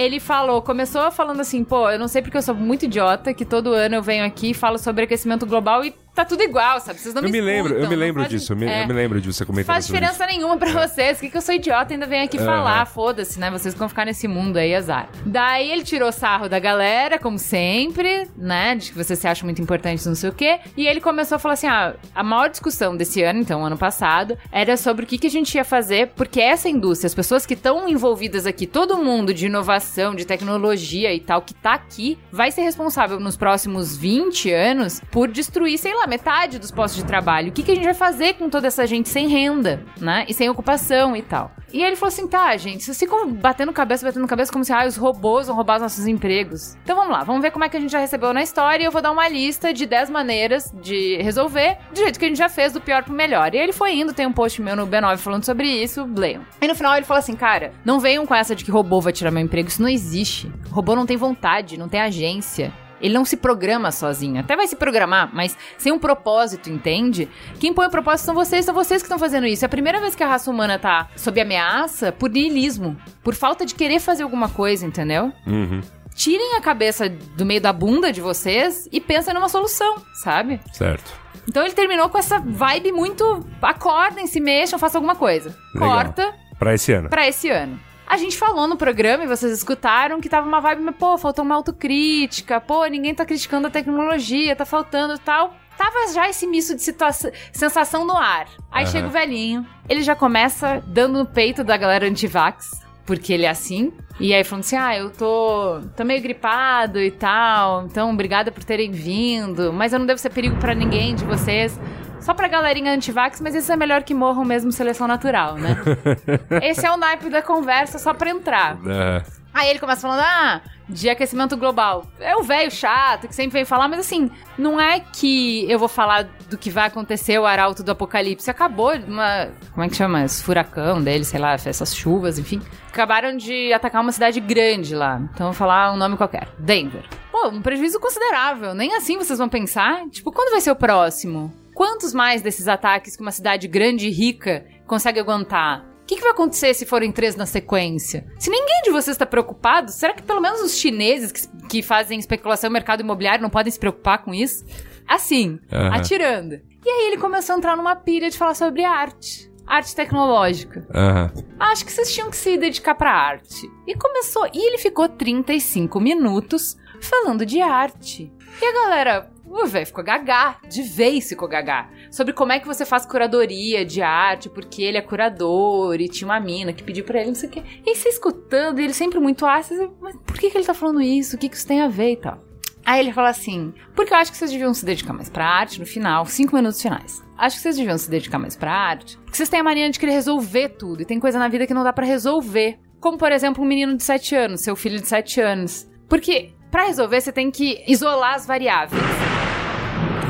Ele falou, começou falando assim, pô, eu não sei porque eu sou muito idiota, que todo ano eu venho aqui e falo sobre aquecimento global e tá tudo igual, sabe? Vocês não eu me me lembro, eu escutam, me não lembro faz- disso, eu me, é. eu me lembro de você comentando Faz sobre diferença nenhuma pra vocês. O que, que eu sou idiota ainda venho aqui falar? Foda-se, né? Vocês vão ficar nesse mundo aí, azar. Daí ele tirou sarro da galera, como sempre, né? De que você se acha muito importante, não sei o quê. E ele começou a falar assim: ah, a maior discussão desse ano, então, ano passado, era sobre o que, que a gente ia fazer, porque essa indústria, as pessoas que estão envolvidas aqui, todo mundo de inovação, de tecnologia e tal, que tá aqui, vai ser responsável nos próximos 20 anos por destruir, sei lá, metade dos postos de trabalho. O que, que a gente vai fazer com toda essa gente sem renda, né? E sem ocupação e tal. E aí ele falou assim: tá, gente, vocês ficam batendo cabeça, batendo cabeça como se ah, os robôs vão roubar os nossos empregos. Então vamos lá, vamos ver como é que a gente já recebeu na história e eu vou dar uma lista de 10 maneiras de resolver do jeito que a gente já fez, do pior pro melhor. E ele foi indo, tem um post meu no B9 falando sobre isso, leiam. E no final ele falou assim: cara, não venham com essa de que robô vai tirar meu emprego, isso não existe. Robô não tem vontade, não tem agência. Ele não se programa sozinho. Até vai se programar, mas sem um propósito, entende? Quem põe o propósito são vocês, são vocês que estão fazendo isso. É a primeira vez que a raça humana tá sob ameaça por niilismo, por falta de querer fazer alguma coisa, entendeu? Uhum, Tirem a cabeça do meio da bunda de vocês e pensem numa solução, sabe? certo. Então ele terminou com essa vibe muito acordem, se mexam, façam alguma coisa. Legal. Corta Pra esse ano. pra esse ano. A gente falou no programa e vocês escutaram que tava uma vibe, mas, pô, faltou uma autocrítica, pô, ninguém tá criticando a tecnologia, tá faltando tal. Tava já esse misto de situação, sensação no ar. Aí Aham. chega o velhinho, ele já começa dando no peito da galera antivax, porque ele é assim. E aí falando assim: ah, eu tô, tô meio gripado e tal, então obrigada por terem vindo, mas eu não devo ser perigo pra ninguém de vocês. Só pra galerinha antivax, mas isso é melhor que morram mesmo seleção natural, né? Esse é o naipe da conversa só pra entrar. É, Aí ele começa falando, ah, de aquecimento global. É o velho chato que sempre vem falar, mas assim, não é que eu vou falar do que vai acontecer o arauto do apocalipse. Acabou uma. Como é que chama? Esse furacão dele, sei lá, essas chuvas, enfim. Acabaram de atacar uma cidade grande lá. Então eu vou falar um nome qualquer. Denver. Pô, um prejuízo considerável. Nem assim vocês vão pensar. Tipo, quando vai ser o próximo? Quantos mais desses ataques que uma cidade grande e rica consegue aguentar? O que, que vai acontecer se forem três na sequência? Se ninguém de vocês está preocupado, será que pelo menos os chineses que, que fazem especulação no mercado imobiliário não podem se preocupar com isso? Assim, Aham. atirando. E aí ele começou a entrar numa pilha de falar sobre arte. arte tecnológica. Aham. Acho que vocês tinham que se dedicar pra arte. E começou, e ele ficou 35 minutos falando de arte. E a galera, o velho ficou gagá, de vez ficou gagá. Sobre como é que você faz curadoria de arte, porque ele é curador e tinha uma mina que pediu pra ele, não sei o quê. E você escutando, ele sempre muito ácido, mas por que, que ele tá falando isso? O que, que isso tem a ver e tal? Aí ele fala assim: porque eu acho que vocês deviam se dedicar mais pra arte no final, cinco minutos finais. Acho que vocês deviam se dedicar mais pra arte, porque vocês têm a mania de querer resolver tudo, e tem coisa na vida que não dá pra resolver. Como, por exemplo, um menino de 7 anos, seu filho de 7 anos. Porque pra resolver você tem que isolar as variáveis.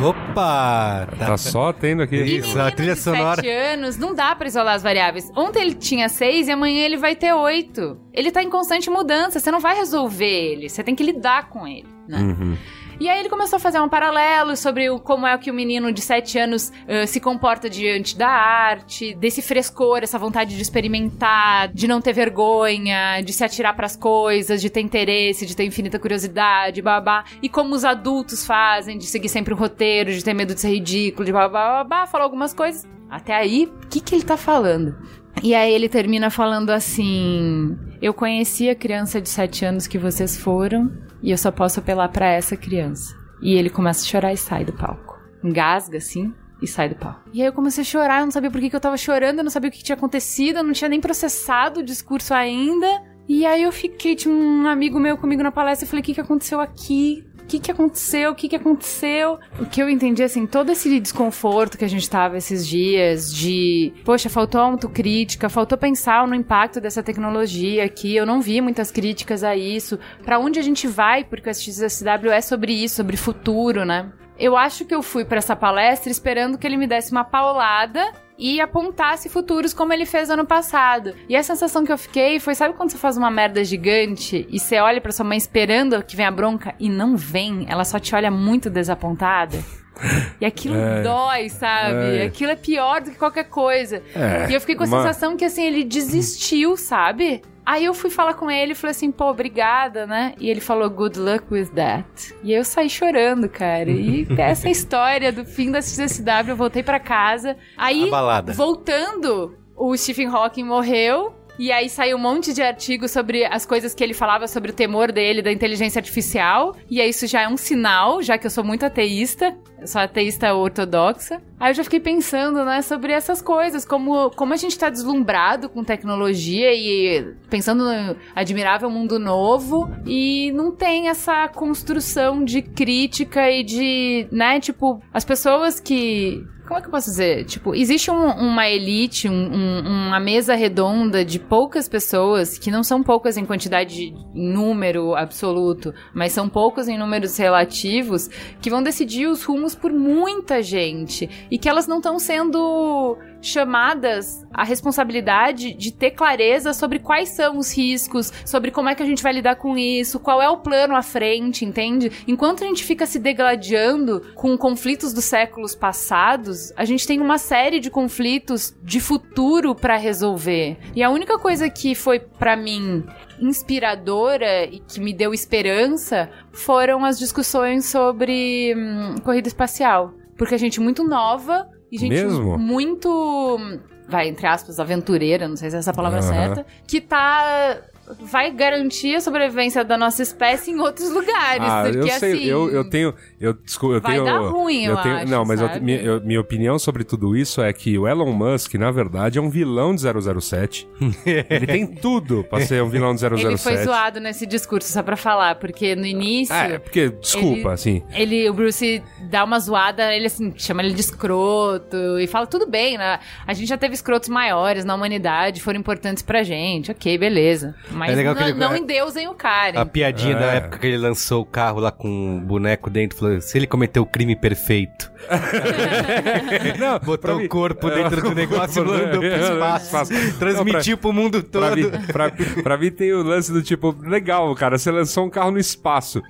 Opa! Tá só tendo aqui. Isso, a trilha de sonora. 7 anos, não dá pra isolar as variáveis. Ontem ele tinha 6 e amanhã ele vai ter 8. Ele tá em constante mudança, você não vai resolver ele, você tem que lidar com ele, né? Uhum. E aí ele começou a fazer um paralelo sobre o, como é que o menino de 7 anos ãh, se comporta diante da arte, desse frescor, essa vontade de experimentar, de não ter vergonha, de se atirar pras coisas, de ter interesse, de ter infinita curiosidade, babá. E como os adultos fazem, de seguir sempre um roteiro, de ter medo de ser ridículo, de babá, babá. Falou algumas coisas. Até aí, o que, que ele tá falando? E aí ele termina falando assim: Eu conheci a criança de 7 anos que vocês foram, e eu só posso apelar pra essa criança. E ele começa a chorar e sai do palco. Engasga assim e sai do palco. E aí eu comecei a chorar, eu não sabia por que, que eu tava chorando, eu não sabia o que, que tinha acontecido, eu não tinha nem processado o discurso ainda. E aí eu fiquei, tinha um amigo meu comigo na palestra, eu falei: O que, que aconteceu aqui? Que, que aconteceu? O que, que aconteceu? O que eu entendi, assim, todo esse desconforto que a gente tava esses dias de, poxa, faltou autocrítica, faltou pensar no impacto dessa tecnologia aqui. Eu não vi muitas críticas a isso. Pra onde a gente vai? Porque o SXSW é sobre isso, sobre futuro, né? Eu acho que eu fui pra essa palestra esperando que ele me desse uma paulada e apontasse futuros como ele fez ano passado. E a sensação que eu fiquei foi, sabe quando você faz uma merda gigante e você olha pra sua mãe esperando que venha a bronca e não vem, ela só te olha muito desapontada? E aquilo É. dói, sabe? É. Aquilo é pior do que qualquer coisa. É. E eu fiquei com a Uma- sensação que, assim, ele desistiu, sabe? Aí eu fui falar com ele e falei assim, pô, obrigada, né? E ele falou, good luck with that. E aí eu saí chorando, cara. E essa é a história do fim da CCSW. Eu voltei pra casa. Aí, voltando, o Stephen Hawking morreu. E aí saiu um monte de artigos sobre as coisas que ele falava sobre o temor dele da inteligência artificial. E aí isso já é um sinal, já que eu sou muito ateísta. Sou ateísta ortodoxa. Aí eu já fiquei pensando, né, sobre essas coisas, como, como a gente tá deslumbrado com tecnologia e pensando no admirável mundo novo e não tem essa construção de crítica e de, né, tipo, as pessoas que como é que eu posso dizer? Tipo, existe um- uma elite, um- um- uma mesa redonda de poucas pessoas, que não são poucas em quantidade, de- em número absoluto, mas são poucos em números relativos, que vão decidir os rumos por muita gente. E que elas não estão sendo chamadas à responsabilidade de ter clareza sobre quais são os riscos, sobre como é que a gente vai lidar com isso, qual é o plano à frente, entende? Enquanto a gente fica se degladiando com conflitos dos séculos passados, a gente tem uma série de conflitos de futuro pra resolver. E a única coisa que foi pra mim inspiradora e que me deu esperança foram as discussões sobre hum, corrida espacial. Porque a gente é muito nova e gente Mesmo? muito, vai, entre aspas, aventureira, não sei se é essa palavra Aham. certa, que tá vai garantir a sobrevivência da nossa espécie em outros lugares. Ah, eu porque sei, assim. eu, eu tenho. Eu, desculpa, eu vai tenho. dar ruim, eu tenho, acho, Não, mas eu- minha, eu- minha opinião sobre tudo isso é que o Elon Musk, na verdade, é um vilão de 007. Ele tem tudo pra ser um vilão de 007. Ele foi zoado nesse discurso, só pra falar, porque no início. Ah, é, porque, desculpa, Ele- assim. Ele, o Bruce dá uma zoada, ele assim, chama ele de escroto e fala, tudo bem, né? A gente já teve escrotos maiores na humanidade, foram importantes pra gente, ok, beleza. Mas É legal que não, ele- não endeusem o cara. A piadinha da É. época que ele lançou o carro lá com um boneco dentro, falou: se ele cometeu o crime perfeito. Não, Botou mim- o corpo dentro do negócio e mandou pro espaço. Transmitiu pro mundo todo. Pra mim, pra, pra mim tem o lance do tipo, legal, cara, você lançou um carro no espaço.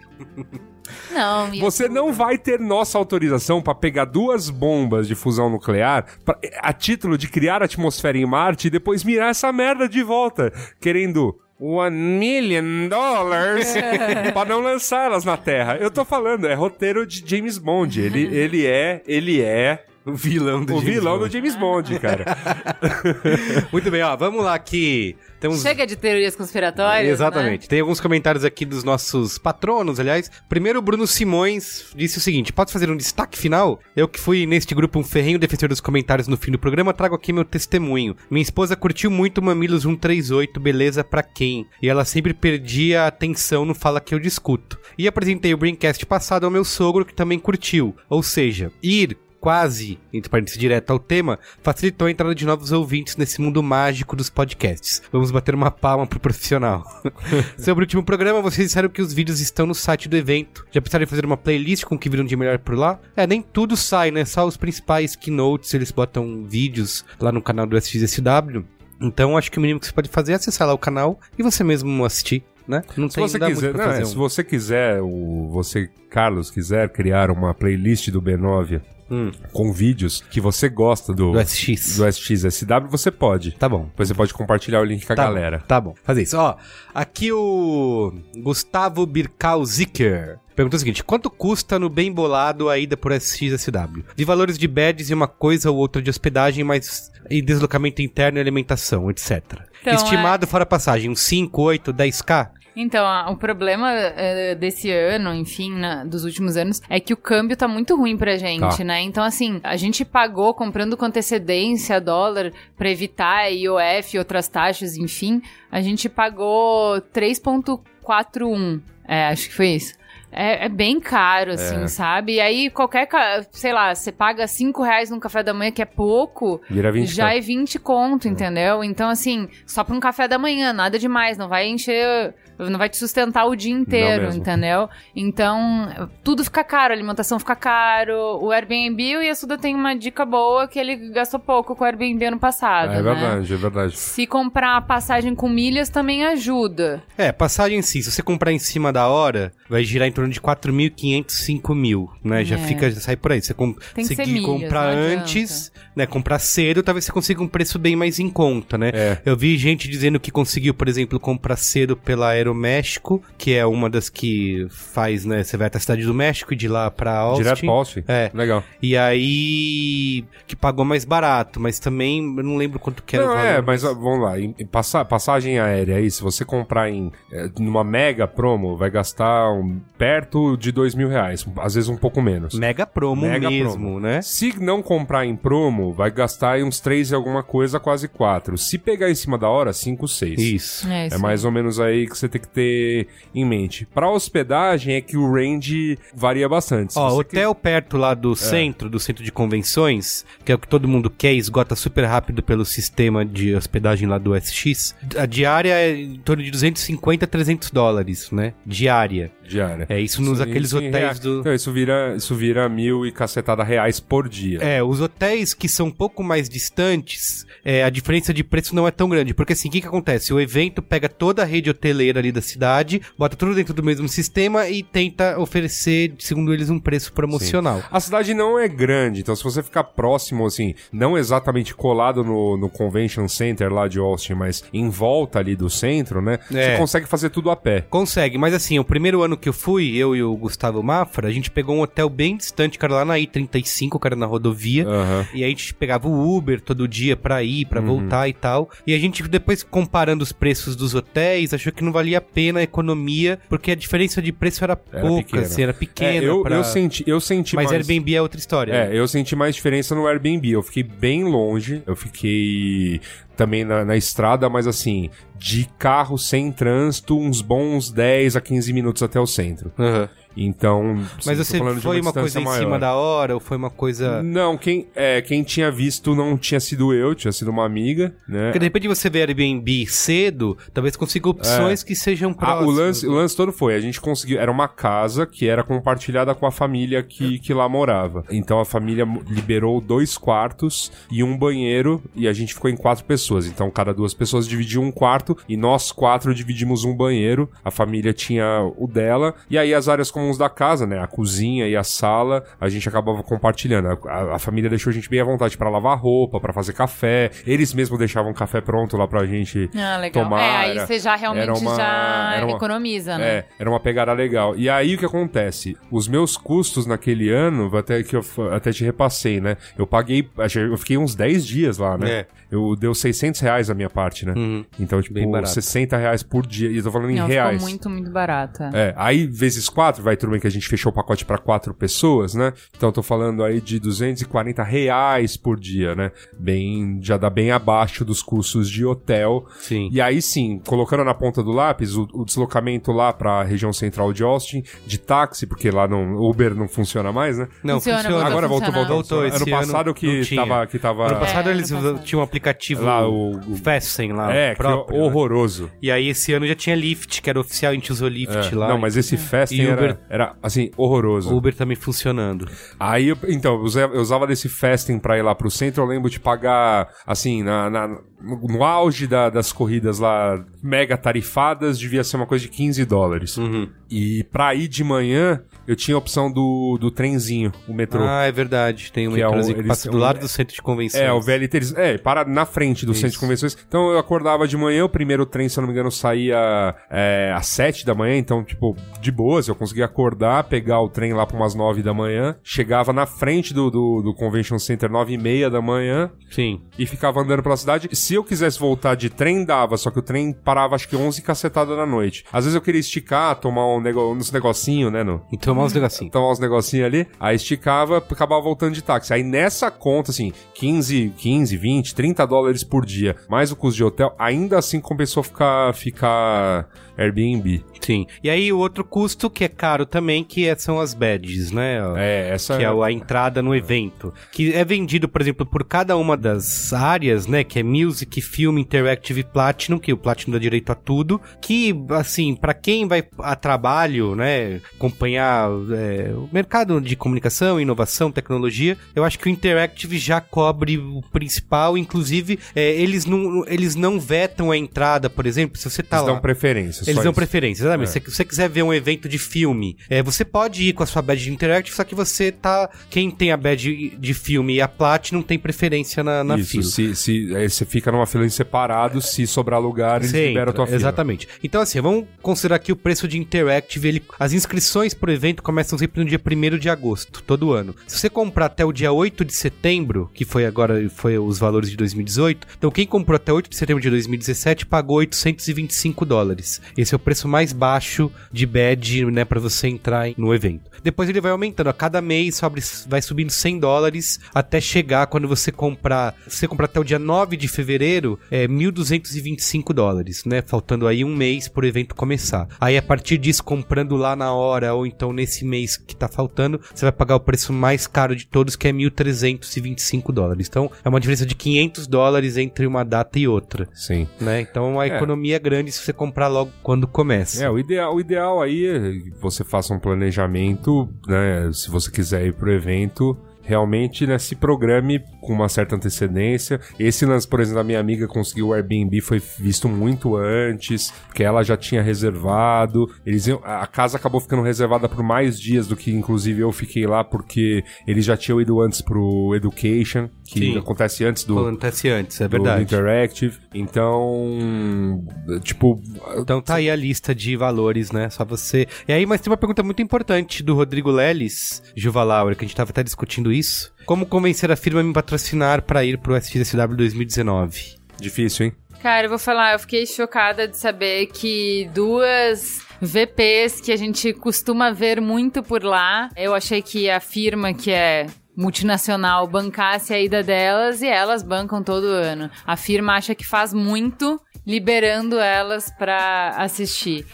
Não, Você não vai ter nossa autorização pra pegar duas bombas de fusão nuclear pra- a título de criar atmosfera em Marte e depois mirar essa merda de volta, querendo one million dollars pra não lançar elas na Terra. Eu tô falando, é roteiro de James Bond. Ele, ele é, ele é O vilão do O James vilão Bond. do James Bond, cara. Muito bem, ó, vamos lá aqui. Temos... Chega de teorias conspiratórias. né? Exatamente. Tem alguns comentários aqui dos nossos patronos, aliás. Primeiro, o Bruno Simões disse o seguinte: pode fazer um destaque final? Eu que fui neste grupo um ferrenho defensor dos comentários no fim do programa, trago aqui meu testemunho. Minha esposa curtiu muito o Mamilos 138, beleza pra quem? E ela sempre perdia a atenção no Fala Que Eu Discuto. E apresentei o Braincast passado ao meu sogro, que também curtiu. Ou seja, ir quase, entre parênteses, direto ao tema, facilitou a entrada de novos ouvintes nesse mundo mágico dos podcasts. Vamos bater uma palma pro profissional. Sobre o último programa, vocês disseram que os vídeos estão no site do evento. Já pensaram em fazer uma playlist com o que viram de melhor por lá? É, nem tudo sai, né? Só os principais keynotes, eles botam vídeos lá no canal do SXSW. Então, acho que o mínimo que você pode fazer é acessar lá o canal e você mesmo assistir, né? Não Se você quiser, não, é, se você quiser, o, você, Carlos, quiser criar uma playlist do B9 Hum. com vídeos que você gosta do, Do SX. do SXSW, você pode. Tá bom. Depois você pode compartilhar o link com a Tá galera. bom, Tá bom, fazer isso. Ó, aqui o Gustavo Birkau Zicker perguntou o seguinte: quanto custa no bem bolado a ida por SXSW? De valores de beds e uma coisa ou outra de hospedagem, mas e deslocamento interno e alimentação, etc. Então, Estimado fora passagem, uns 5, 8, 10k? Então, o problema eh, desse ano, enfim, na- dos últimos anos, é que o câmbio tá muito ruim pra gente, Tá. né? Então, assim, a gente pagou comprando com antecedência dólar pra evitar IOF e outras taxas, enfim. A gente pagou 3,41. É, acho que foi isso. É, é bem caro, assim, sabe? E aí, qualquer, sei lá, você paga 5 reais num café da manhã, que é pouco, Vira 20 já tá? é 20 conto, entendeu? Então, assim, só pra um café da manhã, nada demais, não vai encher, não vai te sustentar o dia inteiro, entendeu? Então, tudo fica caro, a alimentação fica caro, o Airbnb, o Yasuda tem uma dica boa que ele gastou pouco com o Airbnb ano passado, É né? verdade, é verdade. Se comprar passagem com milhas também ajuda. É, passagem em si, se você comprar em cima da hora, vai girar em torno de 4.500, 5.000, né? Já É. fica, já sai por aí. Você com, conseguir comprar antes, né? Comprar cedo, talvez você consiga um preço bem mais em conta, né? É. Eu vi gente dizendo que conseguiu, por exemplo, comprar cedo pela Aeroméxico, que é uma das que faz, né? Você vai até a cidade do México e de lá pra Austin. Direto pro Austin? É. Legal. E aí que pagou mais barato, mas também eu não lembro quanto que era Não, o valor. é, mas vamos lá. em- em passa- passagem aérea aí, se você comprar em é, numa mega promo, vai gastar um- perto de dois mil reais. Às vezes um pouco menos. Mega promo Mega mesmo, promo. né? Se não comprar em promo, vai gastar aí uns 3 e alguma coisa, quase 4. Se pegar em cima da hora, 5, 6. Isso. É, É isso mais ou menos aí que você tem que ter em mente. Pra hospedagem é que o range varia bastante. Ó, É. hotel perto lá do centro, do centro de convenções, que é o que todo mundo quer e esgota super rápido pelo sistema de hospedagem lá do SX. A diária é em torno de 250 a 300 dólares, né? Diária. Diária. É isso nos aqueles Isso em hotéis reais. do Então, isso vira, isso vira mil e cacetada reais por dia. É, os hotéis que são um pouco mais distantes, é, a diferença de preço não é tão grande. Porque assim, o que, que acontece? O evento pega toda a rede hoteleira ali da cidade, bota tudo dentro do mesmo sistema e tenta oferecer, segundo eles, um preço promocional. A cidade não é grande, então se você ficar próximo, assim, não exatamente colado no, no Convention Center lá de Austin, mas em volta ali do centro, né? É. Você consegue fazer tudo a pé. Consegue, mas assim, o primeiro ano que eu fui, eu e o Gustavo Mafra, a gente pegou um hotel bem distante, cara, lá na I-35, cara, na rodovia. Aham. E a gente pegava o Uber todo dia pra ir, pra voltar e tal. E a gente depois comparando os preços dos hotéis, achou que não valia a pena a economia, porque a diferença de preço era, Era pouca, pequena. assim, era pequena. É, eu, pra- eu senti, eu senti Mas mais... Airbnb é outra história. É, eu senti mais diferença no Airbnb. Eu fiquei bem longe. Eu fiquei também na, na estrada, mas assim, de carro sem trânsito, uns bons 10 a 15 minutos até o centro. Aham. Então, Mas você falando de foi uma, coisa distância em maior. cima da hora ou foi uma coisa. Não, quem, é, quem tinha visto não tinha sido eu, tinha sido uma amiga, né? Porque de repente você vê Airbnb cedo, talvez consiga opções que sejam Ah, próximas. o, lance, o lance todo foi, a gente conseguiu, era uma casa que era compartilhada com a família que, que lá morava. Então a família liberou dois quartos e um banheiro e a gente ficou em quatro pessoas. Então cada duas pessoas dividiam um quarto e nós quatro dividimos um banheiro. A família tinha o dela e aí as áreas comuns da casa, né? A cozinha e a sala, a gente acabava compartilhando. A, a- a família deixou a gente bem à vontade pra lavar roupa, pra fazer café. Eles mesmos deixavam café pronto lá pra gente Ah, legal. tomar. é, aí Era- você já realmente era uma- já era uma- economiza, né? É, era uma pegada legal. E aí o que acontece? Os meus custos naquele ano, até que eu até te repassei, né? Eu paguei, eu fiquei uns 10 dias lá, né? É. Eu deu 600 reais a minha parte, né? Uhum. Então, tipo, Bem barato. 60 reais por dia. E eu tô falando em Não, reais. ficou muito, muito barato. é. É, aí vezes quatro, vai tudo bem que a gente fechou o pacote pra quatro pessoas, né? Então eu tô falando aí de 240 reais por dia, né? Bem, já dá bem abaixo dos custos de hotel. Sim. E aí sim, colocando na ponta do lápis, o, o deslocamento lá pra região central de Austin, de táxi, porque lá não, Uber não funciona mais, né? Não, Funciona, funciona. Agora voltou, voltou, Voltou, Ano passado ano que tava, que tava Ano passado É, eles ano passado. tinham um aplicativo lá o, o Fasten lá, é, que próprio. é né? horroroso. E aí esse ano já tinha Lyft, que era oficial, a gente usou Lyft É, lá. Não, mas esse Fasting E era, Uber? era, assim, horroroso. O Uber também funcionando. Aí, eu- então, eu usava, desse fasting pra ir lá pro centro, eu lembro de pagar, assim, na, na- no, auge da- das corridas lá, mega tarifadas, devia ser uma coisa de 15 dólares. Uhum. E pra ir de manhã, eu tinha a opção do, do trenzinho, o metrô. Ah, é verdade. Tem um Que é o- metrôzinho que eles- passa do um- lado do centro de convenções. É, o VLT, eles, é, para na frente do centro de convenções. Então eu acordava de manhã, o primeiro trem, se eu não me engano, saía é, às 7 da manhã, então, tipo, de boas, eu conseguia acordar, pegar o trem lá para umas 9 da manhã, chegava na frente do, do, do Convention Center 9 e meia da manhã Sim. e ficava andando pela cidade. Se eu quisesse voltar de trem, dava, só que o trem parava acho que 11 cacetada da noite. Às vezes eu queria esticar, tomar um nego, uns negocinho, né, no, Então, mais uns negocinhos. tomar uns negocinhos ali, aí esticava, acabava voltando de táxi. Aí nessa conta, assim, 15, 15, 20, 30 dólares por dia, mais o custo de hotel, ainda assim compensou ficar, ficar Airbnb. Sim. E aí o outro custo que é caro também, que é- são as badges, né? É, essa que é a entrada no evento. Que é vendido, por exemplo, por cada uma das áreas, né? Que é Music, Film, Interactive e Platinum, que o Platinum dá direito a tudo. Que, assim, pra quem vai a trabalho, né? Acompanhar é, o mercado de comunicação, inovação, tecnologia, eu acho que o Interactive já cobre o principal. Inclusive, é, eles, não, eles não vetam a entrada, por exemplo, se você tá Eles lá... dão preferência. Eles dão isso. preferência, exatamente. É. Se você quiser ver um evento de filme, é, você pode ir com a sua badge de Interactive, só que você tá. Quem tem a badge de filme e a Platinum tem preferência na, na Isso, fila. se, se, aí você fica numa fila em separado, se sobrar lugar, eles Você liberam a tua entra, fila. Exatamente. Então, assim, vamos considerar que o preço de Interactive, ele, as inscrições pro evento começam sempre no dia 1 de agosto, todo ano. Se você comprar até o dia 8 de setembro, que foi agora, foi os valores de 2018, então quem comprou até 8 de setembro de 2017 pagou 825 dólares. Esse é o preço mais baixo de badge, né, para você entrar no evento. Depois ele vai aumentando, a cada mês vai subindo 100 dólares até chegar quando você comprar, se você comprar até o dia 9 de fevereiro, é 1.225 dólares, né? Faltando aí um mês pro evento começar. Aí a partir disso, comprando lá na hora ou então nesse mês que tá faltando, você vai pagar o preço mais caro de todos, que é 1.325 dólares. Então é uma diferença de 500 dólares entre uma data e outra, Sim. né? Então a É. economia é grande se você comprar logo quando começa. É, o ideal, o ideal aí é que você faça um planejamento, né? Se você quiser ir pro evento, realmente, né, se programe com uma certa antecedência. Esse lance, por exemplo, da minha amiga conseguiu o Airbnb foi visto muito antes, porque ela já tinha reservado. Eles iam- a casa acabou ficando reservada por mais dias do que inclusive eu fiquei lá, porque eles já tinham ido antes pro Education, que Sim. acontece antes do Acontece antes, é do verdade. Interactive. Então, tipo, Então tá aí a lista de valores, né? Só você. E aí, mas tem uma pergunta muito importante do Rodrigo Leles, Juvalauer, que a gente tava até discutindo isso. Como convencer a firma a me patrocinar pra ir pro SXSW 2019? difícil, hein? Cara, eu vou falar, eu fiquei chocada de saber que duas VPs que a gente costuma ver muito por lá, eu achei que a firma que é multinacional bancasse a ida delas e elas bancam todo ano. A firma acha que faz muito liberando elas pra assistir.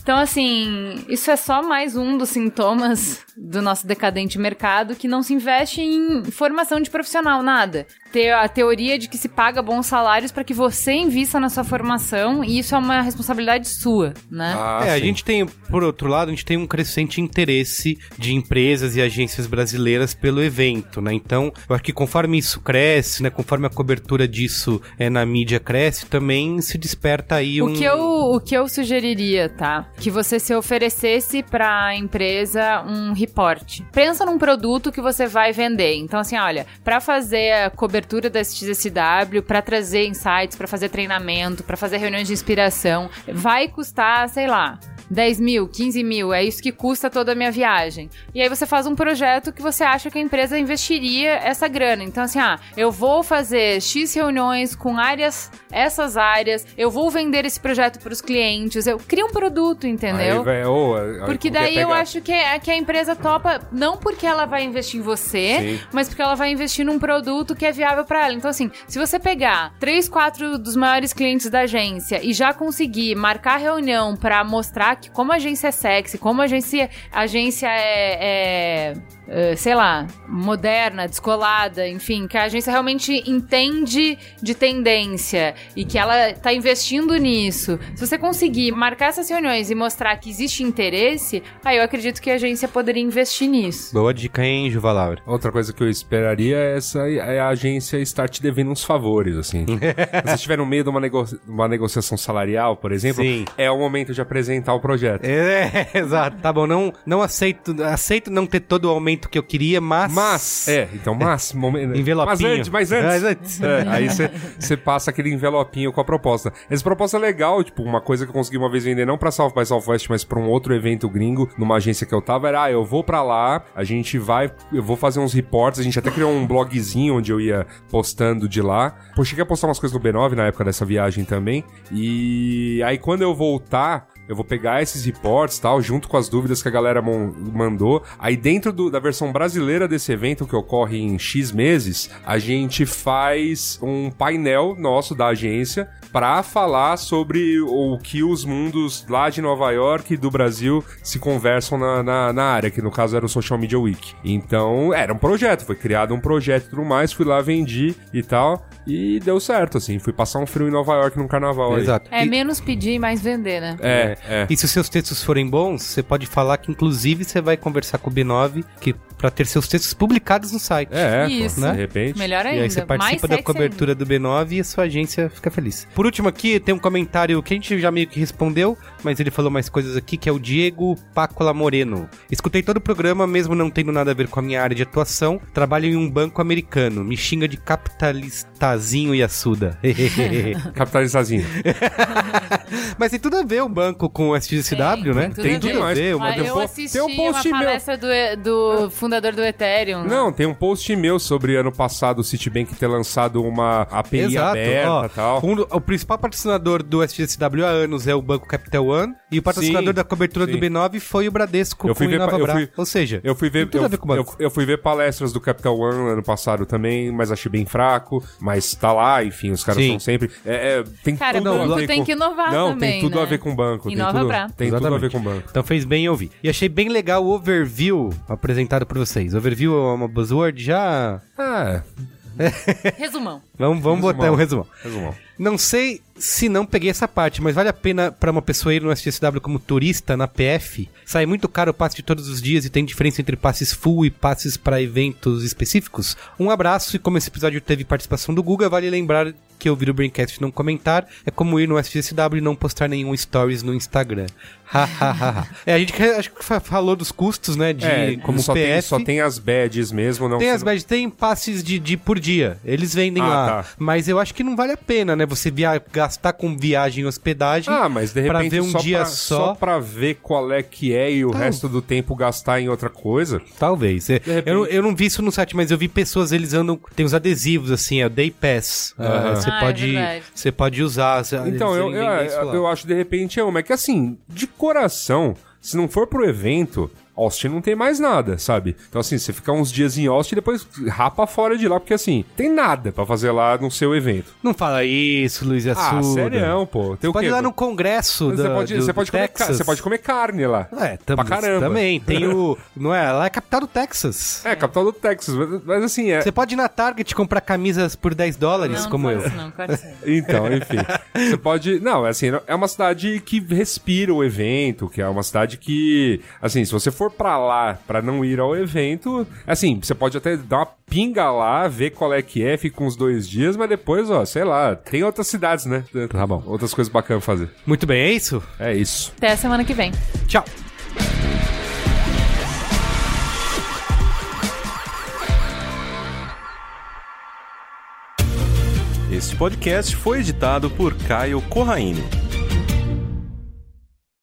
Então, assim, isso é só mais um dos sintomas do nosso decadente mercado que não se investe em formação de profissional, nada. Ter a teoria de que se paga bons salários para que você invista na sua formação e isso é uma responsabilidade sua, né? Ah, é, a sim. gente tem, por outro lado, a gente tem um crescente interesse de empresas e agências brasileiras pelo evento, né? Então, eu acho que conforme isso cresce, né? Conforme a cobertura disso é, na mídia cresce, também se desperta aí um... O que, eu, o que eu sugeriria, tá? Que você se oferecesse pra empresa um report. Pensa num produto que você vai vender. Então, assim, olha, pra fazer a cobertura da XSW, pra trazer insights, pra fazer treinamento, pra fazer reuniões de inspiração, vai custar, sei lá, 10 mil, 15 mil, é isso que custa toda a minha viagem. E aí você faz um projeto que você acha que a empresa investiria essa grana. Então, assim, ah, eu vou fazer X reuniões com áreas, essas áreas, eu vou vender esse projeto para os clientes, eu crio um produto, entendeu? Aí, véio, aí, Porque é daí eu acho que, é- que a empresa topa, não porque ela vai investir em você, Sim. mas porque ela vai investir num produto que é viável pra ela. Então, assim, se você pegar três, quatro dos maiores clientes da agência e já conseguir marcar reunião pra mostrar que como a agência é sexy, como a agência, a agência é, é, é, sei lá, moderna, descolada, enfim, que a agência realmente entende de tendência e que ela tá investindo nisso. Se você conseguir marcar essas reuniões e mostrar que existe interesse, aí eu acredito que a agência poderia investir nisso. Boa dica, hein, Juva Laura? Outra coisa que eu esperaria é, essa, é a agência estar te devendo uns favores, assim. Se você estiver no meio de uma, nego- uma negociação salarial, por exemplo, Sim. é o momento de apresentar o projeto. É, exato. Tá bom, não, não aceito, aceito não ter todo o aumento que eu queria, mas... Mas, é, então, mas, momento. Envelopinho. Mas antes, mas antes. Mas antes. É, aí você- passa aquele envelopinho com a proposta. Essa proposta é legal, tipo, uma coisa que eu consegui uma vez vender, não pra South by Southwest, mas pra um outro evento gringo, numa agência que eu tava, era, ah, eu vou pra lá, a gente vai, eu vou fazer uns reports, a gente até criou um blogzinho onde eu ia postando de lá. Pô, cheguei a postar umas coisas no B9 na época dessa viagem também, e aí quando eu voltar, eu vou pegar esses reports tal, junto com as dúvidas que a galera mandou. Aí dentro do- da versão brasileira desse evento, que ocorre em X meses, a gente faz um painel nosso da agência pra falar sobre o que os mundos lá de Nova York e do Brasil se conversam na, na, na área, que no caso era o Social Media Week. Então, era um projeto, foi criado um projeto e tudo mais, fui lá, vendi e tal, e deu certo, assim. Fui passar um frio em Nova York num carnaval aí. Exato. É E- menos pedir e mais vender, né? É, é. E se os seus textos forem bons, você pode falar que, inclusive, você vai conversar com o B9 que, pra ter seus textos publicados no site. É, Isso. pô, de repente. Melhor E ainda. aí você mais participa da sexy cobertura do B9 e a sua agência fica feliz. Por último aqui, tem um comentário que a gente já meio que respondeu, mas ele falou mais coisas aqui, que é o Diego Pácola Moreno. Escutei todo o programa, mesmo não tendo nada a ver com a minha área de atuação. Trabalho em um banco americano. Me xinga de capitalistazinho e assuda. Capitalizazinho. mas tem tudo a ver o banco com o SXSW, né? tem tudo a ver. uma- Ah, tem um eu assisti tem um post uma meu. palestra do, do fundador do Ethereum. né? Não, tem um post meu sobre ano passado o Citibank ter lançado uma API aberta ó. e tal. Um o principal patrocinador do SGSW há anos é o Banco Capital One e o patrocinador Sim, da cobertura do sim. B9 foi o Bradesco Eu fui com ver o Inova pa- eu Bra. fui- Ou seja, Eu fui ver, eu, eu- eu fui ver palestras do Capital One ano passado também, mas achei bem fraco. Mas tá lá, enfim, os caras Sim. estão sempre. É, é, tem Cara, tudo o banco a ver tem com... que inovar Não, também, tem tudo né? a ver com o banco. Inova tem tudo, pra. tem tudo a ver com o banco. Então fez bem em ouvir. E achei bem legal o overview apresentado por vocês. Overview é uma buzzword já. Ah, Resumão. Vamos, vamos botar um resumão. resumão. Não sei se não peguei essa parte, mas vale a pena pra uma pessoa ir no SGSW como turista na PF? Sai muito caro o passe de todos os dias e tem diferença entre passes full e passes pra eventos específicos? Um abraço e como esse episódio teve participação do Guga, vale lembrar que ouvir o Braincast e não comentar é como ir no SGSW e não postar nenhum stories no Instagram. Ha, ha, ha, ha. é, a gente acho que fa- falou dos custos, né, de É, como só PF. Tem, só tem as badges mesmo, não Tem as não- badges, tem passes de, de por dia. Eles vendem Ah, lá. tá. Mas eu acho que não vale a pena, né? Você via- gastar com viagem e hospedagem. Ah, mas de repente pra ver um só, dia pra, só. pra ver qual é que é e o resto do tempo gastar em outra coisa. Talvez. É, repente- Eu, não- eu não vi isso no site, mas eu vi pessoas, eles andam. Tem os adesivos, assim, é Day Pass. Ah, Você Ah, é pode. verdade. Você pode usar. Então, eu, eu, eu acho de repente é uma. É que assim, de coração, se não for pro evento, Austin não tem mais nada, sabe? Então, assim, você fica uns dias em Austin e depois rapa fora de lá, porque assim, tem nada pra fazer lá no seu evento. Não fala isso, Luiz Ah, Assuda. sério, pô. Tem o Pode ir lá no congresso Você da- pode, do- você, do pode comer, você pode comer carne lá. É, tam Pra caramba. também. Tem o... Não é? Lá é a capital do Texas. É, capital do Texas. Mas, mas assim, é. Você pode ir na Target comprar camisas por 10 dólares, Não, como não eu. isso Não, pode ser. Então, enfim. Você pode. Não, assim, é uma cidade que respira o evento, que é uma cidade que. Assim, se você for pra lá pra não ir ao evento, assim, você pode até dar uma pinga lá, ver qual é que é, fica uns dois dias, mas depois, ó, sei lá, tem outras cidades, né? Tá bom. Outras coisas bacanas pra fazer. Muito bem, é isso? É isso. Até a semana que vem. Tchau. Este podcast foi editado por Caio Corraine.